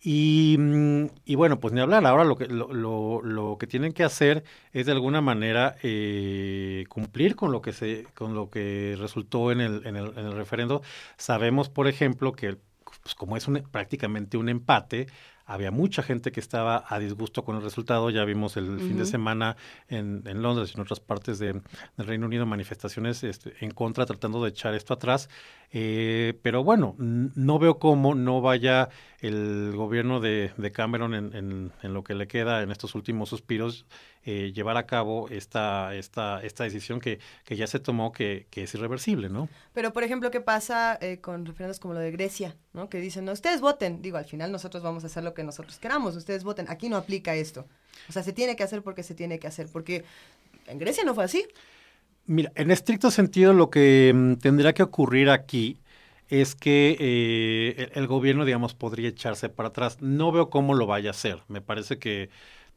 Y, mm, y, bueno, pues ni hablar, ahora lo que, lo, lo, lo, que tienen que hacer es de alguna manera eh, cumplir con lo que se, con lo que resultó en el, en el, en el referendo. Sabemos, por ejemplo, que pues como es un, prácticamente un empate, había mucha gente que estaba a disgusto con el resultado. Ya vimos el fin de semana en, en, Londres y en otras partes de, del Reino Unido manifestaciones este, en contra, tratando de echar esto atrás. Eh, pero bueno, no veo cómo no vaya el gobierno de, de Cameron en, en, en, lo que le queda en estos últimos suspiros eh, llevar a cabo esta, esta, esta decisión que, que ya se tomó que, que, es irreversible, ¿no? Pero, por ejemplo, ¿qué pasa eh, con referendos como lo de Grecia, ¿no? Que dicen, no, ustedes voten. Digo, al final nosotros vamos a hacer lo que nosotros queramos, ustedes voten. Aquí no aplica esto. O sea, se tiene que hacer porque se tiene que hacer, porque en Grecia no fue así. Mira, en estricto sentido lo que mm, tendría que ocurrir aquí es que eh, el, gobierno, digamos, podría echarse para atrás. No veo cómo lo vaya a hacer. Me parece que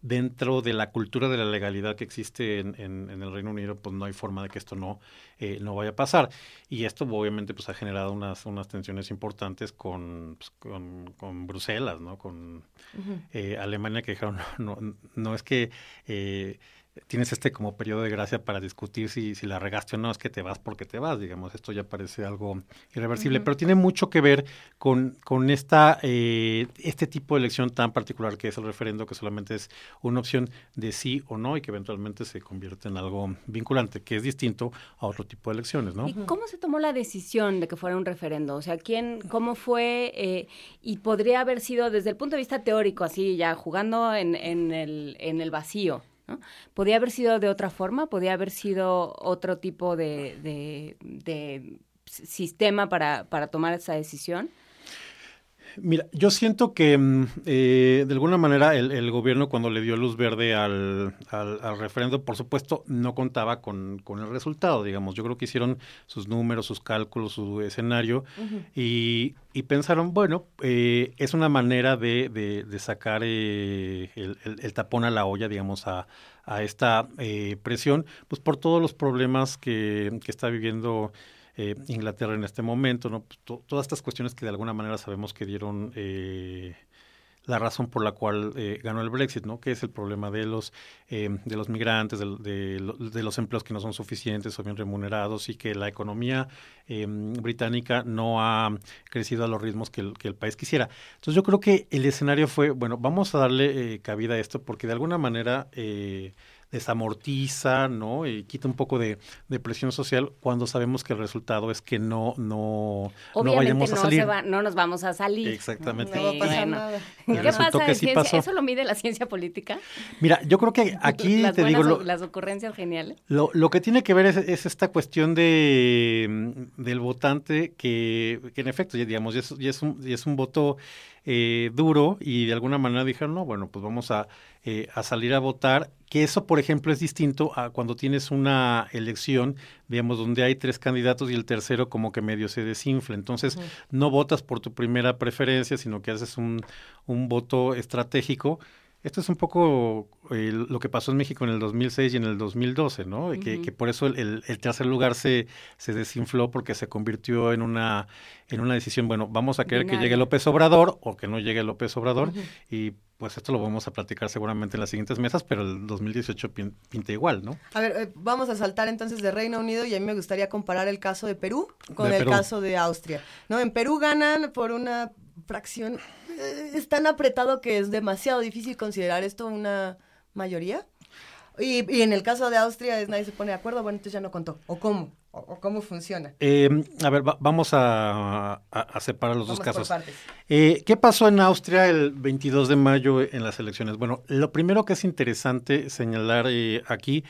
dentro de la cultura de la legalidad que existe en, en, en el Reino Unido, pues no hay forma de que esto no, eh, no vaya a pasar. Y esto obviamente pues ha generado unas, unas tensiones importantes con, pues, con, con, Bruselas, ¿no? Con uh -huh. eh, Alemania que dijeron, [LAUGHS] no, no, no es que... Eh, tienes este como periodo de gracia para discutir si, si la regaste o no, es que te vas porque te vas, digamos, esto ya parece algo irreversible, uh -huh. pero tiene mucho que ver con, con esta, eh, este tipo de elección tan particular que es el referendo, que solamente es una opción de sí o no y que eventualmente se convierte en algo vinculante, que es distinto a otro tipo de elecciones, ¿no? ¿Y cómo se tomó la decisión de que fuera un referendo? O sea, ¿quién, cómo fue? Eh, y podría haber sido desde el punto de vista teórico, así ya jugando en, en, el, en el vacío. ¿No? ¿Podía haber sido de otra forma? ¿Podía haber sido otro tipo de, sistema para tomar esa decisión? Mira, yo siento que eh, de alguna manera el, el, gobierno cuando le dio luz verde al, al, al referendo, por supuesto, no contaba con, con, el resultado, digamos. Yo creo que hicieron sus números, sus cálculos, su escenario uh -huh. y, y, pensaron, bueno, eh, es una manera de, de, de sacar eh, el, el, el, tapón a la olla, digamos, a, a esta eh, presión, pues por todos los problemas que, que está viviendo eh, Inglaterra en este momento, ¿no? Pues to todas estas cuestiones que de alguna manera sabemos que dieron eh, la razón por la cual eh, ganó el Brexit, ¿no? Que es el problema de los eh, de los migrantes, de, los empleos que no son suficientes o bien remunerados y que la economía eh, británica no ha crecido a los ritmos que el, que el, país quisiera. Entonces yo creo que el escenario fue, bueno, vamos a darle cabida a esto porque de alguna manera desamortiza, ¿no? Y quita un poco de, de, presión social cuando sabemos que el resultado es que no, no, no vayamos a no salir. Va, no nos vamos a salir. Exactamente. No va a pasar bueno. nada. ¿Qué pasa que sí pasó. ¿Eso lo mide la ciencia política? Mira, yo creo que [LAUGHS] aquí las te digo... Lo, las ocurrencias geniales. Lo, lo, que tiene que ver es, es esta cuestión de, del votante que, que en efecto, ya, digamos, ya es, ya es, un, ya es un voto eh, duro y de alguna manera dijeron, no, bueno, pues vamos a, eh, a salir a votar, que eso, por ejemplo, es distinto a cuando tienes una elección, digamos, donde hay tres candidatos y el tercero como que medio se desinfla. Entonces, uh -huh. no votas por tu primera preferencia, sino que haces un, un voto estratégico. Esto es un poco eh, lo que pasó en México en el 2006 y en el 2012, ¿no? Uh -huh. que, que, por eso el, el, tercer lugar se, se desinfló porque se convirtió en una, en una decisión, bueno, vamos a querer que llegue López Obrador o que no llegue López Obrador uh -huh. y pues esto lo vamos a platicar seguramente en las siguientes mesas, pero el 2018 pinta igual, ¿no? A ver, eh, vamos a saltar entonces de Reino Unido y a mí me gustaría comparar el caso de Perú con de el Perú. caso de Austria, ¿no? En Perú ganan por una fracción, es tan apretado que es demasiado difícil considerar esto una mayoría. Y, y, en el caso de Austria es nadie se pone de acuerdo, bueno, entonces ya no contó. ¿O cómo? ¿O, o cómo funciona? Eh, a ver, va, vamos a, a, a, separar los vamos dos casos. Eh, ¿Qué pasó en Austria el 22 de mayo en las elecciones? Bueno, lo primero que es interesante señalar eh, aquí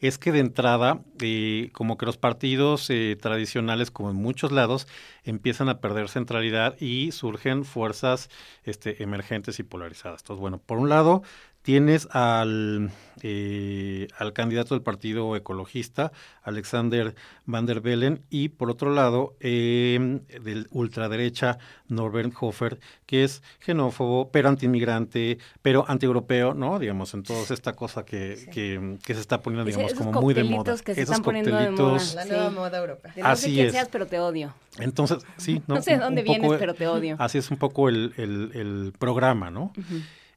es que de entrada, eh, como que los partidos eh, tradicionales, como en muchos lados, empiezan a perder centralidad y surgen fuerzas este, emergentes y polarizadas. Entonces, bueno, por un lado, tienes al, eh, al candidato del Partido Ecologista, Alexander Van der Bellen, y por otro lado, eh, del ultraderecha, Norbert Hofer, que es xenófobo, pero antiinmigrante, pero antieuropeo, ¿no? Digamos, en toda esta cosa que, que, que se está poniendo, digamos, como muy de moda. que se Esos están poniendo de moda. La Sí. nueva moda europea. De no Así sé quién es. seas, pero te odio. Entonces, sí, ¿no? [LAUGHS] No sé de dónde vienes, poco- pero te odio. Así es un poco el, el- el programa, ¿no?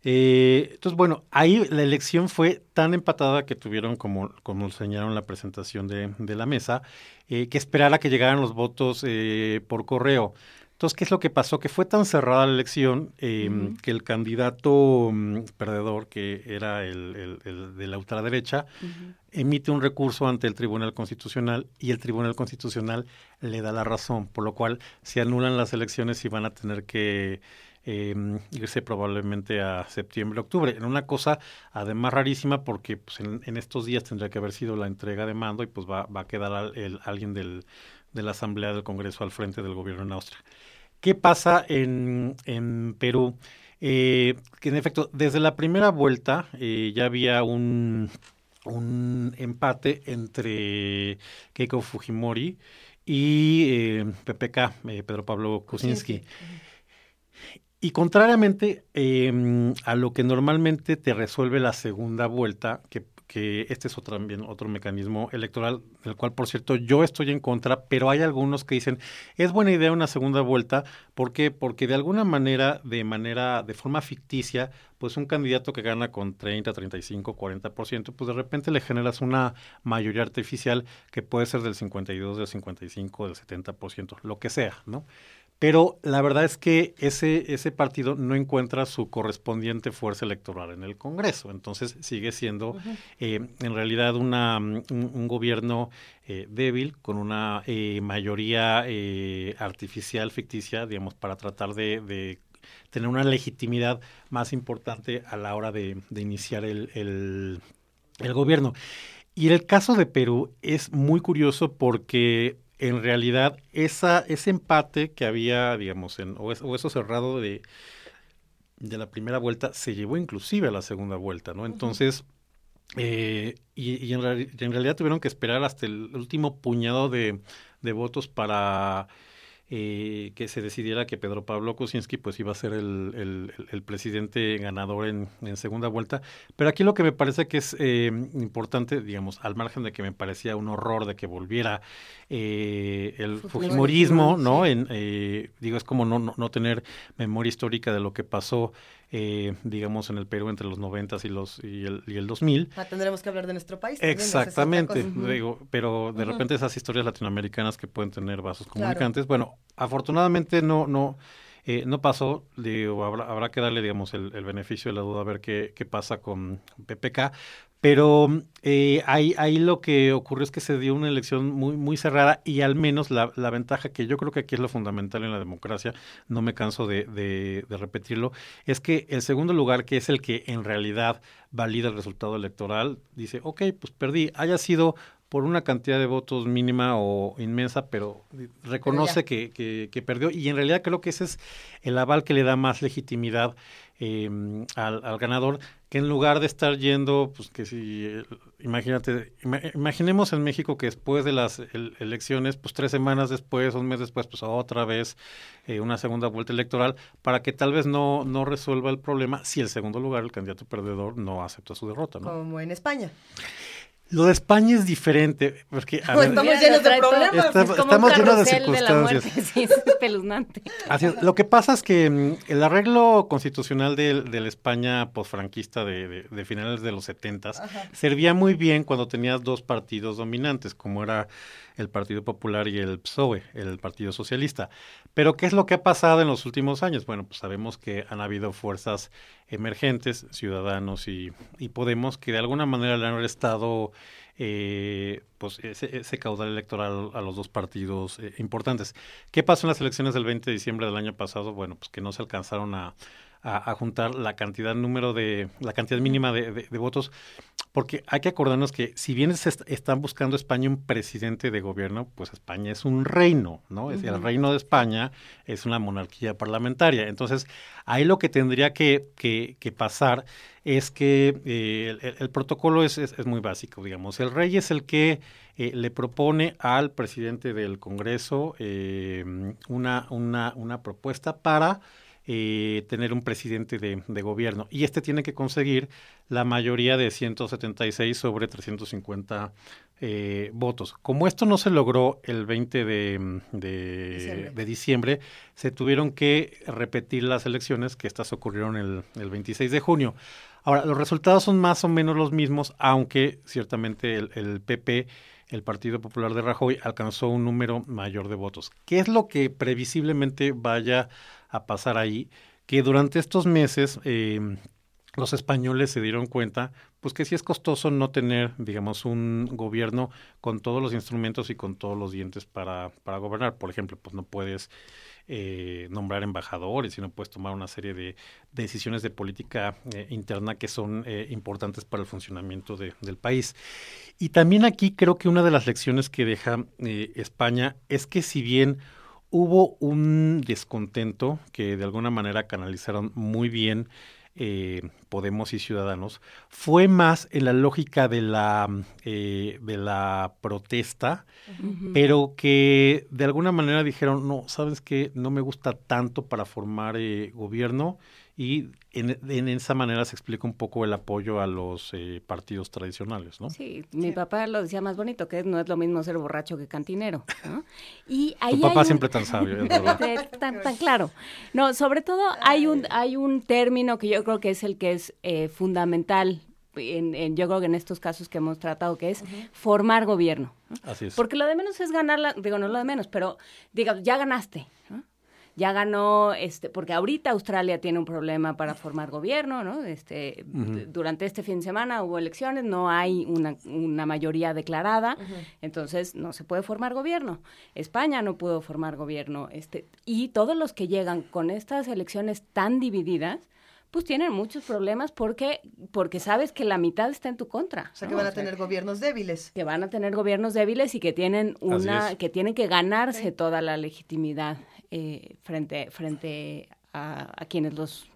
Eh, entonces, bueno, ahí la elección fue tan empatada que tuvieron, como, como señalaron la presentación de, de la mesa, eh, que esperar a que llegaran los votos eh, por correo. Entonces, ¿qué es lo que pasó? Que fue tan cerrada la elección eh, Ujú. que el candidato mm, perdedor, que era el, el- el de la ultraderecha, emite un recurso ante el Tribunal Constitucional y el Tribunal Constitucional le da la razón, por lo cual se anulan las elecciones y van a tener que eh, irse probablemente a septiembre, octubre. En una cosa además rarísima porque pues, en, en estos días tendría que haber sido la entrega de mando y pues va, va a quedar al- el- alguien del, de la Asamblea del Congreso al frente del gobierno en Austria. ¿Qué pasa en, en Perú? Eh, que en efecto, desde la primera vuelta eh, ya había un, un empate entre Keiko Fujimori y eh, PPK, eh, Pedro Pablo Kuczynski. Y contrariamente eh, a lo que normalmente te resuelve la segunda vuelta, que, que este es otro, también otro mecanismo electoral, del cual, por cierto, yo estoy en contra, pero hay algunos que dicen, es buena idea una segunda vuelta, ¿por qué? Porque de alguna manera, de manera, de forma ficticia, pues un candidato que gana con 30, 35, 40%, pues de repente le generas una mayoría artificial que puede ser del 52, del 55, del 70%, lo que sea, ¿no? Pero la verdad es que ese, ese partido no encuentra su correspondiente fuerza electoral en el Congreso. Entonces sigue siendo eh, en realidad una, un, un gobierno eh, débil con una eh, mayoría artificial, ficticia, digamos, para tratar de, de tener una legitimidad más importante a la hora de, de iniciar el, el, el gobierno. Y el caso de Perú es muy curioso porque en realidad esa, ese empate que había, digamos, en, o, es- o eso cerrado de, de la primera vuelta se llevó inclusive a la segunda vuelta, ¿no? Entonces, eh, y, y en, en realidad tuvieron que esperar hasta el último puñado de, de votos para eh, que se decidiera que Pedro Pablo Kuczynski pues iba a ser el, el- el- el presidente ganador en, en segunda vuelta. Pero aquí lo que me parece que es eh, importante, digamos, al margen de que me parecía un horror de que volviera eh, el fujimorismo, ¿no? En, eh, digo, es como no, no, no tener memoria histórica de lo que pasó, eh, digamos, en el Perú entre los noventas y, los, y, el, y el 2000. Ah, tendremos que hablar de nuestro país. también, Exactamente, digo, pero de repente esas historias latinoamericanas que pueden tener vasos Claro. comunicantes, bueno, afortunadamente no, no, eh, no pasó, digo, habrá, habrá que darle, digamos, el, el beneficio de la duda a ver qué, qué pasa con PPK, pero eh, ahí, ahí lo que ocurrió es que se dio una elección muy, muy cerrada y al menos la, la ventaja que yo creo que aquí es lo fundamental en la democracia, no me canso de, de, de repetirlo, es que el segundo lugar, que es el que en realidad valida el resultado electoral, dice, ok, pues perdí, haya sido por una cantidad de votos mínima o inmensa, pero reconoce que, que, que perdió y en realidad creo que ese es el aval que le da más legitimidad eh, al, al ganador, que en lugar de estar yendo, pues que si, eh, imagínate, ima- imaginemos en México que después de las el- elecciones, pues tres semanas después, un mes después, pues otra vez eh, una segunda vuelta electoral, para que tal vez no, no resuelva el problema si el segundo lugar, el candidato perdedor, no acepta su derrota, ¿no? Como en España. Lo de España es diferente, porque a ver, Estamos llenos de problemas. Está- es como estamos llenos de carrusel la muerte, circunstancias. [LAUGHS] sí, es espeluznante. Así es. Lo que pasa es que mm, el arreglo constitucional de, de la España posfranquista de, de, de finales de los setentas Ajá. servía muy bien cuando tenías dos partidos dominantes, como era el Partido Popular y el PSOE, el Partido Socialista. Pero ¿qué es lo que ha pasado en los últimos años? Bueno, pues sabemos que han habido fuerzas emergentes, Ciudadanos y, Podemos, que de alguna manera le han restado eh, pues ese, ese caudal electoral a los dos partidos eh, importantes. ¿Qué pasó en las elecciones del 20 de diciembre del año pasado? Bueno, pues que no se alcanzaron a, a, a juntar la cantidad número de la cantidad mínima de, de- de votos porque hay que acordarnos que si bien se están buscando España un presidente de gobierno, pues España es un reino, ¿no? Es el reino de España es una monarquía parlamentaria. Entonces, ahí lo que tendría que, que, pasar es que eh, el, protocolo es, es, muy básico, digamos. El rey es el que eh, le propone al presidente del Congreso eh, una, una, una propuesta para eh, tener un presidente de, gobierno. Y este tiene que conseguir la mayoría de 176 sobre 350 eh, votos. Como esto no se logró el 20 de, de, diciembre. se tuvieron que repetir las elecciones, que estas ocurrieron el, el 26 de junio. Ahora, los resultados son más o menos los mismos, aunque ciertamente el, el PP el Partido Popular de Rajoy alcanzó un número mayor de votos. ¿Qué es lo que previsiblemente vaya a pasar ahí? Que durante estos meses eh, los españoles se dieron cuenta, pues que sí es costoso no tener, digamos, un gobierno con todos los instrumentos y con todos los dientes para, para gobernar. Por ejemplo, pues no puedes eh, nombrar embajadores, sino puedes tomar una serie de, decisiones de política eh, interna que son eh, importantes para el funcionamiento del país. Y también aquí creo que una de las lecciones que deja España es que si bien hubo un descontento que de alguna manera canalizaron muy bien eh, Podemos y Ciudadanos, fue más en la lógica de la, eh, de la protesta, pero que de alguna manera dijeron, no, sabes que no me gusta tanto para formar eh, gobierno y en, esa manera se explica un poco el apoyo a los eh, partidos tradicionales, ¿no? Sí, mi papá lo decía más bonito, que no es lo mismo ser borracho que cantinero, Y ahí tu papá siempre tan sabio, [LAUGHS] tan, tan, claro. No, sobre todo hay un, hay un término que yo creo que es el que es eh, fundamental en, yo creo que en estos casos que hemos tratado, que es formar gobierno. Así es. Porque lo de menos es ganar, la, digo, no lo de menos, pero digamos, ya ganaste. ¿no? Ya ganó, este, porque ahorita Australia tiene un problema para formar gobierno, ¿no? Este, Durante este fin de semana hubo elecciones, no hay una, una mayoría declarada, entonces no se puede formar gobierno. España no pudo formar gobierno, este, y todos los que llegan con estas elecciones tan divididas, pues tienen muchos problemas porque, porque sabes que la mitad está en tu contra. O sea, que van a tener gobiernos débiles. Que van a tener gobiernos débiles y que tienen una, que tienen que ganarse toda la legitimidad eh, frente, frente a, quienes los,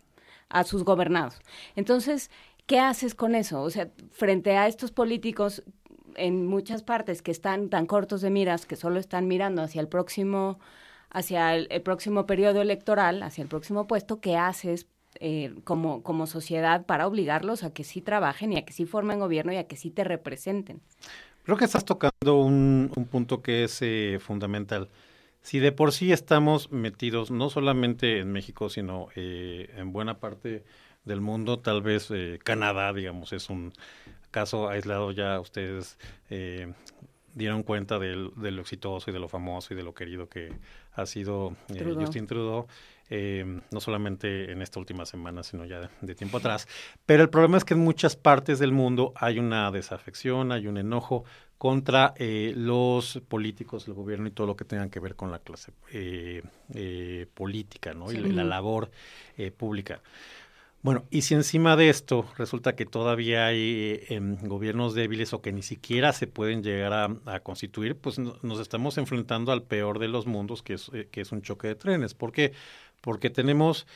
a sus gobernados. Entonces, ¿qué haces con eso? O sea, frente a estos políticos en muchas partes que están tan cortos de miras, que solo están mirando hacia el próximo, hacia el, próximo periodo electoral, hacia el próximo puesto, ¿qué haces eh, como, como sociedad para obligarlos a que sí trabajen y a que sí formen gobierno y a que sí te representen? Creo que estás tocando un, un punto que es eh, fundamental. Si de por sí estamos metidos no solamente en México, sino eh, en buena parte del mundo, tal vez eh, Canadá, digamos, es un caso aislado ya ustedes eh, dieron cuenta de lo exitoso y de lo famoso y de lo querido que ha sido Justin Trudeau. no solamente en esta última semana, sino ya de, tiempo atrás. Pero el problema es que en muchas partes del mundo hay una desafección, hay un enojo contra eh, los políticos, el gobierno y todo lo que tengan que ver con la clase eh, eh, política ¿no? y la labor pública. Bueno, y si encima de esto resulta que todavía hay em, gobiernos débiles o que ni siquiera se pueden llegar a, constituir, pues nos estamos enfrentando al peor de los mundos, que es, que es un choque de trenes. ¿Por qué? Porque tenemos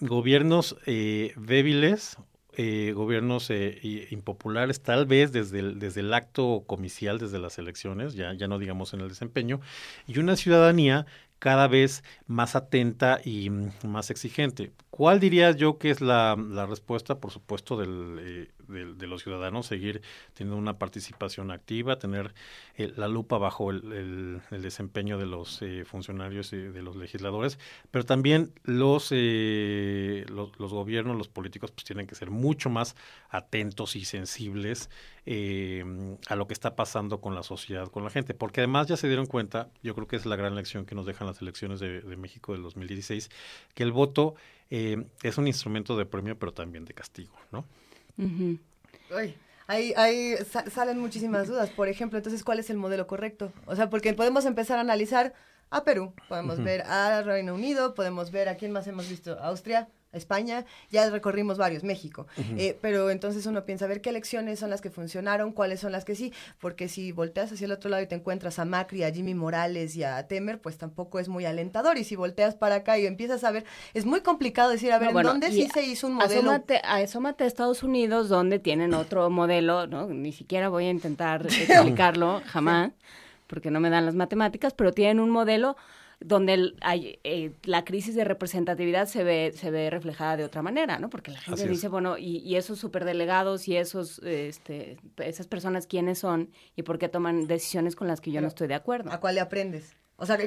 gobiernos débiles eh, gobiernos eh, impopulares, tal vez desde el, desde el acto comicial, desde las elecciones, ya, ya no digamos en el desempeño, y una ciudadanía cada vez más atenta y mm, más exigente. ¿Cuál diría yo que es la, respuesta? Por supuesto, del, eh, de, los ciudadanos, seguir teniendo una participación activa, tener eh, la lupa bajo el, desempeño de los eh, funcionarios y de los legisladores, pero también los, eh, los, los, gobiernos, los políticos, pues tienen que ser mucho más atentos y sensibles a lo que está pasando con la sociedad, con la gente, porque además ya se dieron cuenta, yo creo que es la gran lección que nos dejan las elecciones de, México del 2016, que el voto es un instrumento de premio, pero también de castigo, ¿no? ahí, salen muchísimas dudas. Por ejemplo, entonces, ¿cuál es el modelo correcto? O sea, porque podemos empezar a analizar a Perú, podemos ver a Reino Unido, podemos ver a quién más hemos visto, Austria, España, ya recorrimos varios, México. Eh, pero entonces uno piensa a ver qué elecciones son las que funcionaron, cuáles son las que sí, porque si volteas hacia el otro lado y te encuentras a Macri, a Jimmy Morales y a Temer, pues tampoco es muy alentador. Y si volteas para acá y empiezas a ver, es muy complicado decir, a ver, ¿en dónde sí se hizo un modelo? Asómate, asómate a Estados Unidos, donde tienen otro [COUGHS] modelo, ¿no? Ni siquiera voy a intentar [LAUGHS] explicarlo, jamás, porque no me dan las matemáticas, pero tienen un modelo donde hay, eh, la crisis de representatividad se ve, se ve reflejada de otra manera, ¿no? Porque la gente dice, bueno, y, y, esos superdelegados y esos, este, esas personas, ¿quiénes son? ¿Y por qué toman decisiones con las que yo no estoy de acuerdo? ¿A cuál le aprendes? O sea,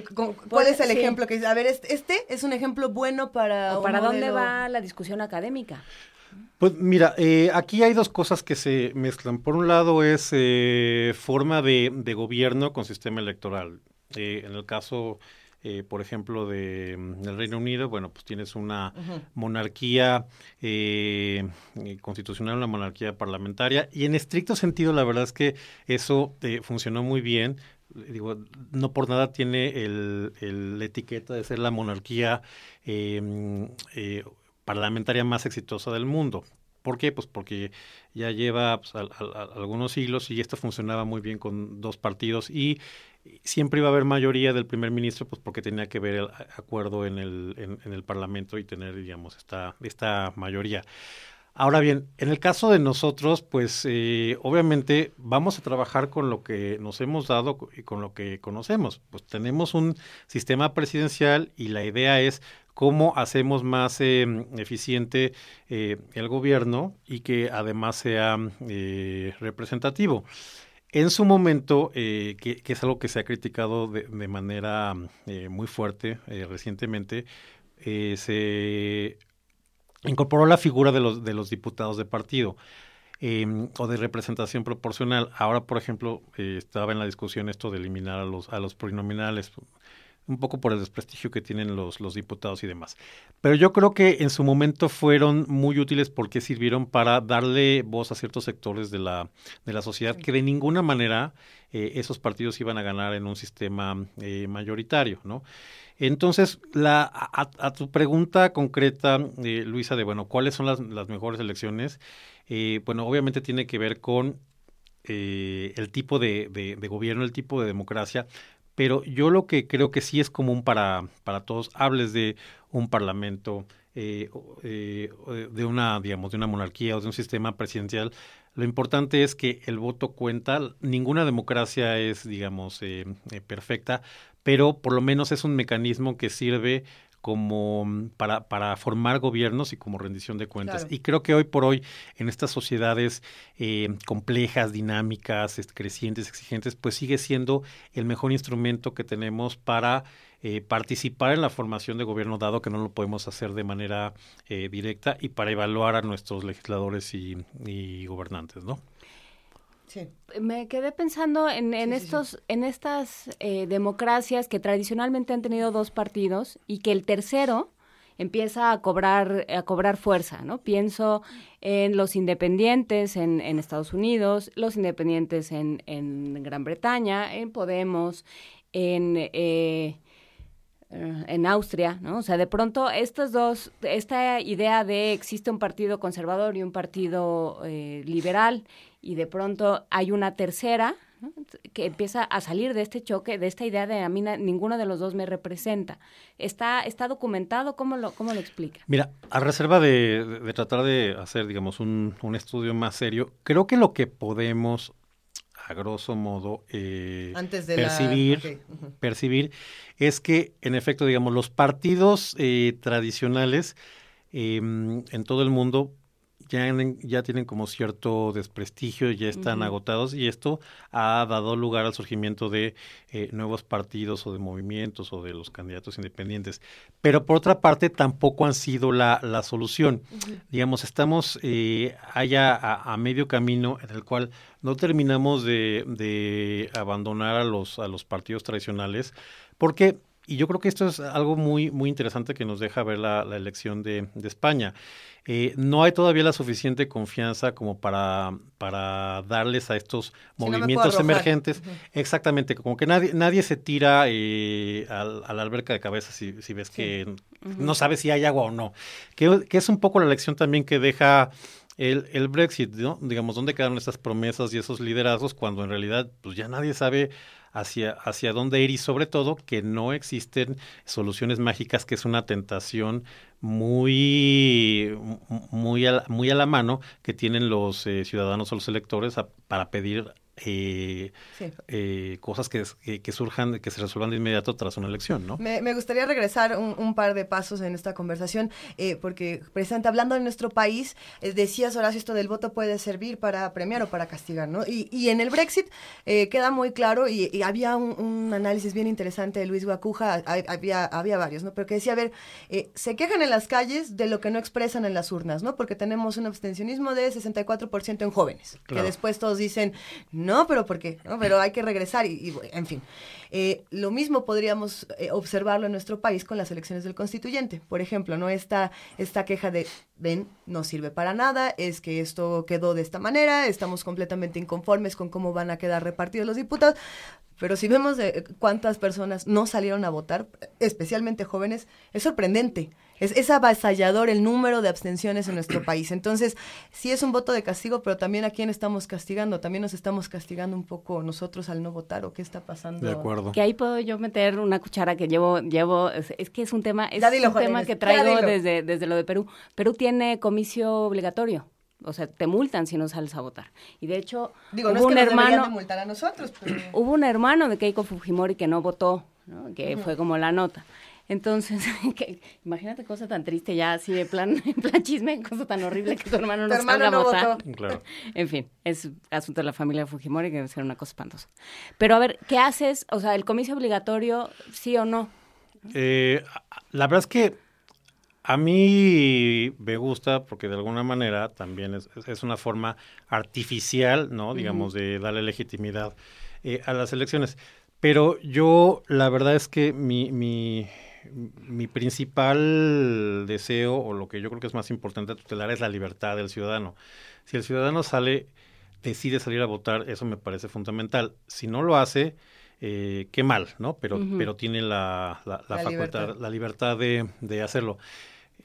¿cuál es el ejemplo que dice? A ver, este es un ejemplo bueno para... ¿O para dónde va la discusión académica? Pues mira, eh, aquí hay dos cosas que se mezclan. Por un lado es eh, forma de, de, gobierno con sistema electoral. Eh, en el caso eh, por ejemplo, de, mm, del Reino Unido, bueno, pues tienes una monarquía eh, eh, constitucional, una monarquía parlamentaria, y en estricto sentido, la verdad es que eso funcionó muy bien. Digo, no por nada tiene el, la etiqueta de ser la monarquía mm, parlamentaria más exitosa del mundo. ¿Por qué? Pues porque ya lleva pues, algunos siglos y esto funcionaba muy bien con dos partidos y siempre iba a haber mayoría del primer ministro, pues porque tenía que ver el acuerdo en el, en, el Parlamento y tener, digamos, esta, esta mayoría. Ahora bien, en el caso de nosotros, pues eh, obviamente vamos a trabajar con lo que nos hemos dado y con lo que conocemos. Pues tenemos un sistema presidencial y la idea es cómo hacemos más eh, eficiente eh, el gobierno y que además sea representativo. En su momento, eh, que, es algo que se ha criticado de, manera eh, muy fuerte eh, recientemente, se incorporó la figura de los, de los diputados de partido em, o de representación proporcional. Ahora, por ejemplo, estaba en la discusión esto de eliminar a los, a los plurinominales un poco por el desprestigio que tienen los, los diputados y demás. Pero yo creo que en su momento fueron muy útiles porque sirvieron para darle voz a ciertos sectores de la, de la sociedad que de ninguna manera eh, esos partidos iban a ganar en un sistema eh, mayoritario, ¿no? Entonces, la, a, tu pregunta concreta, eh, Luisa, de, bueno, ¿cuáles son las, las mejores elecciones? bueno, obviamente tiene que ver con el tipo de, de, gobierno, el tipo de democracia, pero yo lo que creo que sí es común para, para todos, hables de un parlamento, eh, eh, de una, digamos, de una monarquía o de un sistema presidencial, lo importante es que el voto cuenta. Ninguna democracia es, digamos, eh, perfecta, pero por lo menos es un mecanismo que sirve como mm, para, para formar gobiernos y como rendición de cuentas. Y creo que hoy por hoy, en estas sociedades eh, complejas, dinámicas, crecientes, exigentes, pues sigue siendo el mejor instrumento que tenemos para eh, participar en la formación de gobierno, dado que no lo podemos hacer de manera eh, directa, y para evaluar a nuestros legisladores y, y gobernantes, ¿no? Me quedé pensando en, estos, en estas eh, democracias que tradicionalmente han tenido dos partidos y que el tercero empieza a cobrar, a cobrar fuerza, ¿no? Pienso en los independientes en, en Estados Unidos, los independientes en, en, Gran Bretaña, en Podemos, en eh, en Austria, ¿no? O sea, de pronto estas dos, esta idea de existe un partido conservador y un partido eh, liberal y de pronto hay una tercera que empieza a salir de este choque, de esta idea de a mí ninguno de los dos me representa. ¿Está, está documentado? ¿Cómo lo, cómo lo explica? Mira, a reserva de, de, tratar de hacer, digamos, un, un estudio más serio, creo que lo que podemos a grosso modo eh, percibir, percibir es que en efecto, digamos, los partidos eh, tradicionales em, en todo el mundo ya, ya tienen como cierto desprestigio, ya están agotados y esto ha dado lugar al surgimiento de eh, nuevos partidos o de movimientos o de los candidatos independientes. Pero por otra parte tampoco han sido la, la solución. Digamos, estamos eh, allá a, medio camino en el cual no terminamos de, de abandonar a los, a los partidos tradicionales porque y yo creo que esto es algo muy, muy interesante que nos deja ver la, elección de, España. Eh, no hay todavía la suficiente confianza como para, para darles a estos movimientos emergentes. Exactamente, como que nadie, nadie se tira eh, a, la alberca de cabeza si, si ves que no sabe si hay agua o no. Que, que es un poco la elección también que deja el, el Brexit, ¿no? Digamos, ¿dónde quedaron esas promesas y esos liderazgos cuando en realidad pues ya nadie sabe hacia, hacia dónde ir y sobre todo que no existen soluciones mágicas, que es una tentación muy, muy, a, muy a la mano que tienen los eh, ciudadanos o los electores para pedir eh, eh, cosas que, que, surjan, que se resuelvan de inmediato tras una elección, ¿no? Me, gustaría regresar un, par de pasos en esta conversación, eh, porque precisamente hablando de nuestro país, eh, decías, Horacio, esto del voto puede servir para premiar o para castigar, ¿no? Y, y en el Brexit queda muy claro, y, había un, análisis bien interesante de Luis Guacuja, había, había varios, ¿no? Pero que decía, a ver, se quejan en las calles de lo que no expresan en las urnas, ¿no? Porque tenemos un abstencionismo de 64% en jóvenes, que después todos dicen, no, pero ¿por qué? ¿No? Pero hay que regresar y, en fin. Eh, lo mismo podríamos eh, observarlo en nuestro país con las elecciones del constituyente. Por ejemplo, ¿no? Esta, esta queja de, ven, no sirve para nada, es que esto quedó de esta manera, estamos completamente inconformes con cómo van a quedar repartidos los diputados. Pero si vemos cuántas personas no salieron a votar, especialmente jóvenes, es sorprendente. Es, es avasallador el número de abstenciones en nuestro país. Entonces, sí es un voto de castigo, pero también a quién estamos castigando. También nos estamos castigando un poco nosotros al no votar o qué está pasando. De acuerdo. Que ahí puedo yo meter una cuchara que llevo, llevo, es, que es un tema, es un tema que traigo desde, desde lo de Perú. Perú tiene comicio obligatorio. O sea, te multan si no sales a votar. Y de hecho, Digo, hubo un hermano. multar a nosotros, [CLEARS THROAT] Hubo un hermano de Keiko Fujimori que no votó, ¿no? que fue como la nota. Entonces, [LAUGHS] que, imagínate cosa tan triste ya así de plan, [LAUGHS] en plan chisme, cosa tan horrible que tu hermano no salga a votar. Claro. [LAUGHS] En fin, es asunto de la familia Fujimori que debe ser una cosa espantosa. Pero a ver, ¿qué haces? O sea, ¿el comicio obligatorio sí o no? Eh, la verdad es que a mí me gusta porque de alguna manera también es, es una forma artificial, ¿no? Digamos, de darle legitimidad eh, a las elecciones. Pero yo, la verdad es que mi, mi, mi principal deseo, o lo que yo creo que es más importante tutelar, es la libertad del ciudadano. Si el ciudadano sale, decide salir a votar, eso me parece fundamental. Si no lo hace, eh, qué mal, ¿no? Pero, pero tiene la, la, facultad, libertad. la libertad de, de hacerlo.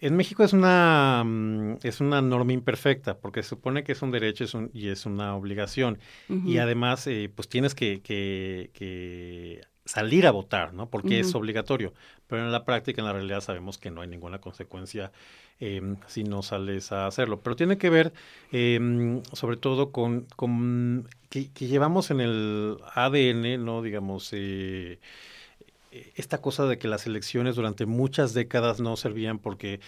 En México es una, mm, es una norma imperfecta, porque se supone que es un derecho es un, y es una obligación. Y además, eh, pues tienes que, que, que, salir a votar, ¿no? Porque es obligatorio. Pero en la práctica, en la realidad, sabemos que no hay ninguna consecuencia eh, si no sales a hacerlo. Pero tiene que ver, eh, sobre todo, con, con que, que, llevamos en el ADN, ¿no? Digamos, eh, esta cosa de que las elecciones durante muchas décadas no servían porque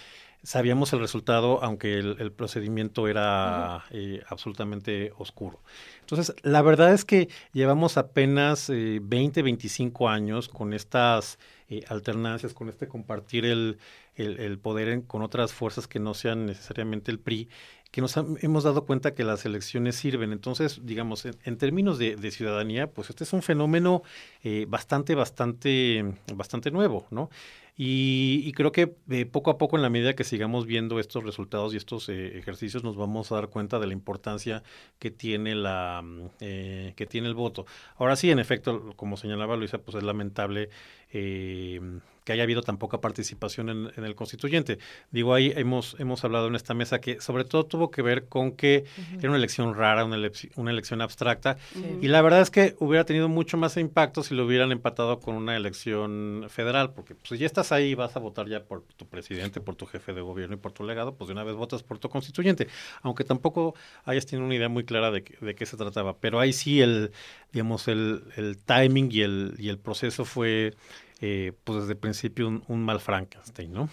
sabíamos el resultado, aunque el, procedimiento era eh, absolutamente oscuro. Entonces, la verdad es que llevamos apenas 20, eh, 25 años con estas eh, alternancias, con este compartir el, el, poder con otras fuerzas que no sean necesariamente el PRI, que nos hemos dado cuenta que las elecciones sirven. Entonces, digamos, en, términos de, ciudadanía, pues este es un fenómeno eh, bastante, bastante, bastante nuevo, ¿no? Y, creo que eh, poco a poco, en la medida que sigamos viendo estos resultados y estos eh, ejercicios, nos vamos a dar cuenta de la importancia que tiene la mm, que tiene el voto. Ahora sí, en efecto, como señalaba Luisa, pues es lamentable eh, que haya habido tan poca participación en, el constituyente. Digo, ahí hemos, hemos hablado en esta mesa que sobre todo tuvo que ver con que era una elección rara, una, una elección abstracta, y la verdad es que hubiera tenido mucho más impacto si lo hubieran empatado con una elección federal, porque pues, si ya estás ahí y vas a votar ya por tu presidente, por tu jefe de gobierno y por tu legado, pues de una vez votas por tu constituyente, aunque tampoco hayas tenido una idea muy clara de, de qué se trataba. Pero ahí sí el, digamos, el, el timing y el, y el proceso fue eh, pues desde el principio un, mal Frankenstein, ¿no?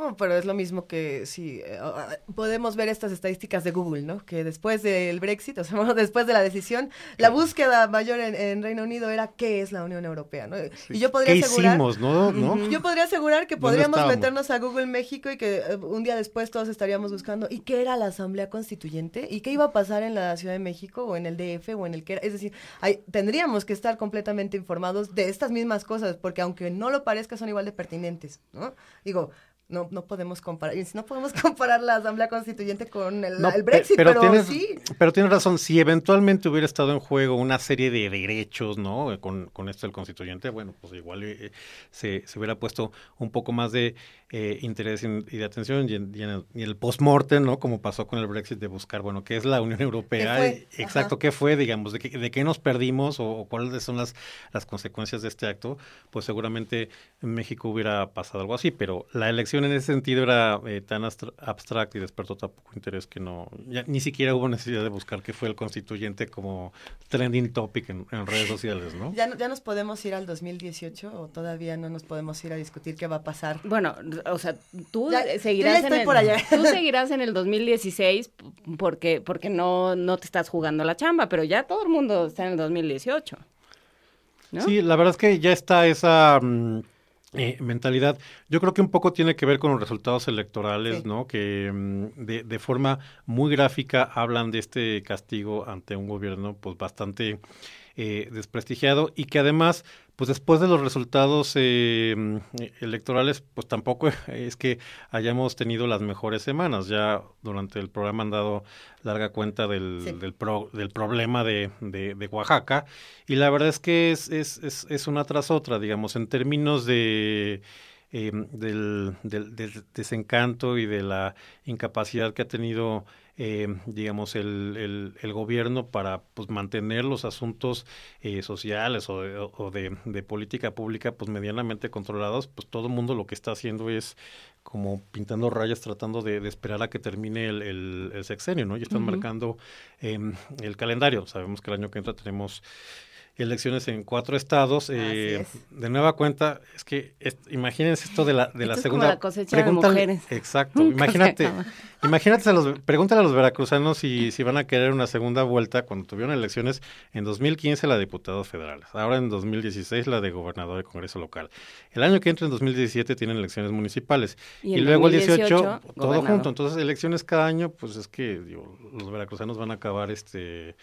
Oh, pero es lo mismo que si eh, ah, podemos ver estas estadísticas de Google, ¿no? Que después del Brexit, o sea, [LAUGHS] bueno, después de la decisión, la búsqueda mayor en, en Reino Unido era qué es la Unión Europea, ¿no? Y yo podría ¿Qué asegurar, hicimos, no? ¿No? yo podría asegurar que ¿Dónde podríamos meternos a Google México y que eh, un día después todos estaríamos buscando y qué era la Asamblea Constituyente y qué iba a pasar en la Ciudad de México o en el DF o en el que era, es decir, hay, tendríamos que estar completamente informados de estas mismas cosas porque aunque no lo parezca son igual de pertinentes, ¿no? Digo, no, no podemos comparar, y si no podemos [LAUGHS] comparar la Asamblea Constituyente con el, No, el pe- Brexit, pero, tienes, sí. pero tienes razón, si eventualmente hubiera estado en juego una serie de derechos, ¿no? Eh, Con, con esto del constituyente, bueno, pues igual eh, se, se hubiera puesto un poco más de eh, interés en- y de atención y en, y en el, y el post-mortem, ¿no? Como pasó con el Brexit, de buscar, bueno, ¿qué es la Unión Europea? Y- Exacto, Ajá. ¿qué fue, digamos? ¿De qué, de qué nos perdimos o, o cuáles son las, las consecuencias de este acto? Pues seguramente en México hubiera pasado algo así, pero la elección en ese sentido era eh, tan abstracta y despertó tan poco interés que no, ya ni siquiera hubo necesidad de buscar qué fue el constituyente como trending topic en, en redes sociales, ¿no? [LAUGHS] ¿Ya, no- ¿Ya nos podemos ir al 2018 o todavía no nos podemos ir a discutir qué va a pasar? Bueno, o sea, tú Ya, seguirás yo ya estoy en el, por allá. [LAUGHS] tú seguirás en el 2016 p- porque porque no no te estás jugando la chamba, pero ya todo el mundo está en el 2018. ¿no? Sí, la verdad es que ya está esa mm, eh, mentalidad. Yo creo que un poco tiene que ver con los resultados electorales, ¿no? Que mm, de, de forma muy gráfica hablan de este castigo ante un gobierno pues bastante eh, desprestigiado y que además pues después de los resultados eh, electorales, pues tampoco [LAUGHS] es que hayamos tenido las mejores semanas. Ya durante el programa han dado larga cuenta del, Sí. del, pro- del problema de, de- de Oaxaca y la verdad es que es, es, es, es una tras otra, digamos, en términos de... eh, del, del- del desencanto y de la incapacidad que ha tenido, eh, digamos, el, el, el gobierno para pues, mantener los asuntos eh, sociales o, de, o de, de política pública pues medianamente controlados, pues todo el mundo lo que está haciendo es como pintando rayas tratando de, de esperar a que termine el, el- el sexenio, ¿no? Y están marcando em, el calendario. Sabemos que el año que entra tenemos elecciones en cuatro estados. eh, de nueva cuenta, es que es- imagínense esto de la, de la Esto es como segunda. la cosecha de pregúntale- mujeres. Exacto. Nunca Imagínate, imagínate a los, pregúntale a los veracruzanos si, si van a querer una segunda vuelta cuando tuvieron elecciones en 2015 la de diputados federales, ahora en 2016 la de gobernador de Congreso local. El año que entra en 2017 tienen elecciones municipales Y luego el 18 2018, todo gobernador. junto. Entonces elecciones cada año, pues es que digo, los veracruzanos van a acabar este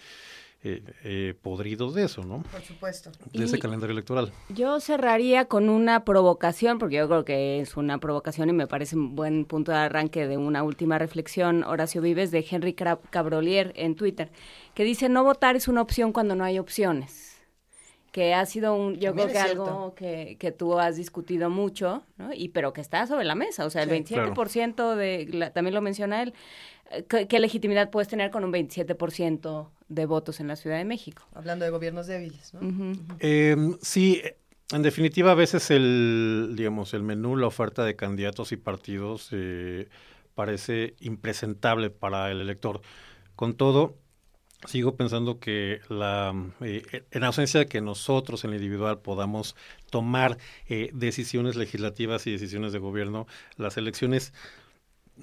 eh, eh, podridos de eso, ¿no? Por supuesto. De ese calendario electoral. Yo cerraría con una provocación, porque yo creo que es una provocación y me parece un buen punto de arranque de una última reflexión, Horacio Vives, de Henry Cabrolier en Twitter, que dice, no votar es una opción cuando no hay opciones. Que ha sido un, yo También creo que algo que, que tú has discutido mucho, ¿no? Y pero que está sobre la mesa, o sea, el Sí. 27% de, la- también lo menciona él, ¿qué, qué legitimidad puedes tener con un 27% de votos en la Ciudad de México? Hablando de gobiernos débiles, ¿no? Eh, sí, en definitiva, a veces el, digamos, el menú, la oferta de candidatos y partidos eh, parece impresentable para el elector. Con todo, sigo pensando que la, eh, en ausencia de que nosotros en lo individual podamos tomar eh, decisiones legislativas y decisiones de gobierno, las elecciones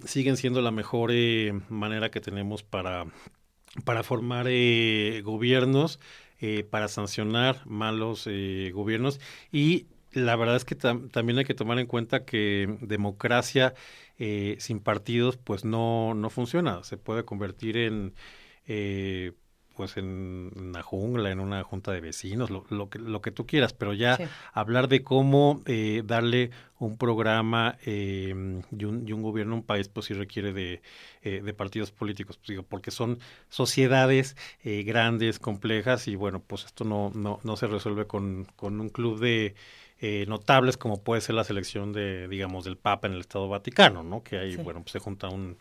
siguen siendo la mejor eh, manera que tenemos para, para formar eh, gobiernos, eh, para sancionar malos eh, gobiernos. Y la verdad es que tam- también hay que tomar en cuenta que democracia eh, sin partidos pues no, no funciona, se puede convertir en eh, pues en una jungla, en una junta de vecinos, lo, lo que, lo que tú quieras, pero ya Sí. hablar de cómo eh, darle un programa eh, y, un, y un gobierno a un país, pues sí requiere de, eh, de partidos políticos, pues, digo, porque son sociedades eh, grandes, complejas, y bueno, pues esto no, no, no se resuelve con, con un club de eh, notables como puede ser la selección de, digamos, del Papa en el Estado Vaticano, ¿no? Que ahí, Sí. bueno, pues se junta un...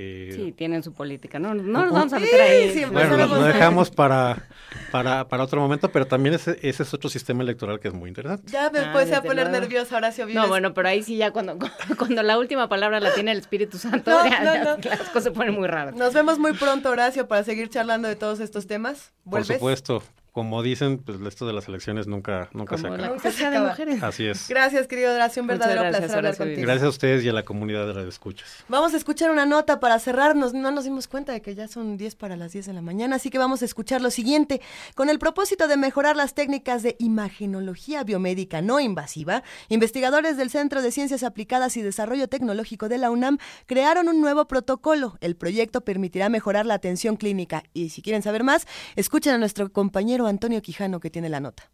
eh, Sí, tienen su política, no, no nos vamos a meter ahí. Sí, bueno, lo, dejamos [LAUGHS] para, para, para otro momento, pero también ese, ese es otro sistema electoral que es muy interesante. Ya me Ah, puede a poner luego. nerviosa Horacio Vives. No, bueno, pero ahí sí ya cuando, [LAUGHS] cuando la última palabra la tiene el Espíritu Santo, [LAUGHS] No, ya- no, ya no. las cosas se ponen muy raras. Nos vemos muy pronto, Horacio, para seguir charlando de todos estos temas. Por ¿Vuelves? supuesto, como dicen, pues esto de las elecciones nunca, nunca se Como la acaba. cosecha de mujeres. Así es. Gracias, querido Horacio, un verdadero gracias, placer hablar contigo. Gracias a ustedes y a la comunidad de Radio Escuchas. Vamos a escuchar una nota para cerrarnos. No nos dimos cuenta de que ya son 10 para las 10 de la mañana, así que vamos a escuchar lo siguiente. Con el propósito de mejorar las técnicas de imagenología biomédica no invasiva, investigadores del Centro de Ciencias Aplicadas y Desarrollo Tecnológico de la UNAM crearon un nuevo protocolo. El proyecto permitirá mejorar la atención clínica. Y si quieren saber más, escuchen a nuestro compañero Antonio Quijano que tiene la nota.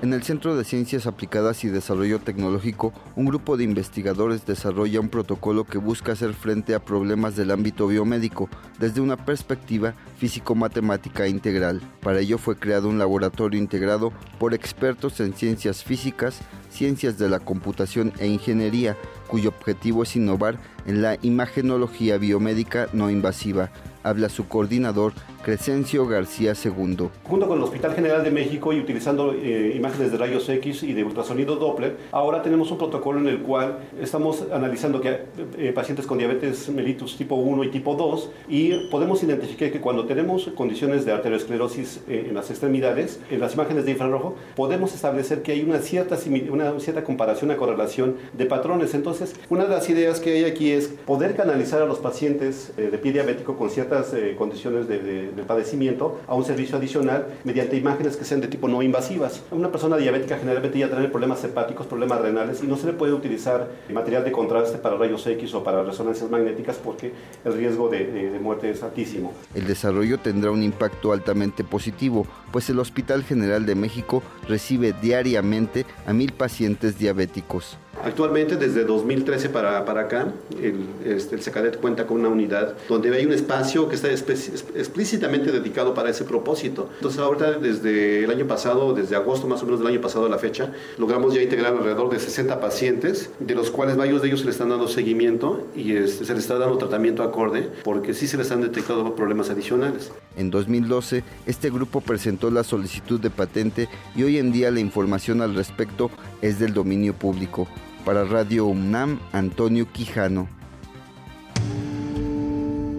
En el Centro de Ciencias Aplicadas y Desarrollo Tecnológico, un grupo de investigadores desarrolla un protocolo que busca hacer frente a problemas del ámbito biomédico desde una perspectiva físico-matemática integral. Para ello fue creado un laboratorio integrado por expertos en ciencias físicas, ciencias de la computación e ingeniería, cuyo objetivo es innovar en la imagenología biomédica no invasiva. Habla su coordinador, Crescencio García II. Junto con el Hospital General de México y utilizando eh, imágenes de rayos X y de ultrasonido Doppler, ahora tenemos un protocolo en el cual estamos analizando que eh, pacientes con diabetes mellitus tipo 1 y tipo 2 y podemos identificar que cuando tenemos condiciones de arteriosclerosis eh, en las extremidades, en las imágenes de infrarrojo, podemos establecer que hay una cierta, una cierta comparación, una correlación de patrones. Entonces, una de las ideas que hay aquí es poder canalizar a los pacientes eh, de pie diabético con ciertas condiciones de, de- de padecimiento a un servicio adicional mediante imágenes que sean de tipo no invasivas. Una persona diabética generalmente ya tiene problemas hepáticos, problemas renales y no se le puede utilizar material de contraste para rayos X o para resonancias magnéticas porque el riesgo de- de muerte es altísimo. El desarrollo tendrá un impacto altamente positivo, pues el Hospital General de México recibe diariamente a mil pacientes diabéticos. Actualmente, desde 2013 para, para acá, el, este, Secadet cuenta con una unidad donde hay un espacio que está explícitamente dedicado para ese propósito. Entonces, ahorita, desde el año pasado, desde agosto más o menos del año pasado a la fecha, logramos ya integrar alrededor de 60 pacientes, de los cuales varios de ellos se le están dando seguimiento y este, se les está dando tratamiento acorde, porque sí se les han detectado problemas adicionales. En 2012, este grupo presentó la solicitud de patente y hoy en día la información al respecto es del dominio público. Para Radio UNAM, Antonio Quijano.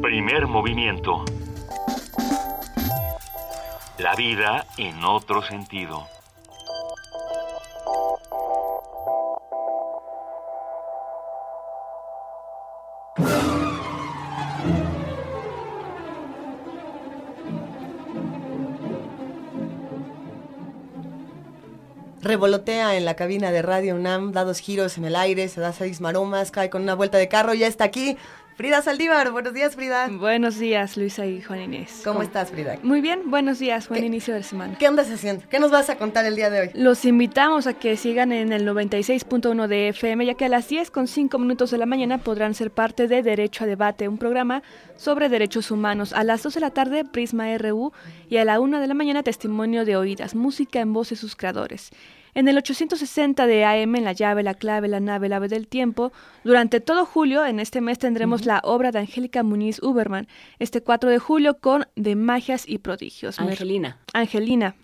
Primer movimiento. La vida en otro sentido. Revolotea en la cabina de Radio UNAM, da dos giros en el aire, se da seis maromas, cae con una vuelta de carro, ya está aquí. Frida Saldívar, buenos días Frida. Buenos días, Luisa y Juan Inés. ¿Cómo estás, Frida? Muy bien, buenos días, buen inicio de semana. ¿Qué andas haciendo? ¿Qué nos vas a contar el día de hoy? Los invitamos a que sigan en el 96.1 de FM, ya que a las 10 con 5 minutos de la mañana podrán ser parte de Derecho a Debate, un programa sobre derechos humanos. A las 2 de la tarde, Prisma RU, y a la 1 de la mañana, Testimonio de Oídas, música en voz de sus creadores. En el 860 de AM, en la llave, la clave, la nave, el ave del tiempo, durante todo julio, en este mes tendremos la obra de Angélica Muniz Uberman, este 4 de julio con De Magias y Prodigios. Angelina. Angelina.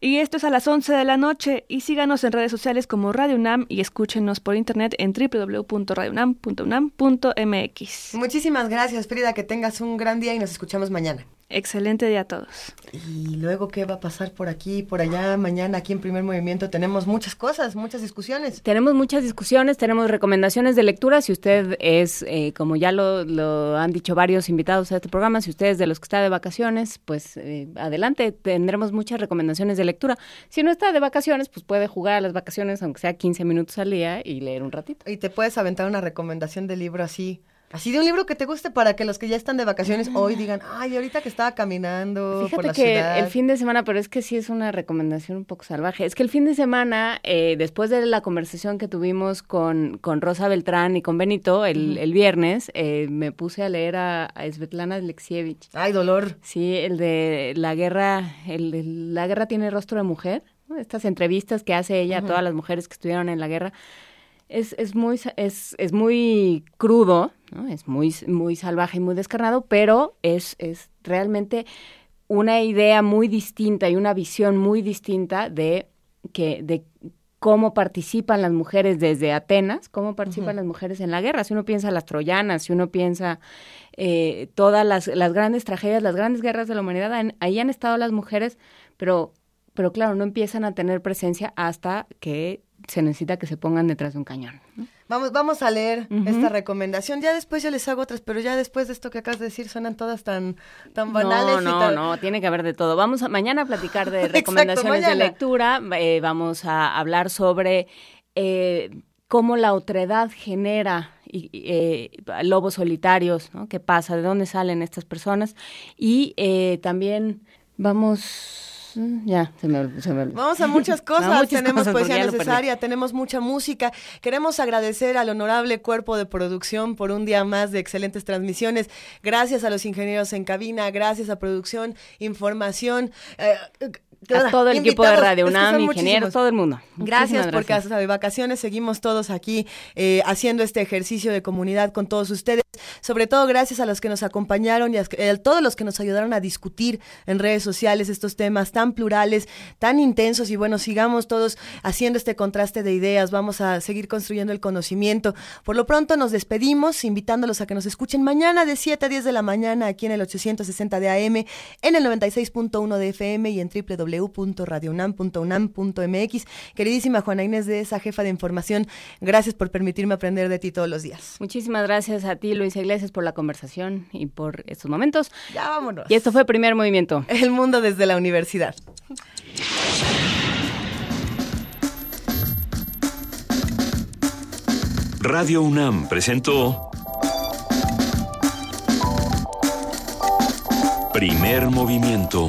Y esto es a las 11 de la noche. Y síganos en redes sociales como Radio UNAM y escúchenos por internet en www.radiounam.unam.mx. Muchísimas gracias, Frida, que tengas un gran día y nos escuchamos mañana. Excelente día a todos. Y luego, ¿qué va a pasar por aquí, por allá, mañana, aquí en Primer Movimiento? Tenemos muchas cosas, muchas discusiones. Tenemos muchas discusiones, tenemos recomendaciones de lectura. Si usted es, eh, como ya lo, lo han dicho varios invitados a este programa, si usted es de los que está de vacaciones, pues eh, adelante, tendremos muchas recomendaciones de lectura. Si no está de vacaciones, pues puede jugar a las vacaciones, aunque sea 15 minutos al día, y leer un ratito. Y te puedes aventar una recomendación de libro así. Así de un libro que te guste para que los que ya están de vacaciones hoy digan, ay, ahorita que estaba caminando por Fíjate la que ciudad. el fin de semana, pero es que sí es una recomendación un poco salvaje. Es que el fin de semana, eh, después de la conversación que tuvimos con, con Rosa Beltrán y con Benito el, el viernes, eh, me puse a leer a, a Svetlana Alexievich. Ay, dolor. Sí, el de la guerra, el de la guerra tiene rostro de mujer. ¿no? Estas entrevistas que hace ella a todas las mujeres que estuvieron en la guerra. Es, es muy es, es muy crudo, ¿no? es muy, muy salvaje y muy descarnado, pero es, es realmente una idea muy distinta y una visión muy distinta de que de cómo participan las mujeres desde Atenas, cómo participan las mujeres en la guerra. Si uno piensa las troyanas, si uno piensa eh, todas las, las, grandes tragedias, las grandes guerras de la humanidad, ahí han estado las mujeres, pero, pero claro, no empiezan a tener presencia hasta que se necesita que se pongan detrás de un cañón. Vamos, vamos a leer esta recomendación. Ya después yo les hago otras, pero ya después de esto que acabas de decir suenan todas tan, tan banales. No, no, no, tiene que haber de todo. Vamos a, mañana a platicar de [LAUGHS] recomendaciones de lectura. Eh, vamos a hablar sobre eh, cómo la otredad genera eh, lobos solitarios, ¿no? ¿Qué pasa? ¿De dónde salen estas personas? Y también vamos ya, se me, se me Vamos a muchas [LAUGHS] cosas. tenemos poesía necesaria, tenemos mucha música. Queremos agradecer al honorable cuerpo de producción por un día más de excelentes transmisiones. Gracias a los ingenieros en cabina, gracias a producción, información. Eh, a todo el equipo de Radio UNAM, ingenieros, todo el mundo. Gracias, porque hasta de vacaciones seguimos todos aquí eh, haciendo este ejercicio de comunidad con todos ustedes. Sobre todo gracias a los que nos acompañaron y a, todos los que nos ayudaron a discutir en redes sociales estos temas tan plurales, tan intensos y bueno, sigamos todos haciendo este contraste de ideas, vamos a seguir construyendo el conocimiento. Por lo pronto nos despedimos invitándolos a que nos escuchen mañana de 7 a 10 de la mañana aquí en el 860 de AM, en el 96.1 de FM y en www.radiounam.unam.mx. Queridísima Juana Inés de esa jefa de información, gracias por permitirme aprender de ti todos los días. Muchísimas gracias a ti, Luis Iglesias, por la conversación y por estos momentos. Ya vámonos. Y esto fue Primer Movimiento. El mundo desde la universidad. Radio UNAM presentó Primer Movimiento.